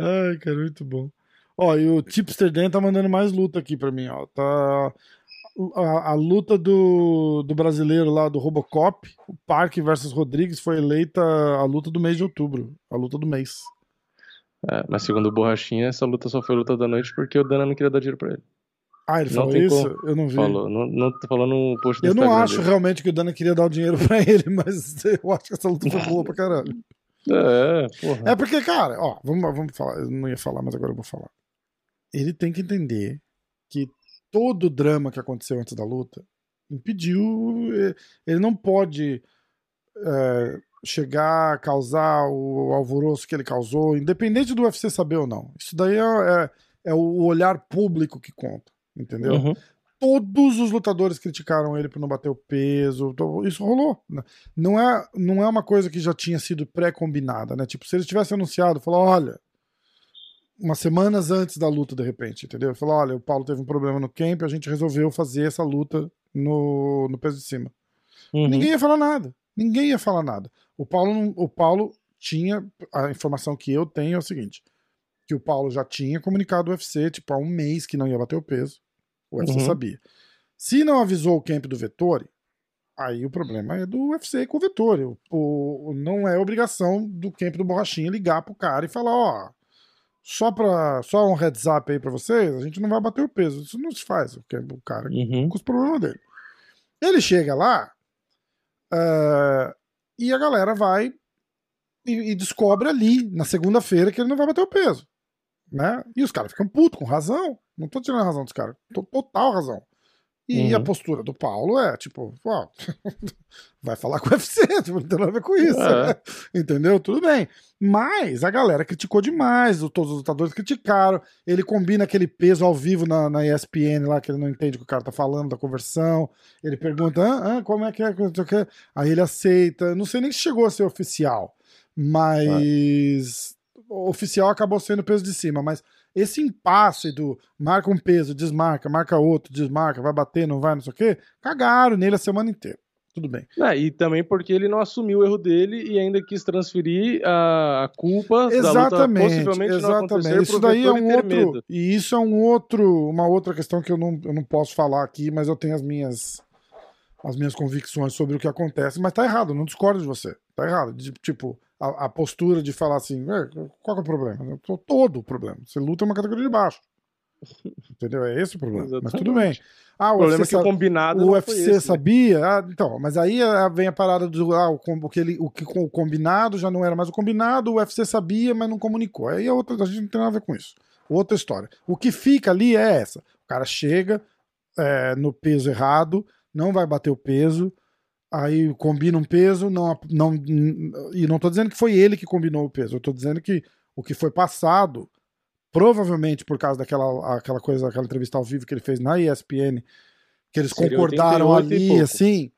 Ai, cara, muito bom. Ó, e o Tipster Dan tá mandando mais luta aqui pra mim, ó. Tá a, a luta do, do brasileiro lá do Robocop, o Parque versus Rodrigues, foi eleita a luta do mês de outubro, a luta do mês. É, mas segundo o Borrachinha, essa luta só foi luta da noite porque o Dana não queria dar dinheiro pra ele. Ah, ele Não falou isso? Eu não vi. Falou. Não, não tô falando no post do Eu não acho dele. realmente que o Dana queria dar o dinheiro pra ele, mas eu acho que essa luta foi boa pra caralho. É, porra. É porque, cara, ó, vamos, vamos falar. Eu não ia falar, mas agora eu vou falar. Ele tem que entender que todo o drama que aconteceu antes da luta impediu. eh, Ele não pode eh, chegar, causar o alvoroço que ele causou, independente do UFC saber ou não. Isso daí é, é- é o olhar público que conta, entendeu? Uhum. todos os lutadores criticaram ele por não bater o peso. Isso rolou. né? Não é, não é uma coisa que já tinha sido pré-combinada, né? Tipo, se ele tivesse anunciado, falou, olha, umas semanas antes da luta, de repente, entendeu? Falou, olha, o Paulo teve um problema no camp, a gente resolveu fazer essa luta no, no peso de cima. Uhum. Ninguém ia falar nada. Ninguém ia falar nada. O Paulo, o Paulo tinha. A informação que eu tenho é o seguinte: que o Paulo já tinha comunicado ao UFC, tipo, há um mês que não ia bater o peso. O UFC Uhum. sabia. Se não avisou o camp do Vettori, aí o problema é do UFC com o Vettori. O, o- não é obrigação do camp do Borrachinha ligar pro cara e falar: ó. Só, pra, só um heads up aí pra vocês, a gente não vai bater o peso. Isso não se faz. O, cara Uhum. com os problemas dele. Ele chega lá ah, e a galera vai e, e descobre ali, na segunda-feira, que ele não vai bater o peso. Né? E os caras ficam putos, com razão. Não tô tirando a razão dos caras. Tô total razão. E Uhum. a postura do Paulo é tipo, ó, vai falar com o UFC, tipo, não tem nada a ver com isso. É. Entendeu? Tudo bem. Mas a galera criticou demais, todos os lutadores criticaram. Ele combina aquele peso ao vivo na, na ESPN lá, que ele não entende o que o cara tá falando, da conversão. Ele pergunta, ah, ah, como é que é? Aí ele aceita. Não sei nem se chegou a ser oficial, mas oficial acabou sendo o peso de cima. Mas esse impasse do marca um peso, desmarca, marca outro, desmarca, vai bater, não vai, não sei o quê, cagaram nele a semana inteira. Tudo bem. É, e também porque ele não assumiu o erro dele e ainda quis transferir a, culpa da luta Exatamente, exatamente. Isso daí é um outro. medo. E isso é um outro, uma outra questão que eu não, eu não posso falar aqui, mas eu tenho as minhas as minhas convicções sobre o que acontece, mas tá errado, não discordo de você. Tá errado. De, tipo, a, a postura de falar assim, "É, qual que é o problema? Tô todo o problema. Você luta é uma categoria de baixo. Entendeu? É esse o problema. Mas tudo bem. Ah, O o problema é UFC que o combinado o UFC esse, né? sabia, ah, então, mas aí ah, vem a parada do ah, o, com- o que ele, o que com o combinado já não era mais o combinado, o UFC sabia, mas não comunicou. Aí a outra, a gente não tem nada a ver com isso. Outra história. O que fica ali é essa: o cara chega é, no peso errado, não vai bater o peso, aí combina um peso, não, não, e não tô dizendo que foi ele que combinou o peso, eu tô dizendo que o que foi passado, provavelmente por causa daquela aquela coisa, aquela entrevista ao vivo que ele fez na ESPN, que eles Seria concordaram 88 ali, assim.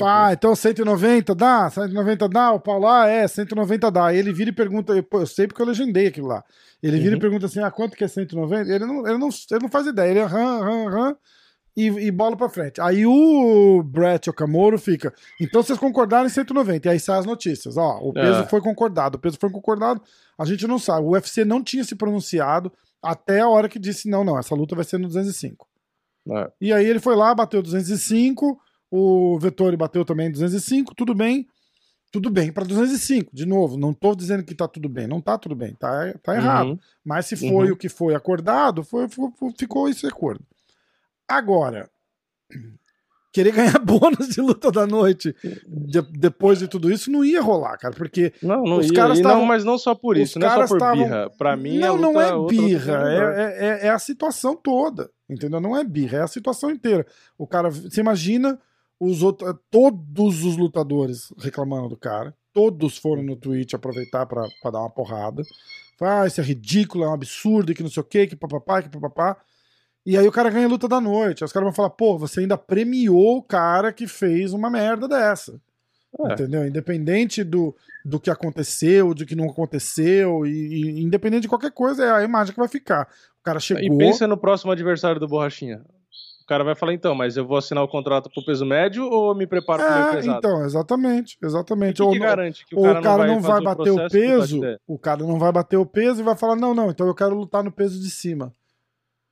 Uhum. Ah, então 190 dá? 190 dá? O Paulo, ah, é, 190 dá. Aí ele vira e pergunta, eu, eu sei porque eu legendei aquilo lá. Ele vira Uhum. e pergunta assim, ah, quanto que é 190? Ele não, ele não, ele não faz ideia, ele é aham, aham, aham. E, e bola pra frente. Aí o Brett Okamoro fica. Então vocês concordaram em 190. E aí saem as notícias. Ó, o peso É. foi concordado. O peso foi concordado. A gente não sabe. O UFC não tinha se pronunciado até a hora que disse: não, não, essa luta vai ser no 205. É. E aí ele foi lá, bateu 205. O Vettori bateu também 205. Tudo bem. Tudo bem para 205. De novo, não tô dizendo que tá tudo bem. Não tá tudo bem. Tá, tá errado. Uhum. Mas se foi Uhum. o que foi acordado, foi- ficou esse acordo. Agora, querer ganhar bônus de luta da noite de- depois de tudo isso não ia rolar, cara, porque Não, não Os ia. caras e tavam- não, mas não só por isso, não é só por tavam- birra. Pra mim, não, não é luta birra, melhor. é, é- é a situação toda, entendeu? Não é birra, é a situação inteira. O cara, você imagina os outros, todos os lutadores reclamando do cara, todos foram no Twitch aproveitar pra pra dar uma porrada. Ah, isso é ridículo, é um absurdo, que não sei o que, que papapá, que papapá. E aí o cara ganha a luta da noite. Aí os caras vão falar, pô, você ainda premiou o cara que fez uma merda dessa. É. Entendeu? Independente do, do que aconteceu, do que não aconteceu, e, e independente de qualquer coisa, é a imagem que vai ficar. O cara E chegou. pensa no próximo adversário do Borrachinha. O cara vai falar, então, mas eu vou assinar o contrato pro peso médio ou me preparo pro meio É, pesado? então, exatamente, exatamente. o que, Ou que não- garante que o cara, o cara não vai, fazer bater o peso, o cara não vai bater o peso e vai falar: não, não, então eu quero lutar no peso de cima.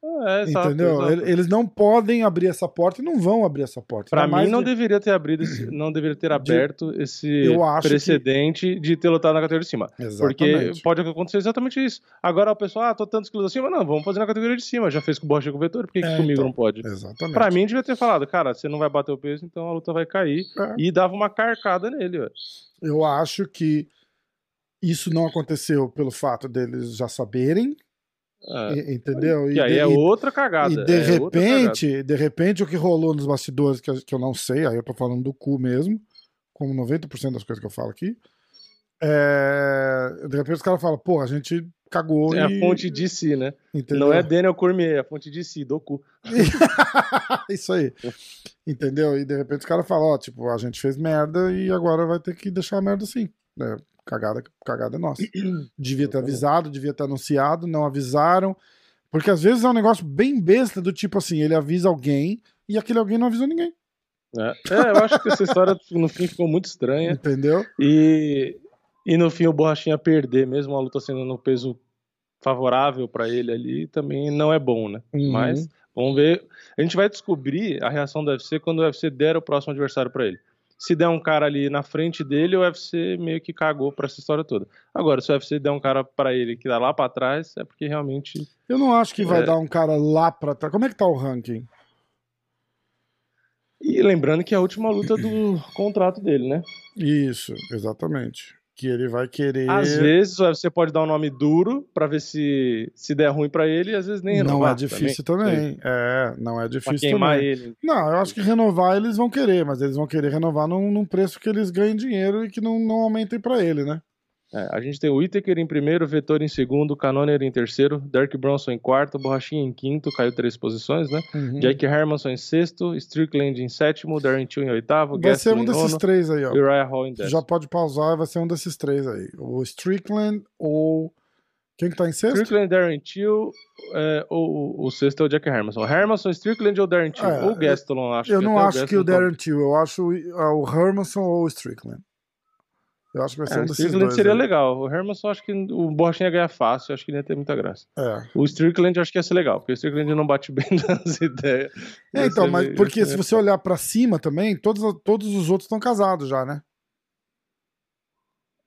É, exato, entendeu? exato. Ele- Eles não podem abrir essa porta e não vão abrir essa porta. Pra Ainda mim, não de- deveria ter abrido, esse- não deveria ter aberto esse Eu acho precedente de ter lutado na categoria de cima. Porque Exatamente. pode acontecer exatamente isso. Agora o pessoal, ah, tô tantos quilos acima. Não, vamos fazer na categoria de cima. Já fez com o e com o Vettori, por que, que É, comigo então. não pode? Exatamente. Pra mim, devia ter falado, cara, você não vai bater o peso, então a luta vai cair. É. E dava uma carcada nele, ó. Eu acho que isso não aconteceu pelo fato deles já saberem, É. e- entendeu? E aí de- é outra cagada. E de é repente, de repente o que rolou nos bastidores, que eu, que eu não sei, aí eu tô falando do cu mesmo, como 90% das coisas que eu falo aqui, é, de repente os caras falam, pô, a gente cagou É e... a fonte de si, né? entendeu? Não é Daniel Cormier, é a fonte de si, do cu. Isso aí. Entendeu? E de repente os caras falam, ó, tipo, a gente fez merda e agora vai ter que deixar a merda assim. né? Cagada, cagada é nossa. Devia ter avisado, devia ter anunciado, não avisaram. Porque às vezes é um negócio bem besta, do tipo assim, ele avisa alguém e aquele alguém não avisou ninguém. É, É, eu acho que essa história no fim ficou muito estranha. Entendeu? E, e no fim o Borrachinha perder, mesmo a luta sendo no peso favorável pra ele ali, também não é bom, né? Uhum. Mas vamos ver. A gente vai descobrir a reação do UFC quando o UFC der o próximo adversário pra ele. Se der um cara ali na frente dele, o UFC meio que cagou pra essa história toda. Agora, se o UFC der um cara pra ele que dá lá pra trás, é porque realmente. Eu não acho que vai É. dar um cara lá pra trás. Como é que tá o ranking? E lembrando que é a última luta do contrato dele, né? Isso, exatamente. Que ele vai querer. Às vezes UFC pode dar um nome duro pra ver se se der ruim pra ele e às vezes nem não renovar é difícil também. É, não é Pra difícil queimar também. ele. Não, eu acho que renovar eles vão querer, mas eles vão querer renovar num, num preço que eles ganhem dinheiro e que não, não aumentem pra ele, né? É, a gente tem o Whittaker em primeiro, Vettori em segundo, Canoner em terceiro, Derek Bronson em quarto, Borrachinha em quinto, caiu três posições, né? Uhum. Jack Hermanson em sexto, Strickland em sétimo, Darren Till em oitavo, Vai Gastelum ser um em desses nono, três aí, ó. Uriah Hall em décimo. Já pode pausar, vai ser um desses três aí. O Strickland ou. Quem que tá em sexto? Strickland, Darren Till, é, ou o sexto é o Jack Hermanson. Hermanson, Strickland ou Darren Till? É, ou Gastelum, acho Eu que não acho que o Gastelum tá- Darren Till, eu acho o, ah, o Hermanson ou o Strickland. Eu acho que vai ser É, um o desses Strickland dois. seria legal. O Hermanson, acho que o Borrachinha ia ganhar fácil, acho que ia ter muita graça. É. O Strickland, acho que ia ser legal, porque o Strickland não bate bem nas ideias. É, então, mas meio- porque se você olhar pra cima também, todos, todos os outros estão casados já, né?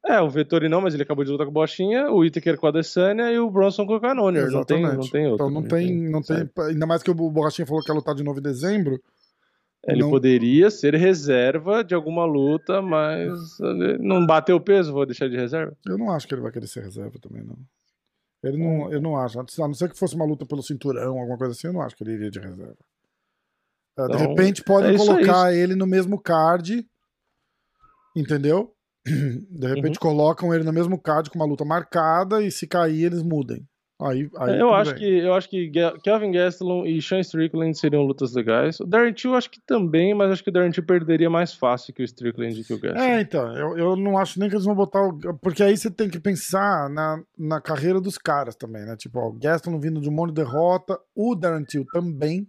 É, o Vettori não, mas ele acabou de lutar com o Bochinha, o Whittaker com a Adesanya e o Bronson com o Canoner. Não tem, não tem outro. Então não tem, não tem, ainda mais que o Borrachinha falou que ia lutar de novo em dezembro. Ele não- poderia ser reserva de alguma luta, mas não bateu o peso, vou deixar de reserva. Eu não acho que ele vai querer ser reserva também, não. Ele não, eu não acho. A não ser que fosse uma luta pelo cinturão, alguma coisa assim, eu não acho que ele iria de reserva. É, de Então, repente podem é aí. colocar ele no mesmo card, entendeu? De repente Uhum. colocam ele no mesmo card com uma luta marcada e se cair eles mudem. Aí, aí É, eu acho bem. que eu acho que Kelvin Gastelum e Sean Strickland seriam lutas legais. O Darren Till acho que também, mas acho que o Darren Till perderia mais fácil que o Strickland e que o Gastelum. É, então, eu, eu não acho nem que eles vão botar o. Porque aí você tem que pensar na, na carreira dos caras também, né? Tipo, ó, o Gaston vindo de um monte de derrota, o Darren Till também.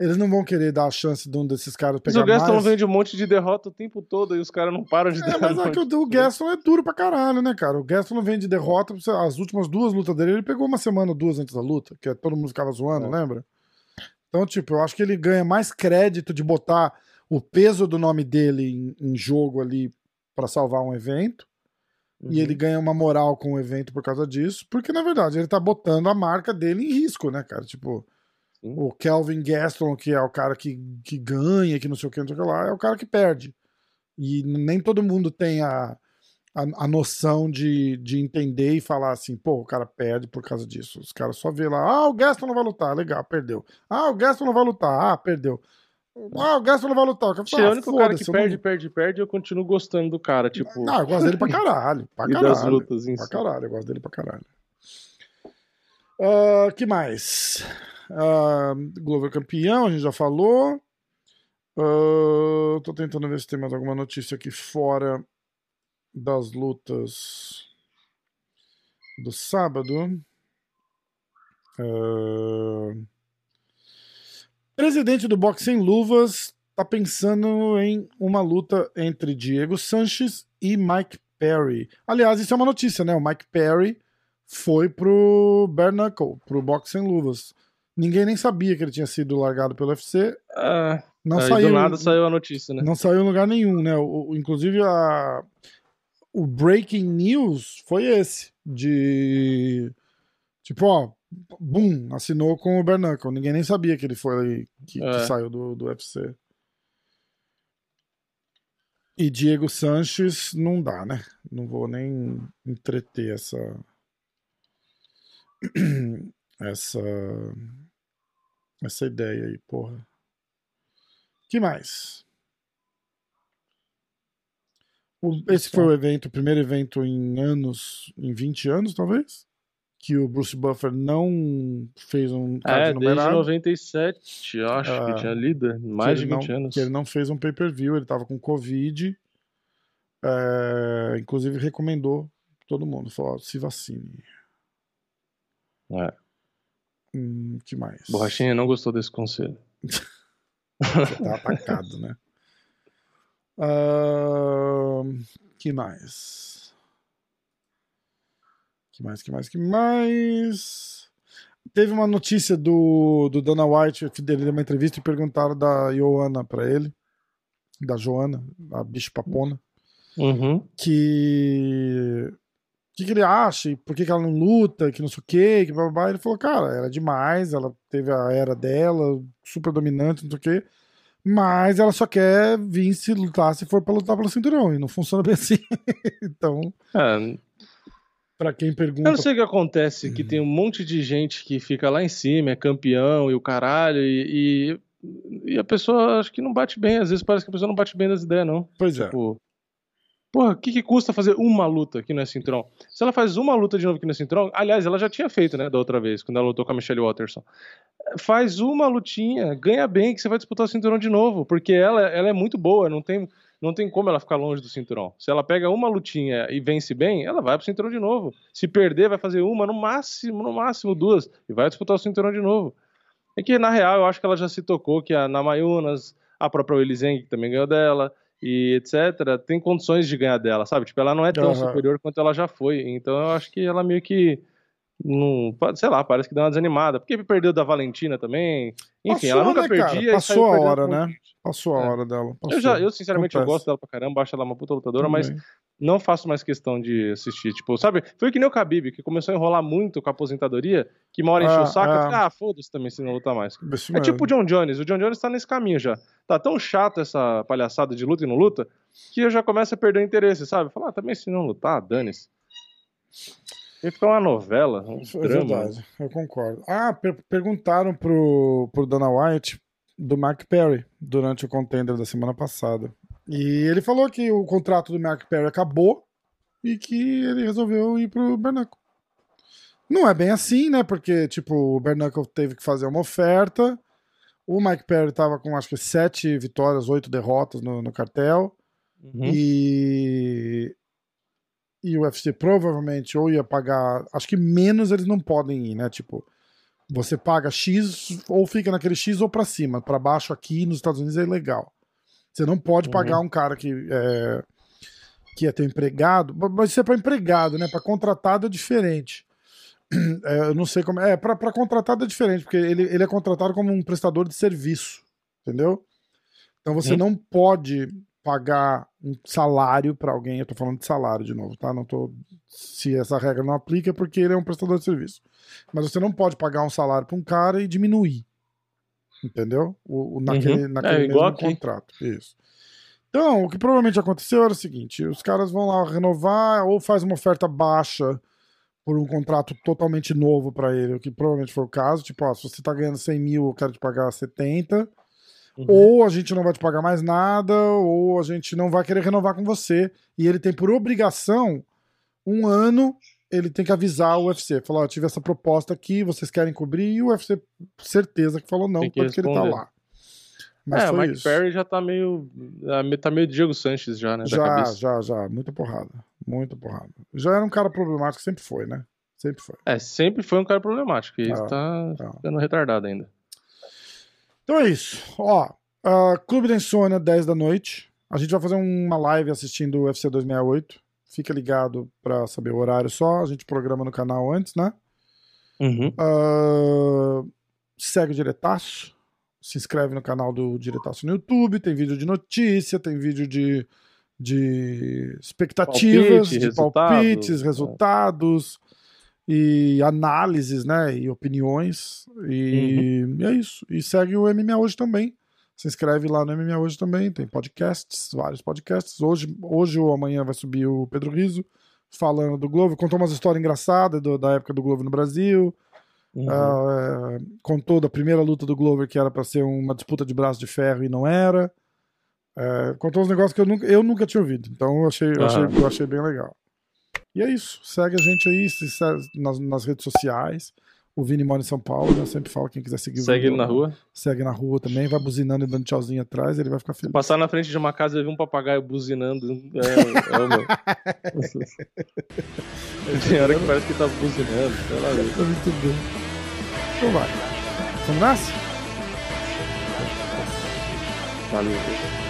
Eles não vão querer dar a chance de um desses caras Mas pegar o Gaston mais. vende um monte de derrota o tempo todo e os caras não param de É, mas é que o, o Gaston é duro pra caralho, né, cara? O Gaston não vem de derrota. As últimas duas lutas dele, ele pegou uma semana ou duas antes da luta, que todo mundo ficava zoando, É. lembra? Então, tipo, eu acho que ele ganha mais crédito de botar o peso do nome dele em, em jogo ali pra salvar um evento. Uhum. E ele ganha uma moral com o evento por causa disso, porque na verdade ele tá botando a marca dele em risco, né, cara? Tipo, Sim. o Kelvin Gaston, que é o cara que, que ganha, que não sei o que, não sei o que lá, é o cara que perde. E nem todo mundo tem a, a, a noção de, de entender e falar assim, pô, o cara perde por causa disso. Os caras só vê lá, ah, o Gaston não vai lutar, legal, perdeu. Ah, o Gaston não vai lutar, ah, perdeu. Ah, o Gaston não vai lutar. O fala, é ah, o único cara que perde, não- perde, perde, eu continuo gostando do cara, tipo. Não, eu gosto dele pra caralho. Pra e caralho. das lutas em Pra si. caralho, eu gosto dele pra caralho. Ah, que mais? Ah, Glover campeão, a gente já falou. Ah, tô tentando ver se tem mais alguma notícia aqui fora das lutas do sábado. Ah, presidente do Boxe Sem Luvas tá pensando em uma luta entre Diego Sanches e Mike Perry. Aliás, isso é uma notícia, né? O Mike Perry foi pro Bare Knuckle, pro Boxe Sem Luvas. Ninguém nem sabia que ele tinha sido largado pelo UFC. Ah, Não aí saiu. do nada saiu a notícia, né? Não saiu em lugar nenhum, né? O, o- inclusive, a, o breaking news foi esse. De. Tipo, ó, bum, assinou com o Bernacle. Ninguém nem sabia que ele foi que, que É. saiu do, do UFC. E Diego Sanches não dá, né? Não vou nem entreter essa. essa. Essa ideia aí, porra. que mais? O- esse foi o evento, o primeiro evento em anos, em 20 anos, talvez? Que o Bruce Buffer não fez um card É, desde numerado. 97, eu acho Ah, que tinha lido. Mais de ele 20 não, anos. Que ele não fez um pay-per-view, ele tava com Covid. É, inclusive recomendou todo mundo, falou, se vacine. É. Hum, que mais? Borrachinha não gostou desse conselho. Você tá atacado, né? Ahn, que mais? Que mais, que mais, que mais? Teve uma notícia do, do Dana White, ele deu uma entrevista e perguntaram da Joana pra ele, da Joana, a bicho papona, Uhum. que que, que ele acha e por que, que ela não luta, que não sei o quê, que blá, blá, blá. Ele falou, cara, ela é demais, ela teve a era dela, super dominante, não sei o quê, mas ela só quer vir se lutar se for pra lutar pelo cinturão, e não funciona bem assim. então, É, pra quem eu pergunta... não sei o que acontece, que tem um monte de gente que fica lá em cima, é campeão e o caralho, e, e, e a pessoa acho que não bate bem. Às vezes parece que a pessoa não bate bem das ideias, não. Pois é. Porra, o que, que custa fazer uma luta aqui no cinturão? Se ela faz uma luta de novo aqui no cinturão, aliás, ela já tinha feito, né, da outra vez, quando ela lutou com a Michelle Watterson. Faz uma lutinha, ganha bem, que você vai disputar o cinturão de novo, porque ela, ela é muito boa, não tem, não tem como ela ficar longe do cinturão. Se ela pega uma lutinha e vence bem, ela vai pro cinturão de novo. Se perder, vai fazer uma, no máximo, no máximo duas, e vai disputar o cinturão de novo. É que, na real, eu acho que ela já se tocou que a Namayunas, a própria Willy Zeng, que também ganhou dela, e etc., tem condições de ganhar dela, sabe? Tipo, ela não é tão Aham. superior quanto ela já foi. Então eu acho que ela meio que. Não, sei lá, parece que deu uma desanimada. Porque perdeu da Valentina também. Enfim, Passou, ela nunca né, cara? perdia. e Passou a hora, né? Passou a É. hora dela. Eu, passou. já, eu, sinceramente, eu gosto dela pra caramba, acho ela uma puta lutadora, mas Também. Não faço mais questão de assistir. Tipo, sabe? Foi que nem o Khabib, que começou a enrolar muito com a aposentadoria, que uma hora encheu Ah, o saco. Eu falei, ah, foda-se também se não lutar mais. Isso É mesmo. tipo o John Jones. O John Jones tá nesse caminho já. Tá tão chato essa palhaçada de luta e não luta, que eu já começo a perder o interesse, sabe? Falar, ah, também se não lutar, dane-se. Ia ficar uma novela, um É drama. verdade, eu concordo. Ah, per- perguntaram pro, pro Dana White do Mark Perry durante o contender da semana passada. E ele falou que o contrato do Mark Perry acabou e que ele resolveu ir pro Bernacle. Não é bem assim, né? Porque, tipo, o Bernacle teve que fazer uma oferta. O Mike Perry tava com acho que sete vitórias, oito derrotas no, no cartel. Uhum. E, e o UFC provavelmente ou ia pagar. Acho que menos eles não podem ir, né? Tipo, Você paga X ou fica naquele X ou para cima. Para baixo aqui nos Estados Unidos é ilegal. Você não pode Uhum. pagar um cara que é, que é teu empregado, mas isso é para empregado, né? Para contratado é diferente. É, eu não sei como é. Para contratado é diferente, porque ele, ele é contratado como um prestador de serviço, entendeu? Então você Hum. não pode pagar um salário para alguém. Eu tô falando de salário de novo, tá? Não tô se essa regra não aplica é porque ele é um prestador de serviço. Mas você não pode pagar um salário para um cara e diminuir. Entendeu? O, o- naquele Uhum. naquele É, mesmo contrato. Isso. Então, o que provavelmente aconteceu era o seguinte: os caras vão lá renovar ou faz uma oferta baixa por um contrato totalmente novo para ele, o que provavelmente foi o caso. Tipo, ó, se você tá ganhando 100 mil, eu quero te pagar 70. Uhum. Ou a gente não vai te pagar mais nada, ou a gente não vai querer renovar com você. E ele tem por obrigação, um ano, ele tem que avisar o UFC. Falar, ó, eu tive essa proposta aqui, vocês querem cobrir? E o UFC, certeza que falou não, que tanto que ele tá responder. lá. Mas é, o Mike isso. Perry já tá meio. ah, Tá meio Diego Sanches já, né? Da Já, cabeça. já, já. Muita porrada. Muita porrada. Já era um cara problemático, sempre foi, né? Sempre foi. É, sempre foi um cara problemático. E Ah, tá ah. ficando retardado ainda. Então é isso. Ó, ah, Clube da Insônia, 10 da noite. A gente vai fazer uma live assistindo o UFC 268. Fica ligado pra saber o horário só. A gente programa no canal antes, né? Uhum. Ah, segue o Diretaço. Se inscreve no canal do Diretaço no YouTube. Tem vídeo de notícia, tem vídeo de, de expectativas, Palpite, de palpites, resultados e análises, né? E opiniões. E, e é isso. E segue o MMA hoje também. Se inscreve lá no MMA hoje também. Tem podcasts, vários podcasts. Hoje, hoje ou amanhã vai subir o Pedro Riso falando do Globo. Contou umas histórias engraçadas do- da época do Globo no Brasil. Uhum. Ah, contou da primeira luta do Glover que era pra ser uma disputa de braço de ferro e não era. É, contou uns negócios que eu nunca, eu nunca tinha ouvido. Então eu achei, eu, achei, Aham. eu achei bem legal. E é isso. Segue a gente aí se nas, nas redes sociais. O Vini mora em São Paulo, né? eu sempre falo quem quiser seguir o Segue ele na rua. Segue na rua também, vai buzinando e dando tchauzinho atrás, ele vai ficar feliz. Passar na frente de uma casa e ver um papagaio buzinando. É, é o meu. Tem hora que parece que tá buzinando. Sei lá, Tá muito bem. Então vai. Vamos nessa? Valeu.